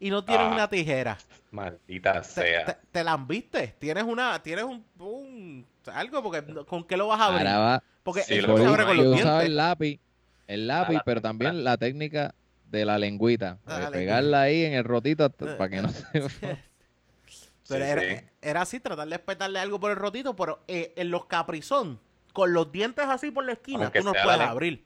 Y no tienes Ah. una tijera. Maldita Te, sea. te, te la viste. Tienes una, tienes un, un- algo porque ¿con qué lo vas a abrir? Ahora va, Porque Sí, eso se abre con los usaba dientes. el lápiz, el lápiz, la- pero también la técnica de la lengüita. Ah, de la pegarla ahí en el rotito Eh, para que no se... Pero Sí, era, sí. era así, tratar de espetarle algo por el rotito, pero eh, en los caprizón, con los dientes así por la esquina, Aunque tú no puedes abrir.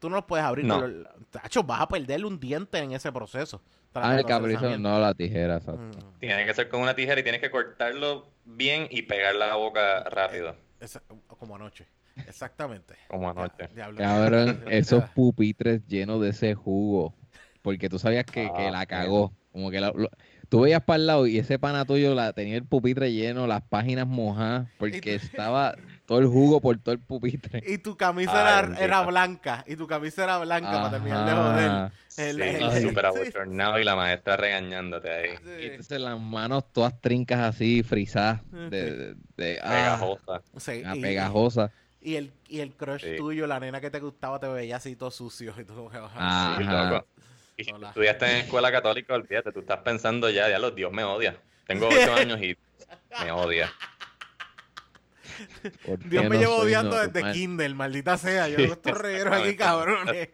Tú no los puedes abrir. No. Tacho, vas a perderle un diente en ese proceso. Ah, el caprizón, no la tijera, exacto. Mm, Tiene que ser con una tijera y tienes que cortarlo bien y pegar la boca rápido, esa- como anoche. Exactamente. como anoche. Cabrón, esos pupitres llenos de ese jugo. Porque tú sabías que, que Ah, la cagó. Como que la- lo- tú veías para el lado y ese pana tuyo la, tenía el pupitre lleno, las páginas mojadas, porque estaba todo el jugo por todo el pupitre. Y tu camisa Ay, era, blanca. Y tu camisa era blanca para terminar de joder. El- Sí, el- súper sí. abochornado y la maestra regañándote ahí. Y Sí. entonces las manos todas trincas así, frisadas, de, de, de- ah, Pegajosa. Sí, ah, y- pegajosa. Y el, y el crush Sí. tuyo, la nena que te gustaba, te veía así todo sucio. Y tú Ah. Sí, Ajá. Y si tú Hola. estudiaste en escuela católica, olvídate, tú estás pensando ya, ya los Dios me odia. Tengo ocho años y me odia. ¿Por Dios me no llevo soy odiando desde normal? Kindle, maldita sea. Yo estos regueros aquí, cabrones.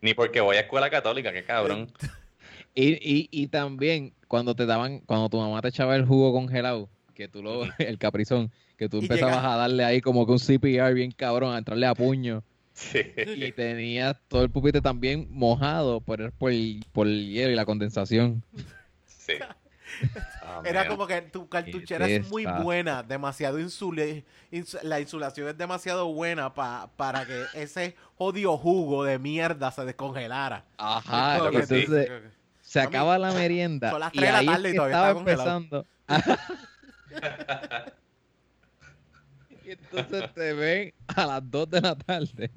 Ni porque voy a escuela católica, qué cabrón. Y, y, y también cuando te daban, cuando tu mamá te echaba el jugo congelado, que tú lo, el caprizón, que tú Y empezabas llega- a darle ahí como que un CPR bien cabrón, a entrarle a puño. Sí. Y tenías todo el pupitre también mojado por, por, el, por el hielo y la condensación. Sí. Era man. como que tu cartuchera es muy buena, demasiado insula, ins- la insulación es demasiado buena pa- para que ese jodido jugo de mierda se descongelara. Ajá, que- entonces se acaba la merienda son las y tres de la es tarde y todavía estaba está congelado. empezando. y entonces te ven a las 2 de la tarde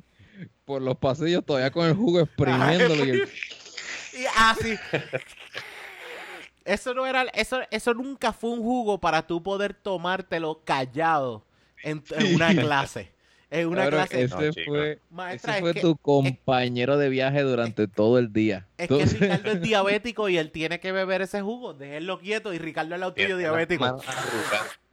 por los pasillos todavía con el jugo exprimiéndolo y el- Y así. Eso no era, eso, eso nunca fue un jugo para tú poder tomártelo callado en, en una clase. En una clase. Ese fue, Maestra, ese es fue que- tu compañero de viaje durante todo el día. Es que Ricardo es diabético y él tiene que beber ese jugo. Déjenlo quieto y Ricardo es el Tiene diabético.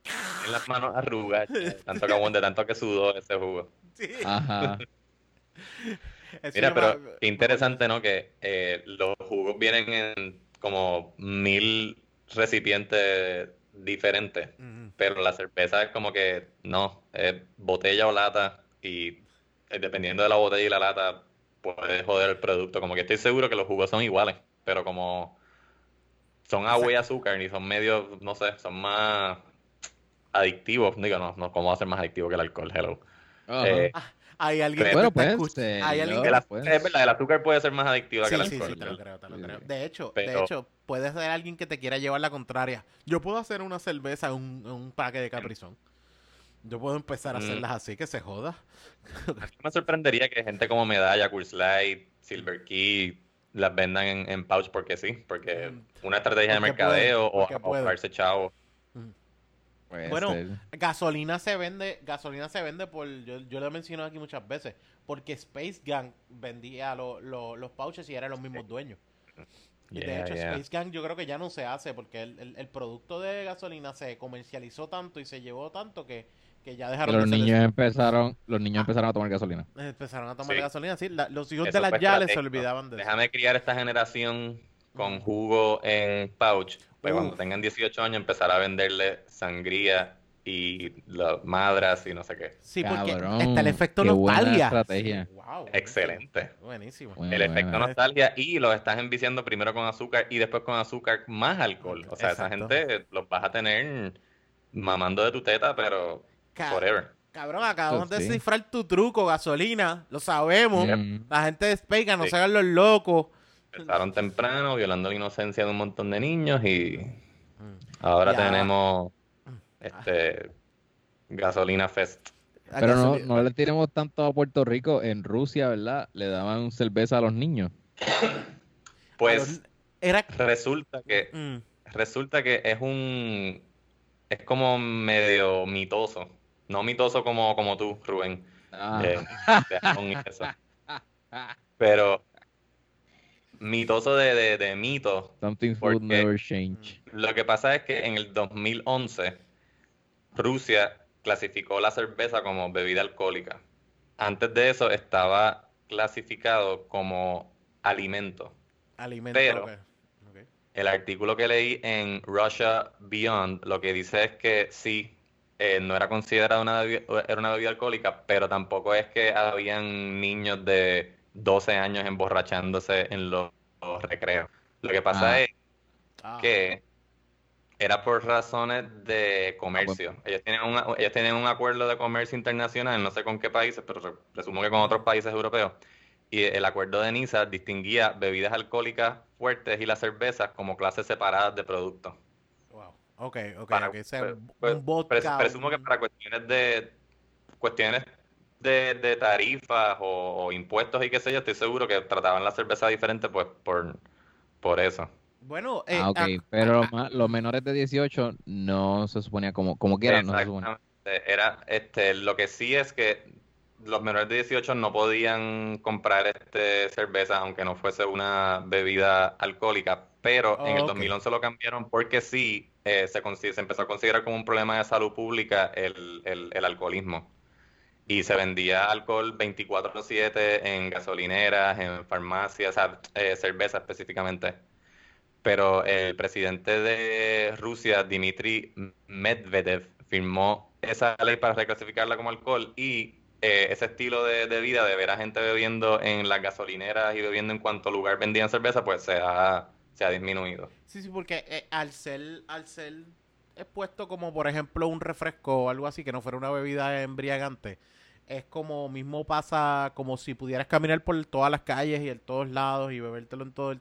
Tiene las manos arrugadas. de Tanto que de tanto que sudó ese jugo. Sí. Ajá. Mira, pero qué interesante, ¿no? Que eh, los jugos vienen en como mil recipientes diferentes, pero la cerveza es como que no, es botella o lata y eh, dependiendo de la botella y la lata puedes joder el producto. Como que estoy seguro que los jugos son iguales, pero como son agua y azúcar y son medio, no sé, son más adictivos. Digo, no, no, ¿cómo va a ser más adictivo que el alcohol? Hello. Ajá. Eh, Hay alguien que bueno, pues, eh, Hay alguien que el pues. es verdad, el azúcar puede ser más adictivo que Sí, el sí, alcohol. sí, te lo creo, te lo Sí, creo. sí. De hecho, de Pero- hecho, puede ser alguien que te quiera llevar la contraria. Yo puedo hacer una cerveza en un, un paque de Caprizón. Yo puedo empezar a Mm. hacerlas así, que se joda. A mí me sorprendería que gente como Medalla, Coors Light, Silver Key las vendan en, en pouch porque sí, porque Mm. una estrategia de Porque mercadeo puede, o ahorrarse chavo. Puede Bueno, ser. Gasolina se vende, gasolina se vende por, yo, yo lo he mencionado aquí muchas veces, porque Space Gang vendía lo- lo- los pouches y eran los mismos dueños. Y de Yeah, hecho, yeah. Space Gang yo creo que ya no se hace porque el, el- el producto de gasolina se comercializó tanto y se llevó tanto que, que ya dejaron los de ser niños empezaron, los niños Ah. empezaron a tomar gasolina. Empezaron a tomar Sí. gasolina, sí. la- los hijos Eso de las Yales se olvidaban de eso. Déjame criar esta generación con Mm. jugo en pouch. Pues Uf. cuando tengan 18 años empezar a venderle sangría y las madras y no sé qué. Sí, porque Cabrón, está el efecto nostalgia. estrategia. Wow, buenísimo. Excelente. Buenísimo. Bueno, El efecto bueno. nostalgia y los estás enviciando primero con azúcar y después con azúcar más alcohol. O sea, esa gente los vas a tener mamando de tu teta, pero forever. Cabrón, acabamos de Sí. descifrar tu truco, gasolina. Lo sabemos. Mm. La gente de Spake, no Sí. se hagan los locos. Empezaron temprano, violando la inocencia de un montón de niños y Mm. ahora Ya. tenemos este Gasolina Fest. Pero no, no le tiremos tanto a Puerto Rico. En Rusia, ¿verdad? Le daban cerveza a los niños. Pues a los- Era... resulta que Mm. resulta que es un es como medio mitoso. No mitoso como, como tú, Rubén. Ah. eso. Pero mitoso de, de, de mito. Something porque- never change. Lo que pasa es que en el 2011 Rusia clasificó la cerveza como bebida alcohólica. Antes de eso estaba clasificado como alimento. Alimento. Pero-. El artículo que leí en Russia Beyond lo que dice es que sí, eh, no era considerada una bebida, era una bebida alcohólica, pero tampoco es que habían niños de 12 años emborrachándose en los, los recreos. Lo que pasa Ah. es Ah. que era por razones de comercio. Ellos tienen un, ellos tienen un acuerdo de comercio internacional, no sé con qué países, pero re- presumo que con otros países europeos. Y el acuerdo de Niza distinguía bebidas alcohólicas fuertes y las cervezas como clases separadas de productos. Wow. Ok, ok. Para- ok. O sea, pues, un vodka, pres- presumo que para cuestiones de cuestiones de, de tarifas o, o impuestos y qué sé yo, estoy seguro que trataban la cerveza diferente pues por, por eso. Bueno, eh, Ah, ok. ac- Pero los, menores de 18 no se suponía como, como quieran, no se. Exactamente. Era, este, lo que sí es que los menores de 18 no podían comprar este cerveza aunque no fuese una bebida alcohólica, pero Oh, en el ok. 2011 lo cambiaron porque sí eh, se, consi- se empezó a considerar como un problema de salud pública el, el, el alcoholismo. Y se vendía alcohol 24/7 en gasolineras, en farmacias, o sea, eh, cerveza específicamente. Pero el presidente de Rusia, Dmitry Medvedev, firmó esa ley para reclasificarla como alcohol y eh, ese estilo de, vida de ver a gente bebiendo en las gasolineras y bebiendo en cuanto lugar vendían cerveza, pues se ha, se ha disminuido. Sí, sí, porque eh, al ser, al ser expuesto como por ejemplo un refresco o algo así que no fuera una bebida embriagante, es como mismo pasa como si pudieras caminar por todas las calles y en todos lados y bebértelo en todo el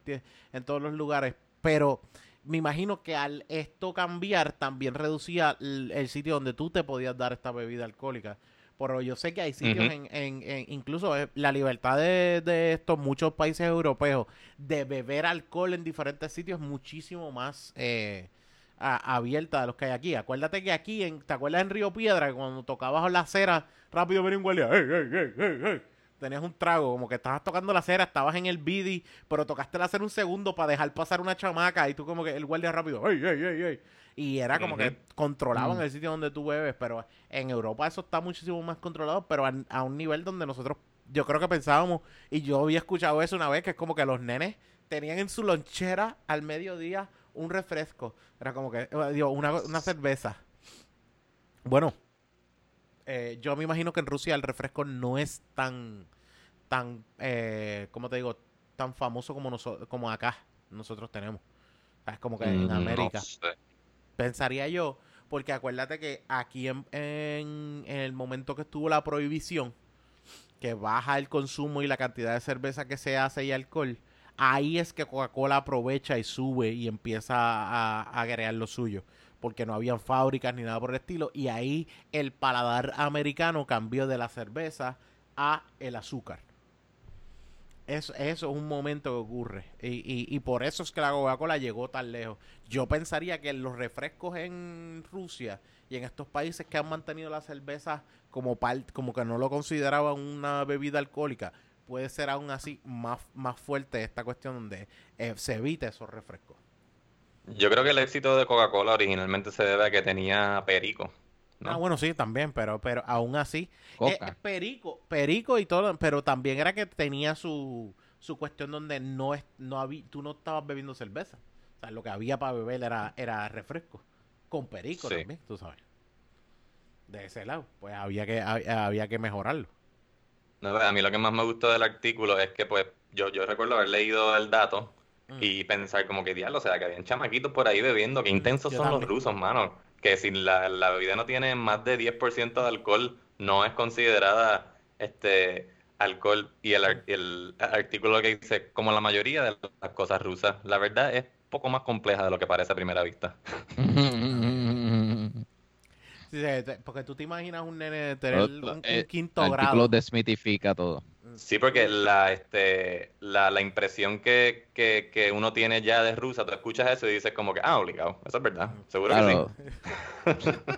en todos los lugares, pero me imagino que al esto cambiar también reducía el, el sitio donde tú te podías dar esta bebida alcohólica. Pero yo sé que hay sitios en, en- en- incluso eh, la libertad de, de estos muchos países europeos de beber alcohol en diferentes sitios es muchísimo más eh, a- abierta de los que hay aquí. Acuérdate que aquí, en, ¿te acuerdas en Río Piedra cuando tocabas la acera, rápido venía un guardia, ¡Ey, ey, ey, ey, ey! Tenías un trago, como que estabas tocando la acera, estabas en el bidi, pero tocaste la acera un segundo para dejar pasar una chamaca y tú como que el guardia rápido, ¡ey, ey, ey, ey! Y era como que controlaban Mm. el sitio donde tú bebes, pero en Europa eso está muchísimo más controlado, pero a, a un nivel donde nosotros, yo creo que pensábamos, y yo había escuchado eso una vez, que es como que los nenes tenían en su lonchera al mediodía un refresco, era como que, digo, una, una cerveza. Bueno, eh, yo me imagino que en Rusia el refresco no es tan, tan, eh, ¿cómo te digo? Tan famoso como, noso- como acá nosotros tenemos. O sea, Es como que en No América sé. pensaría yo, porque acuérdate que aquí en, en- en el momento que estuvo la prohibición, que baja el consumo y la cantidad de cerveza que se hace y alcohol, ahí es que Coca-Cola aprovecha y sube y empieza a, a agregar lo suyo, porque no habían fábricas ni nada por el estilo, y ahí el paladar americano cambió de la cerveza a el azúcar. Eso, eso es un momento que ocurre. Y, y- y por eso es que la Coca-Cola llegó tan lejos. Yo pensaría que los refrescos en Rusia y en estos países que han mantenido la cerveza como par- como que no lo consideraban una bebida alcohólica, puede ser aún así más, más fuerte esta cuestión donde eh, se evite esos refrescos. Yo creo que el éxito de Coca-Cola originalmente se debe a que tenía perico. ¿no? Ah, bueno, sí, también, pero, pero aún así. eh, Coca. perico, perico y todo, pero también era que tenía su, su cuestión donde no es, no había, tú no estabas bebiendo cerveza. O sea, lo que había para beber era, era refresco. Con perico Sí. también, tú sabes. de ese lado. Pues había que, hab- había que mejorarlo. No, a mí lo que más me gustó del artículo es que, pues, yo, yo recuerdo haber leído el dato Mm. y pensar como que, diablo, o sea, que habían chamaquitos por ahí bebiendo. Qué intensos yo son los rusos, mano. Que si la, la bebida no tiene más de 10% de alcohol, no es considerada este alcohol. Y el, el artículo que dice, como la mayoría de las cosas rusas, la verdad es poco más compleja de lo que parece a primera vista. Sí, sí, te- porque tú te imaginas un nene tener un, un Eh, quinto el grado. desmitifica todo. Sí, porque la, este, la, la impresión que, que, que uno tiene ya de rusa, tú escuchas eso y dices como que, ah, obligado, eso es verdad, seguro que sí.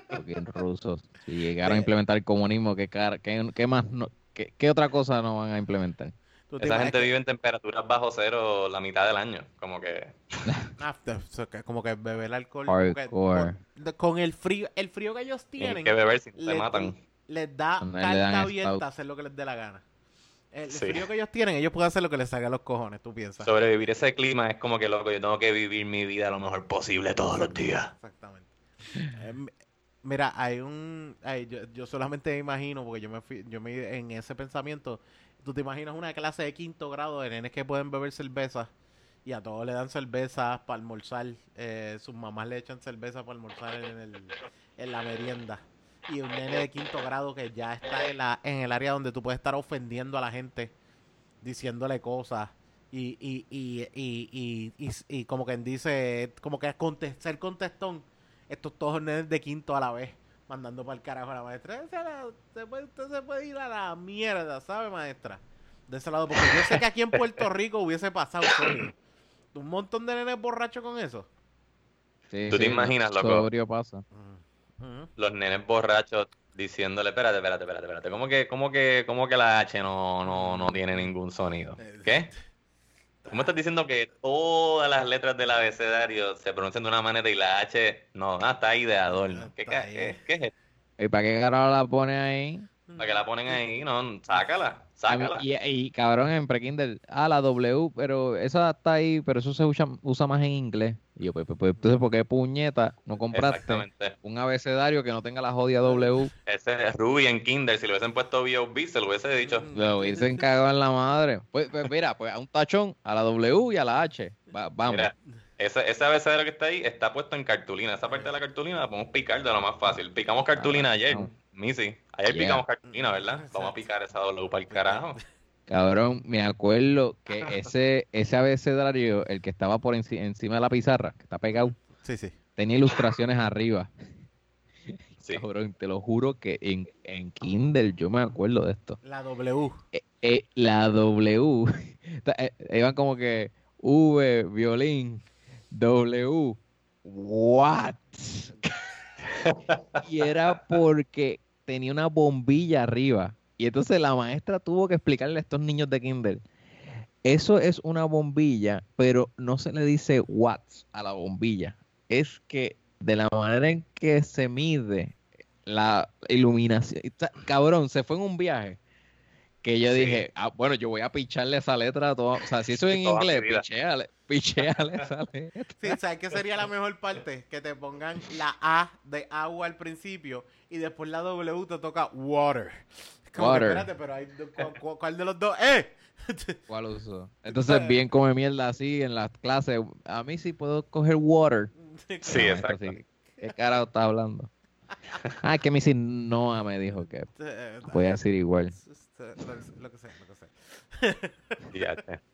Fucking rusos. Si llegaron a De- implementar el comunismo, ¿qué, car- qué, qué más no- qué, qué otra cosa no van a implementar? Esa gente que- vive en temperaturas bajo cero la mitad del año, como que... Ah, como que beber alcohol que con, el frío el frío que ellos Tienen tienen que beber si no te matan. les da carta abierta hacer lo que les dé la gana el Sí. frío que ellos tienen ellos pueden hacer lo que les salga a los cojones tú piensas Sobrevivir ese clima es como que loco, yo tengo que vivir mi vida lo mejor posible todos los días. exactamente Eh, m- mira hay un hay- yo, yo solamente me imagino porque yo me fui yo me en ese pensamiento tú te imaginas una clase de quinto grado de nenes que pueden beber cerveza y a todos le dan cerveza para almorzar. Eh, sus mamás le echan cerveza para almorzar en, el, en la merienda. Y un nene de quinto grado que ya está en, la, en el área donde tú puedes estar ofendiendo a la gente, diciéndole cosas. Y, y, y, y, y, y, como quien dice, como que ser contestón. Estos todos nenes de quinto a la vez, mandando para el carajo a la maestra. Se puede- usted se puede ir a la mierda, ¿sabe, maestra? De ese lado, porque yo sé que aquí en Puerto Rico hubiese pasado. Un montón de nenes borrachos con eso. Sí, ¿Tú te sí, imaginas, loco? Sobrio pasa. Ujú. Los nenes borrachos diciéndole, espérate, espérate, espérate, espérate, ¿cómo que, cómo que, cómo que la H no, no, no tiene ningún sonido? ¿Qué? ¿Cómo estás diciendo que todas las letras del abecedario se pronuncian de una manera y la H no? Ah, está ahí de adorno. ¿Qué, ca- ahí. qué- qué es esto? ¿Y para qué carajo la pone ahí? ¿Para que la ponen ahí? No, sácala, sácala. Y, y, cabrón, en Prekinder, ah, la W, pero esa está ahí, pero eso se usa, usa más en inglés. Y yo, pues, pues, pues, entonces, ¿por qué puñeta no compraste un abecedario que no tenga la jodida W? Ese es Ruby en Kinder, si lo hubiesen puesto B.O.B. se lo hubiese dicho. Lo hubiesen cagado en la madre. Pues, pues mira, pues a un tachón, a la W y a la H. Va- vamos. Mira, ese, ese abecedario que está ahí está puesto en cartulina. Esa parte de la cartulina la podemos picar de lo más fácil. Picamos cartulina Ah, ayer. Missy. Ayer Yeah. picamos cartulina, ¿verdad? Vamos a picar esa W para el carajo. Cabrón, me acuerdo que ese, ese abecedario, el que estaba por enci- encima de la pizarra, que está pegado, Sí, sí. tenía ilustraciones arriba. Sí. Cabrón, te lo juro que en, en Kindle yo me acuerdo de esto. La W. Eh, eh, la W, eh, iban como que V, violín, W, what? y era porque tenía una bombilla arriba. Y entonces la maestra tuvo que explicarle a estos niños de Kindle. Eso es una bombilla, pero no se le dice watts a la bombilla. Es que de la manera en que se mide la iluminación. Cabrón, se fue en un viaje que yo Sí. dije, ah, bueno, yo voy a picharle esa letra a toda. O sea, si eso es en inglés, vida. esa letra. Sí, ¿sabes qué sería la mejor parte? Que te pongan la A de agua al principio y después la W te toca water. Como que, Water. espérate, pero hay, ¿cu- cu- ¿cuál de los dos? ¡Eh! ¿Cuál uso? Entonces, bien come mierda así en las clases. A mí sí puedo coger water. Sí, maestra exacto. sí, ¿Qué carajo está hablando? Ah, que mi sin Noah me dijo que voy a decir igual. Lo, lo que sea, lo que sea.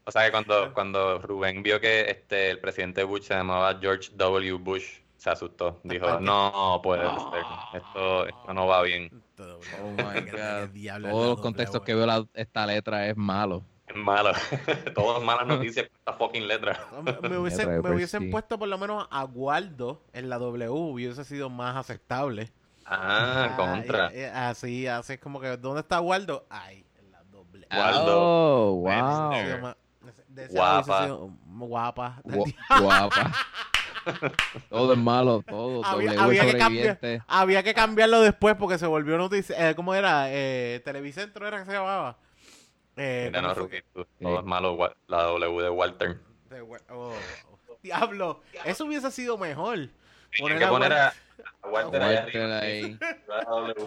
O sea que cuando, cuando Rubén vio que este el presidente Bush se llamaba George W. Bush, se asustó. Dijo, no puede ser. Esto, esto no va bien. Todo, Oh ¿qué- my God. Todos los contextos que veo la- esta letra es malo. Es malo. Todas malas noticias con esta fucking letra. Me, me hubiesen, me puesto por lo menos a Guardo en la W, hubiese sido más aceptable. Ah, contra. y- y así, así es como que, ¿dónde está Guardo? Ahí, en la W. Waldo. Oh, wow. Hubiese Guapa. guapa. Gua- Guapa. Todo es malo, todo. Había- W había que sobreviviente. Había que cambiarlo después porque se volvió noticia. Eh, ¿Cómo era? Eh, Televicentro era que se llamaba. Eh, Mira, ¿cómo no, todo es malo. La W de Walter. De oh, oh. Diablo, eso hubiese sido mejor. Poner que a poner a, a Walter ahí. W.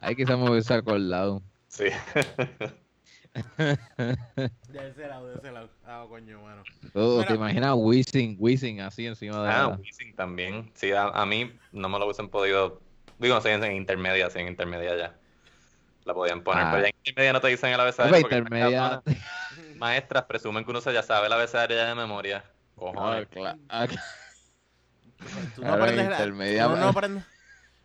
Ahí quizás me hubiese acordado. Sí. De ese lado, de ese lado. Ah, coño, mano. Oh, Mira. ¿Te imaginas Wizzing, Wizzing así encima de Ah, la... Wisin también. Sí, a, a mí no me lo hubiesen podido. Digo, no sé, en intermedia, sí, en intermedia ya. La podían poner. Ah. Pero ya en intermedia no te dicen el Oye, abecedario. porque intermedia. Maestras presumen que uno se ya sabe el abecedario ya de memoria. Ah, Cojones. ah, Tú no Claro, aprendes la- intermedia, uno, no aprende,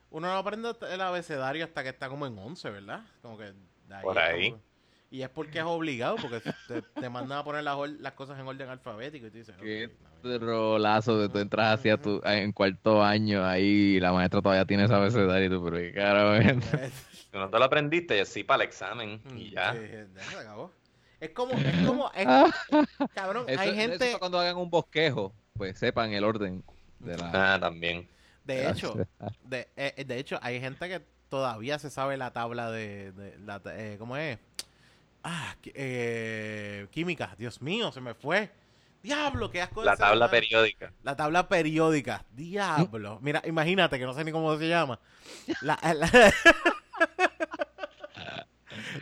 uno no aprende el abecedario hasta que está como en 11, ¿verdad? Como que de Por ahí. como- y es porque es obligado, porque te, te mandan a poner las, cosas en orden alfabético y tú dices, Qué "Ok, está bien". rolazo de tú entras hacia tu en cuarto año ahí y la maestra todavía tiene esa abecedario y tú, pero qué carajo no te lo aprendiste, sí para el examen. Y ya. Sí, ya se acabó. Es como, es como, es- cabrón, Eso- hay eso gente, para cuando hagan un bosquejo, pues sepan el orden de la... Ah, también. de hecho, de, eh, de hecho, hay gente que todavía se sabe la tabla de, de la, eh, ¿cómo es? Ah, eh, química, Dios mío, se me fue. Diablo, qué asco de La tabla periódica. La tabla periódica. Diablo. Mira, imagínate que no sé ni cómo se llama. La, la,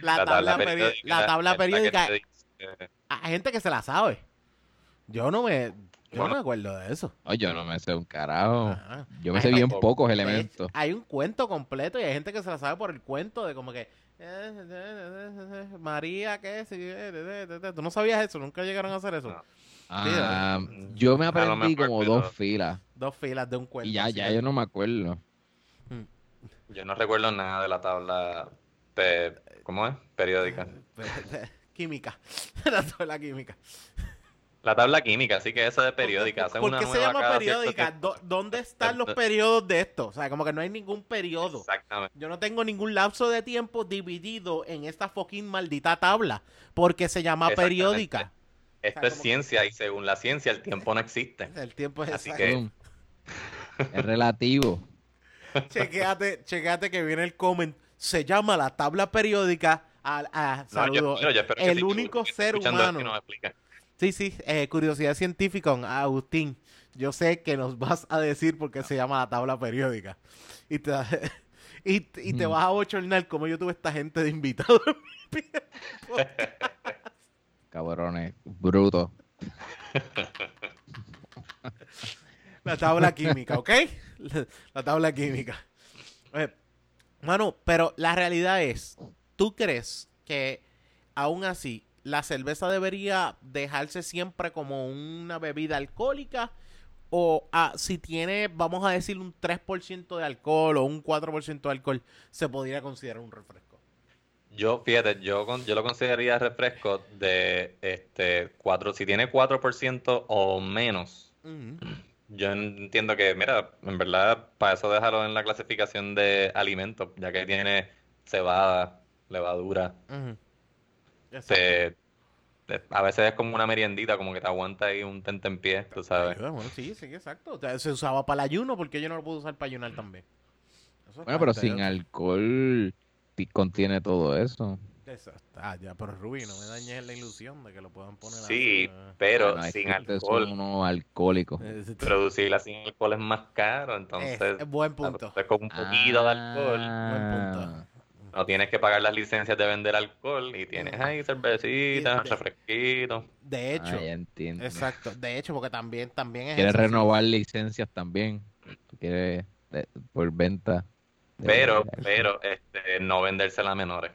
la tabla, peri- la tabla periódica. dice- Hay gente que se la sabe. Yo no me, yo no me acuerdo de eso. Oye, yo no me sé un carajo. Ajá. Yo me Hay sé bien pocos elementos. Hay un cuento completo y hay gente que se la sabe por el cuento de como que María, ¿qué? Sí, eh. ¿Tú no sabías eso? ¿Nunca llegaron a hacer eso? No. Ah, Mm, yo me aprendí como dos filas Dos filas de un cuento. y ya, ya yo no me acuerdo. Yo no recuerdo nada de la tabla. ¿Cómo es? Periódica. Química. la tabla química. La tabla química, así que eso de periódica. ¿Por una qué se llama periódica? tiempo. ¿Dó- ¿Dónde están los periodos de esto? O sea, como que no hay ningún periodo. Exactamente. Yo no tengo ningún lapso de tiempo dividido en esta fucking maldita tabla. Porque se llama periódica. Esto sea, es ciencia y según la ciencia el tiempo no existe. El tiempo es Así que-. Es relativo. Chequéate, chequéate que viene el comment. Se llama la tabla periódica. A, a- No, yo yo que el único que ser humano. nos. Sí, sí, eh, curiosidad científica, Agustín. Yo sé que nos vas a decir por qué se llama la tabla periódica. Y te, y, y te Mm. vas a bochornar como yo tuve esta gente de invitado. en mi podcast. Cabrones, bruto. La tabla química, ¿ok? La, la tabla química. Eh, mano, pero la realidad es, ¿tú crees que aún así la cerveza debería dejarse siempre como una bebida alcohólica? O ah, si tiene, vamos a decir, un 3% de alcohol o un 4% de alcohol, se podría considerar un refresco. Yo, fíjate, yo, yo lo consideraría refresco de este 4, si tiene 4% o menos. Yo entiendo que, mira, en verdad, para eso déjalo en la clasificación de alimentos, ya que tiene cebada, levadura. Te- te- a veces es como una meriendita, como que te aguanta ahí un tentempié, tú sabes. Ayuda, bueno, sí, sí, exacto. O sea, Se usaba para el ayuno, porque yo no lo puedo usar para ayunar también. Eso Bueno, pero sin alcohol ti- contiene todo eso. Eso está, ya, pero Rubí, no me dañes la ilusión de que lo puedan poner Sí, pero Bueno, sin alcohol. alcohólicos. Es, Producirla sin alcohol es más caro, entonces es- es buen punto. es con un poquito de alcohol. Ah, No tienes que pagar las licencias de vender alcohol y tienes ahí cervecitas, De- refresquitos. De hecho, ah, entiendo. exacto. De hecho, porque también, también es Quieres eso, sí. renovar licencias también. Quieres de- por venta. Pero, pero, este, no vendérsela a menores.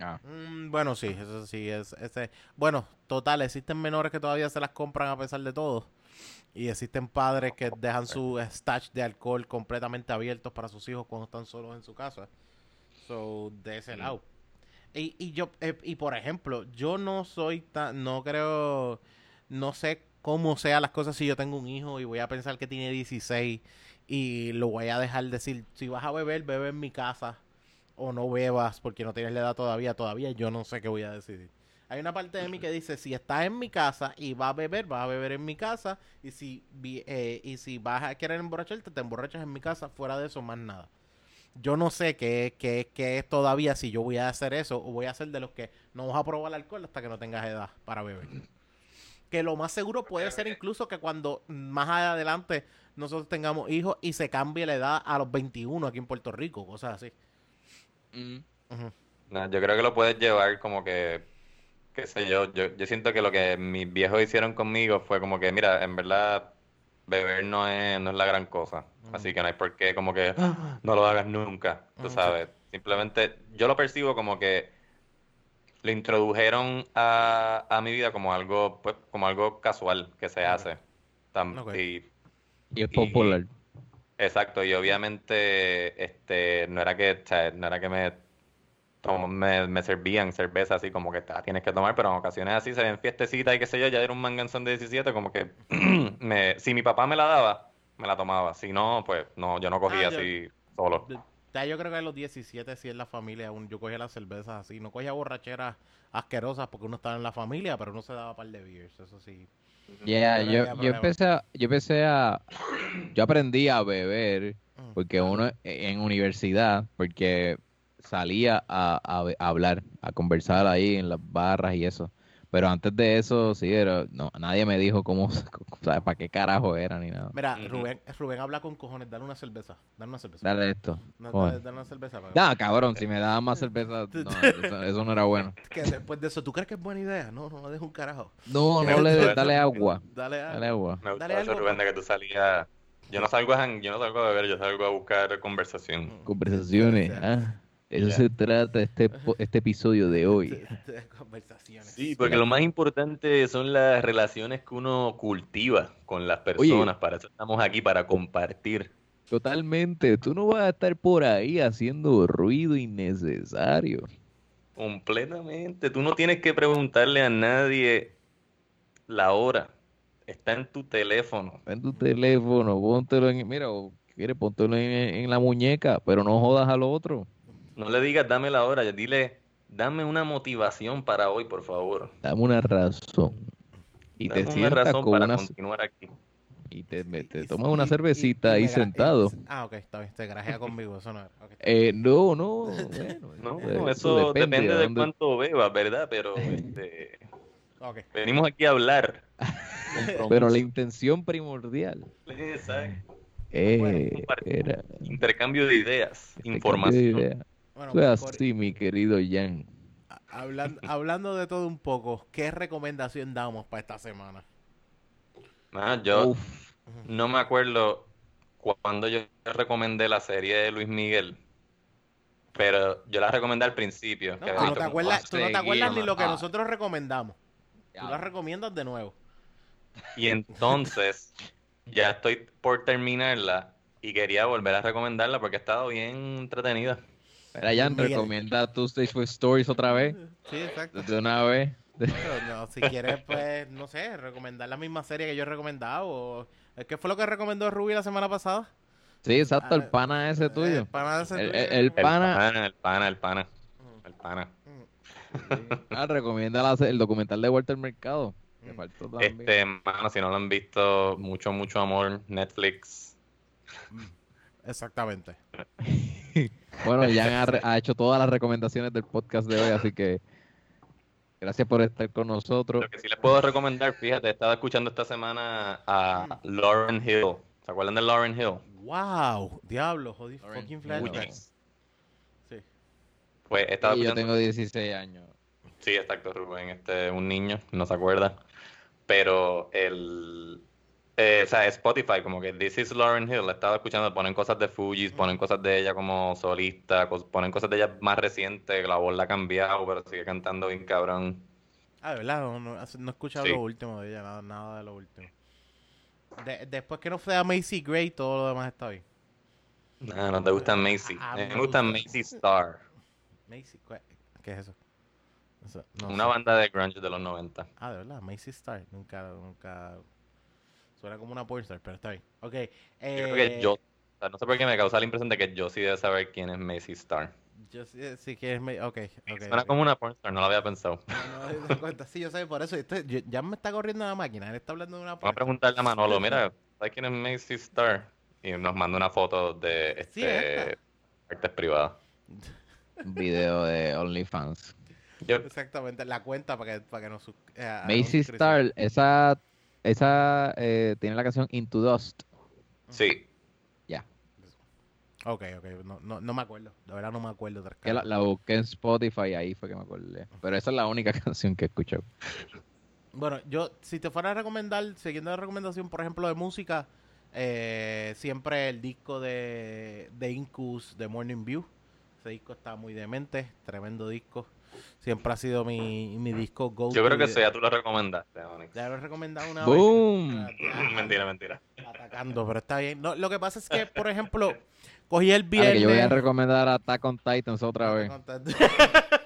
Ah, Mm, bueno, sí, eso sí es ese. Bueno, total, existen menores que todavía se las compran a pesar de todo. Y existen padres que dejan su stash de alcohol completamente abiertos para sus hijos cuando están solos en su casa. So, de ese Mm. lado. Y, y yo, eh, y por ejemplo, yo no soy tan, no creo, no sé cómo sean las cosas si yo tengo un hijo y voy a pensar que tiene 16 y lo voy a dejar decir, si vas a beber, bebe en mi casa o no bebas porque no tienes la edad todavía, todavía yo no sé qué voy a decidir. Hay una parte de mí que dice, si estás en mi casa y vas a beber, vas a beber en mi casa y si, vi- eh, y si vas a querer emborracharte, te emborrachas en mi casa, fuera de eso más nada. Yo no sé qué, qué, qué es todavía si yo voy a hacer eso o voy a ser de los que no vas a probar alcohol hasta que no tengas edad para beber. Que lo más seguro puede ser incluso que cuando más adelante nosotros tengamos hijos y se cambie la edad a los 21 aquí en Puerto Rico, cosas así. Mm. No, yo creo que lo puedes llevar como que, qué sé yo, yo, yo siento que lo que mis viejos hicieron conmigo fue como que, mira, en verdad, beber no es, no es la gran cosa. Así que no hay por qué como que "Ah, no lo hagas nunca, tú sabes. Simplemente yo lo percibo como que lo introdujeron a, a mi vida como algo, pues, como algo casual que se hace. Tam- y Y es Y- popular. Exacto, y obviamente este no era que, o sea, no era que me, me, me servían cerveza así como que "Ah, tienes que tomar, pero en ocasiones así se ven fiestecitas y qué sé yo, ya era un manganzón de 17, como que me, si mi papá me la daba, me la tomaba, si no, pues no, yo no cogía Ah, yo- así solo. De- Ya yo creo que a los 17 sí en la familia un- yo cogía las cervezas así, no cogía borracheras asquerosas porque uno estaba en la familia, pero uno se daba par de beers, eso sí. Yeah, Yo no yo, yo empecé a, yo empecé a, yo aprendí a beber Mm. porque uno en universidad, porque salía a, a hablar, a conversar ahí en las barras y eso. Pero antes de eso, sí, era, no, nadie me dijo cómo, o sea, para qué carajo era ni nada. Mira. Rubén, Rubén habla con cojones, dale una cerveza, dale una cerveza. Dale esto. No, dale, dale una cerveza. para- No, cabrón, si me daban más cerveza, no, eso, eso no era bueno. Que después de eso, ¿tú crees que es buena idea? No, no, no dejes un carajo. No, no le dale agua, Dale a... dale agua. Me gusta Dale eso, algo, Rubén, de que tú salías, yo no salgo a, yo no salgo a beber, yo salgo a buscar conversación. Conversaciones, ah, eso Ya. se trata este, este episodio de hoy. de- de conversaciones. Sí, porque lo más importante son las relaciones que uno cultiva con las personas. Para eso estamos aquí, para compartir. Totalmente, tú no vas a estar por ahí haciendo ruido innecesario. Completamente. Tú no tienes que preguntarle a nadie la hora. Está en tu teléfono. En tu teléfono, póntelo en, mira, o quieres póntelo en, en la muñeca, pero no jodas al otro. No le digas dame la hora, dile dame una motivación para hoy, por favor. Dame una razón. Y Dame te una sientas razón con para una continuar aquí. y te, tomas una cervecita y- y ahí sentado. y- Ah, ok, está bien, te grajea conmigo, eso no era. Eh, no, no, bueno, No, eso, eso depende, de, dónde- cuánto bebas, ¿verdad? Pero este, venimos aquí a hablar. Pero la intención primordial Exacto. eh, era Intercambio de ideas, intercambio de información. ideas. Bueno, Fue pues, así, mi querido Jan. a- hablan- hablando de todo un poco, ¿qué recomendación damos para esta semana? Ah, yo Uf, no me acuerdo cuando yo recomendé la serie de Luis Miguel, pero yo la recomendé al principio. No, que no te acuerdas, tú no te acuerdas ni lo que ah. nosotros recomendamos. Tú ya. la recomiendas de nuevo. Y entonces ya estoy por terminarla y quería volver a recomendarla porque ha estado bien entretenida. Miguel. recomienda Tuesdays with Stories otra vez. Sí, exacto. De una vez. Pero no, si quieres, pues, no sé, recomendar la misma serie que yo he recomendado. O... ¿Qué fue lo que recomendó Ruby la semana pasada? Sí, exacto, el Ah, pana ese Eh, tuyo. para nada ese El- tuyo. el- el El Pana. pana, el pana, el pana, Mm, el pana. mm. Ah, recomienda la- el documental de Walter Mercado. Que Mm. faltó también. Este, mano, si no lo han visto, mucho, mucho amor, Netflix. Exactamente. Bueno, Jan ha, hecho todas las recomendaciones del podcast de hoy, así que gracias por estar con nosotros. Lo que sí les puedo recomendar, fíjate, estaba escuchando esta semana a Lauren Hill. ¿Se acuerdan de Lauren Hill? Wow, diablo, jodí, fucking flashbacks. Sí. Pues estaba yo tengo 16 años. Sí, exacto, Rubén, este, un niño, no se acuerda. Pero el, eh, o sea, Spotify, como que This is Lauren Hill, la estaba escuchando, ponen cosas de Fugees, ponen cosas de ella como solista, ponen cosas de ella más recientes, la voz la ha cambiado, pero sigue cantando bien cabrón. Ah, de verdad, no, no, no he escuchado Sí. lo último de ella, nada, nada de lo último. De- después que no fue a Macy Gray, todo lo demás está bien. Ah, no te gusta Macy. Ah, me me gusta gusta. Macy Star, Macy, ¿cuál- ¿qué es eso? Eso, no una sé. banda de grunge de los 90. Ah, de verdad, Macy Star, nunca, nunca... Suena como una pornstar, pero está bien. Ok, Yo eh, creo que yo, o sea, no sé por qué me causa la impresión de que yo sí debe saber quién es Macy Star. yo sí, sí que es... ma- Ok, ok. Suena como una pornstar, no lo había pensado. No, no cuenta. Sí, yo sé, por eso. este- yo- ya me está corriendo la máquina. Él está hablando de una Vamos a pornstar. preguntarle a Manolo, mira, ¿sabes quién es Macy Star? Y nos manda una foto de Sí, este esta. partes privadas. Un video de OnlyFans. Yo- Exactamente, la cuenta para que, para que nos... eh, Macy. Star, esa, esa eh, tiene la canción Into Dust. sí. Ok, ok, no, no, no me acuerdo, de verdad no me acuerdo. Que la busqué en Spotify, ahí fue que me acordé. Pero esa es la única canción que he escuchado. Bueno, yo, si te fuera a recomendar, siguiendo la recomendación, por ejemplo, de música, eh, siempre el disco de, de Incus de Morning View. Ese disco está muy demente, tremendo disco. Siempre ha sido mi, mi disco go Yo creo que de- eso ya tú lo recomendaste, Onyx. Ya lo he recomendado una ¡Boom! vez. Ah, mentira, mentira. Atacando, pero está bien. No, lo que pasa es que, por ejemplo, cogí el viernes. que yo voy a recomendar Attack on Titans otra vez.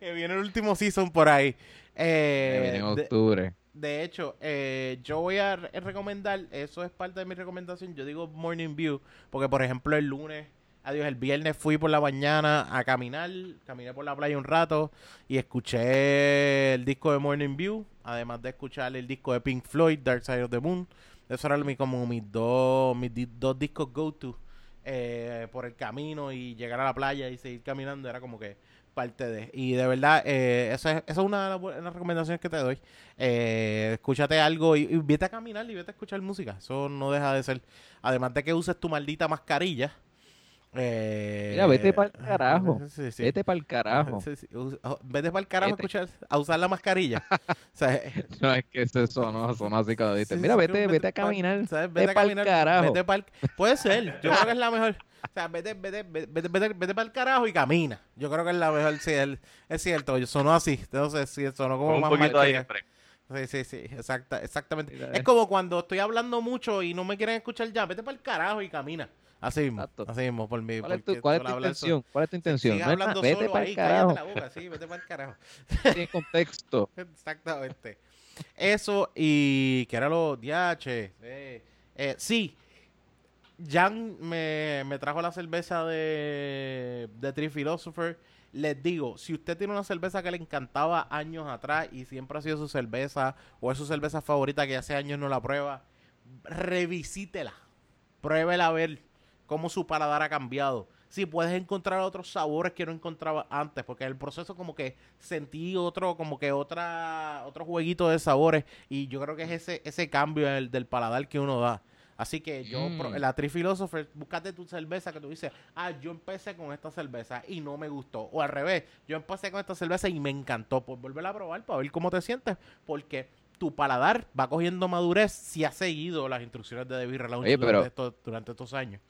que viene el último season por ahí. Eh, Que viene en de- octubre. De hecho, eh, yo voy a re- recomendar, eso es parte de mi recomendación, yo digo Morning View, porque por ejemplo el lunes, adiós, el viernes fui por la mañana a caminar, caminé por la playa un rato y escuché el disco de Morning View, además de escuchar el disco de Pink Floyd, Dark Side of the Moon, eso eran mi, como mis dos, mis dos discos go-to eh, por el camino y llegar a la playa y seguir caminando, era como que parte de. Y de verdad, eh, esa, es, esa es una de las recomendaciones que te doy. Eh, escúchate algo y, y vete a caminar y vete a escuchar música. Eso no deja de ser. Además de que uses tu maldita mascarilla. Eh, Mira, vete pa'l carajo. Sí, sí. Vete para el carajo. Sí, sí. Us- oh, Vete para el carajo a, escuchar, a usar la mascarilla. o sea, eh, No, es que eso sonó, sonó así dices, sí, mira, sí, vete, vete a caminar. ¿sabes? Vete Vete a pa'l caminar. carajo. Vete pa'l- Puede ser. Yo creo que es la mejor. O sea, vete, vete, vete, vete, vete, vete para el carajo y camina. Yo creo que es la mejor. Sí, el- es cierto. Sonó así. Entonces, sí, sonó como Un más poquito mal. Sí, sí, sí, exacta, exactamente. Mira, Es eh. como cuando estoy hablando mucho y no me quieren escuchar ya, vete para el carajo y camina. Así mismo, Exacto. así mismo, por mí. ¿Cuál es tu, cuál es tu intención? ¿Cuál es tu intención? Sigue No nada, hablando vete solo para ahí, cállate la boca, sí, vete para el carajo. Tiene contexto. Exactamente. Eso y que era lo DH. Eh, eh, sí, Jan me, me trajo la cerveza de, de Tree Philosopher. Les digo, si usted tiene una cerveza que le encantaba años atrás y siempre ha sido su cerveza o es su cerveza favorita que hace años no la prueba, revisítela. Pruébela a ver cómo su paladar ha cambiado. Si puedes encontrar otros sabores que no encontraba antes, porque en el proceso como que sentí otro, como que otra, otro jueguito de sabores y yo creo que es ese, ese cambio del, del paladar que uno da. Así que yo, Mm. la Tree Philosopher, búscate tu cerveza que tú dices, ah, yo empecé con esta cerveza y no me gustó. O al revés, yo empecé con esta cerveza y me encantó. Pues volverla a probar para ver cómo te sientes, porque tu paladar va cogiendo madurez si has seguido las instrucciones de durante, pero- estos, durante estos años.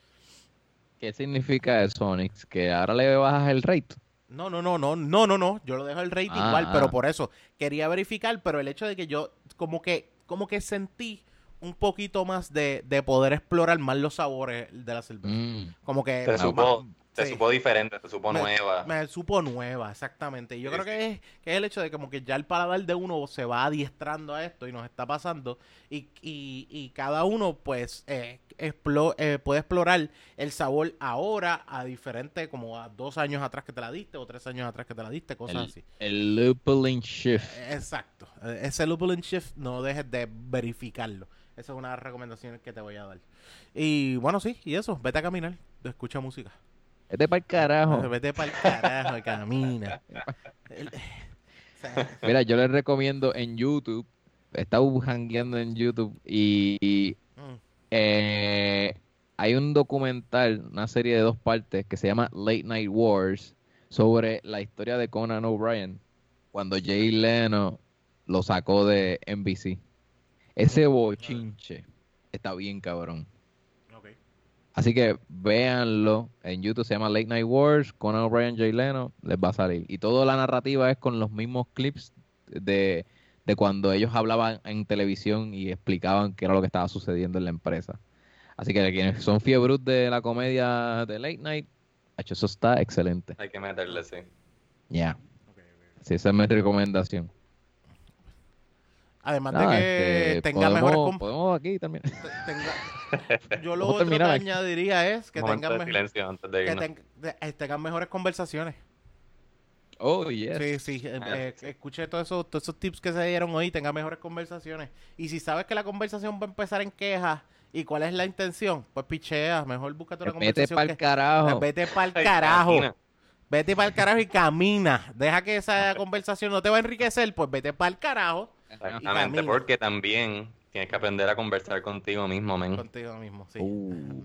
¿Qué significa eso, Onyx? ¿Que ahora le bajas el rate? No, no, no, no, no, no, no. Yo lo dejo el Ah, igual, pero ah. por eso quería verificar, pero el hecho de que yo como que, como que sentí un poquito más de, de poder explorar más los sabores de la cerveza. Mm. Como que Te más- supo, te sí. supo diferente, te supo Me- nueva. me supo nueva, exactamente. Y yo Sí, creo que es, que es el hecho de como que ya el paladar de uno se va adiestrando a esto y nos está pasando. Y, y, y cada uno, pues, eh, explo- eh, puede explorar el sabor ahora a diferente, como a dos años atrás que te la diste o tres años atrás que te la diste, cosas El, así. el lupulin shift. Exacto. Eh, Ese lupulin shift no dejes de verificarlo. Esa es una de las recomendaciones que te voy a dar. Y bueno, sí, y eso, vete a caminar, escucha música. Vete para el carajo. Vete para el carajo, camina. Mira, yo les recomiendo en YouTube. He estado jangueando en YouTube y, y, mm, eh, hay un documental, una serie de dos partes que se llama Late Night Wars sobre la historia de Conan O'Brien cuando Jay Leno lo sacó de NBC. Ese bochinche está bien cabrón. Así que véanlo en YouTube, se llama Late Night Wars, Conan O'Brien, Jay Leno, les va a salir. Y toda la narrativa es con los mismos clips de, de cuando ellos hablaban en televisión y explicaban qué era lo que estaba sucediendo en la empresa. Así que quienes son fiebros de la comedia de Late Night, hecho, eso está excelente. Hay que meterle, sí. Ya, sí, esa es mi recomendación. Además Nada, de que este, tenga mejores podemos, com- podemos aquí también. te- tenga- yo lo otro que aquí. añadiría es que tengan, que ten- eh, tengan mejores conversaciones. Oh, yes. Sí, sí, eh, Ah, eh, escuché todos esos, todos esos tips que se dieron hoy, tengan mejores conversaciones. Y si sabes que la conversación va a empezar en quejas y cuál es la intención, pues pichea, mejor búscate una Vete conversación el que- carajo. Vete para el Ay, carajo. Vete para el carajo y camina. Deja que esa conversación no te va a enriquecer, pues vete para el carajo. Exactamente, porque también tienes que aprender a conversar contigo mismo, men. Contigo mismo, sí. Uh,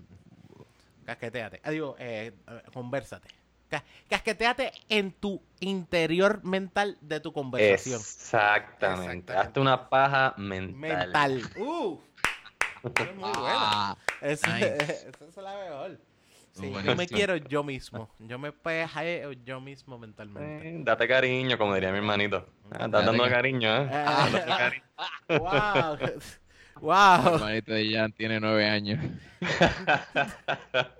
Casqueteate. Ah, digo, eh, conversate. Ca- Casqueteate en tu interior mental de tu conversación. Exactamente. Exactamente. Hazte una paja mental. Mental. Uh, Eso es muy bueno. ah, Esa nice. esa es la mejor. Sí, yo me quiero yo mismo. Yo me pejeo yo mismo mentalmente. Eh, date cariño, como diría mi hermanito. Ah, estás Date dando ca- cariño, ¿eh? Ah. Date cariño. wow. wow. hermanito de Jan tiene nueve años.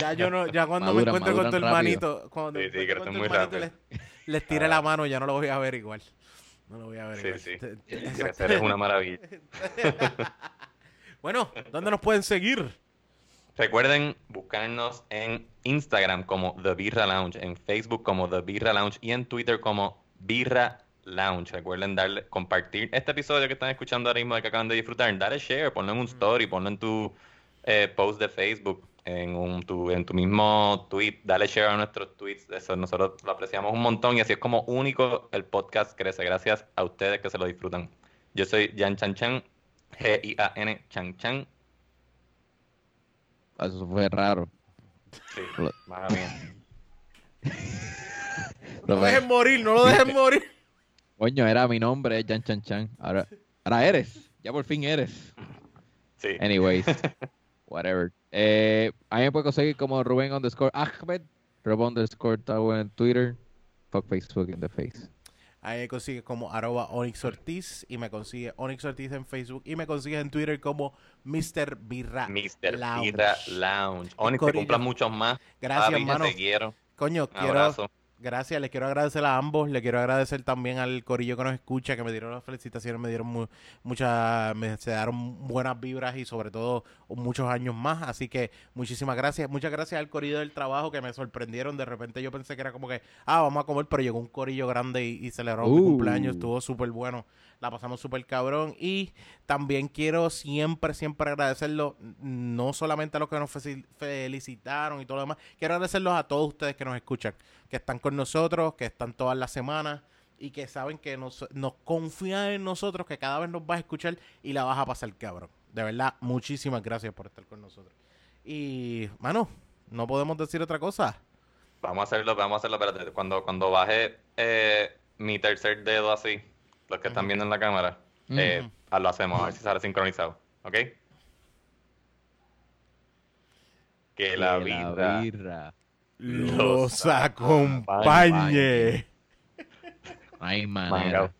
Ya yo no, ya cuando me encuentro con tu hermanito, cuando Sí, me sí, encuentro con tu muy hermanito, rápido. les, les tire la mano, ya no lo voy a ver igual. No lo voy a ver Sí, igual. sí. Te- Crecer es una maravilla. Bueno, ¿dónde nos pueden seguir? Recuerden buscarnos en Instagram como The Birra Lounge, en Facebook como The Birra Lounge y en Twitter como Birra Lounge. Recuerden darle, compartir este episodio que están escuchando ahora mismo, que acaban de disfrutar. Dale share, ponlo en un story, ponlo en tu eh, post de Facebook, en, un, tu, en tu mismo tweet. Dale share a nuestros tweets. Eso nosotros lo apreciamos un montón y así es como único el podcast crece. Gracias a ustedes que se lo disfrutan. Yo soy Jan Chan Chan, G-I-A-N Chan Chan. Eso fue raro. Sí, madre mía. No lo dejen morir, no lo dejen morir. Coño, era mi nombre, Jan Chan Chan. Ahora, ahora eres. Ya por fin eres. Sí. Anyways, whatever. Eh, a mí me puede conseguir como Rubén underscore Ahmed, Rubén underscore Tau en Twitter, fuck Facebook in the face. Ahí me consigues como arroba Onyx Ortiz y me consigue Onyx Ortiz en Facebook y me consigues en Twitter como Mr. Birra Mr. Lounge. Birra Lounge. Oni, te cumplan muchos más. Gracias, hermano. Te quiero. Coño, Un quiero, abrazo. Gracias, les quiero agradecer a ambos, le quiero agradecer también al corillo que nos escucha, que me dieron las felicitaciones, me dieron mu- muchas, me se dieron buenas vibras y sobre todo muchos años más, así que muchísimas gracias, muchas gracias al corillo del trabajo que me sorprendieron, de repente yo pensé que era como que, ah, vamos a comer, pero llegó un corillo grande y, y celebró mi Uh. cumpleaños, estuvo súper bueno, la pasamos súper cabrón y también quiero siempre, siempre agradecerlo, no solamente a los que nos felicitaron y todo lo demás, quiero agradecerlos a todos ustedes que nos escuchan, que están con nosotros, que están todas las semanas y que saben que nos, nos confían en nosotros, que cada vez nos vas a escuchar y la vas a pasar cabrón. De verdad, muchísimas gracias por estar con nosotros. Y, mano, no podemos decir otra cosa. Vamos a hacerlo, vamos a hacerlo. Cuando, cuando baje eh, mi tercer dedo así, los que están viendo en la cámara, eh, ah, lo hacemos, a ver si sale sincronizado. ¿Ok? Que la Que vida. birra. Los acompañe. hay Mangao. manera.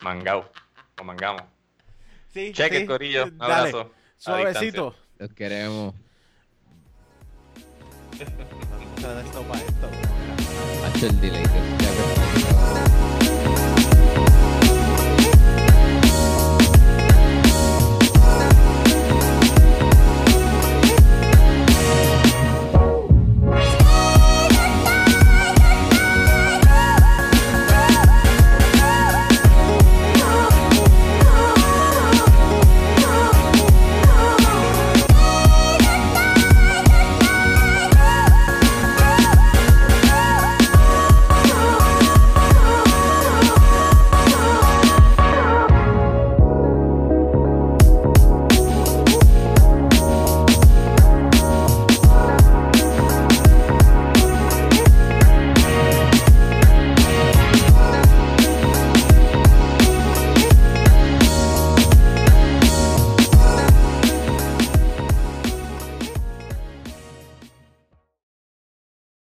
Mangao. O mangamos. Sí, Cheque, sí. Corillo. Un Dale, abrazo. Suavecito. Los queremos. Esto para esto. Hacho el delay.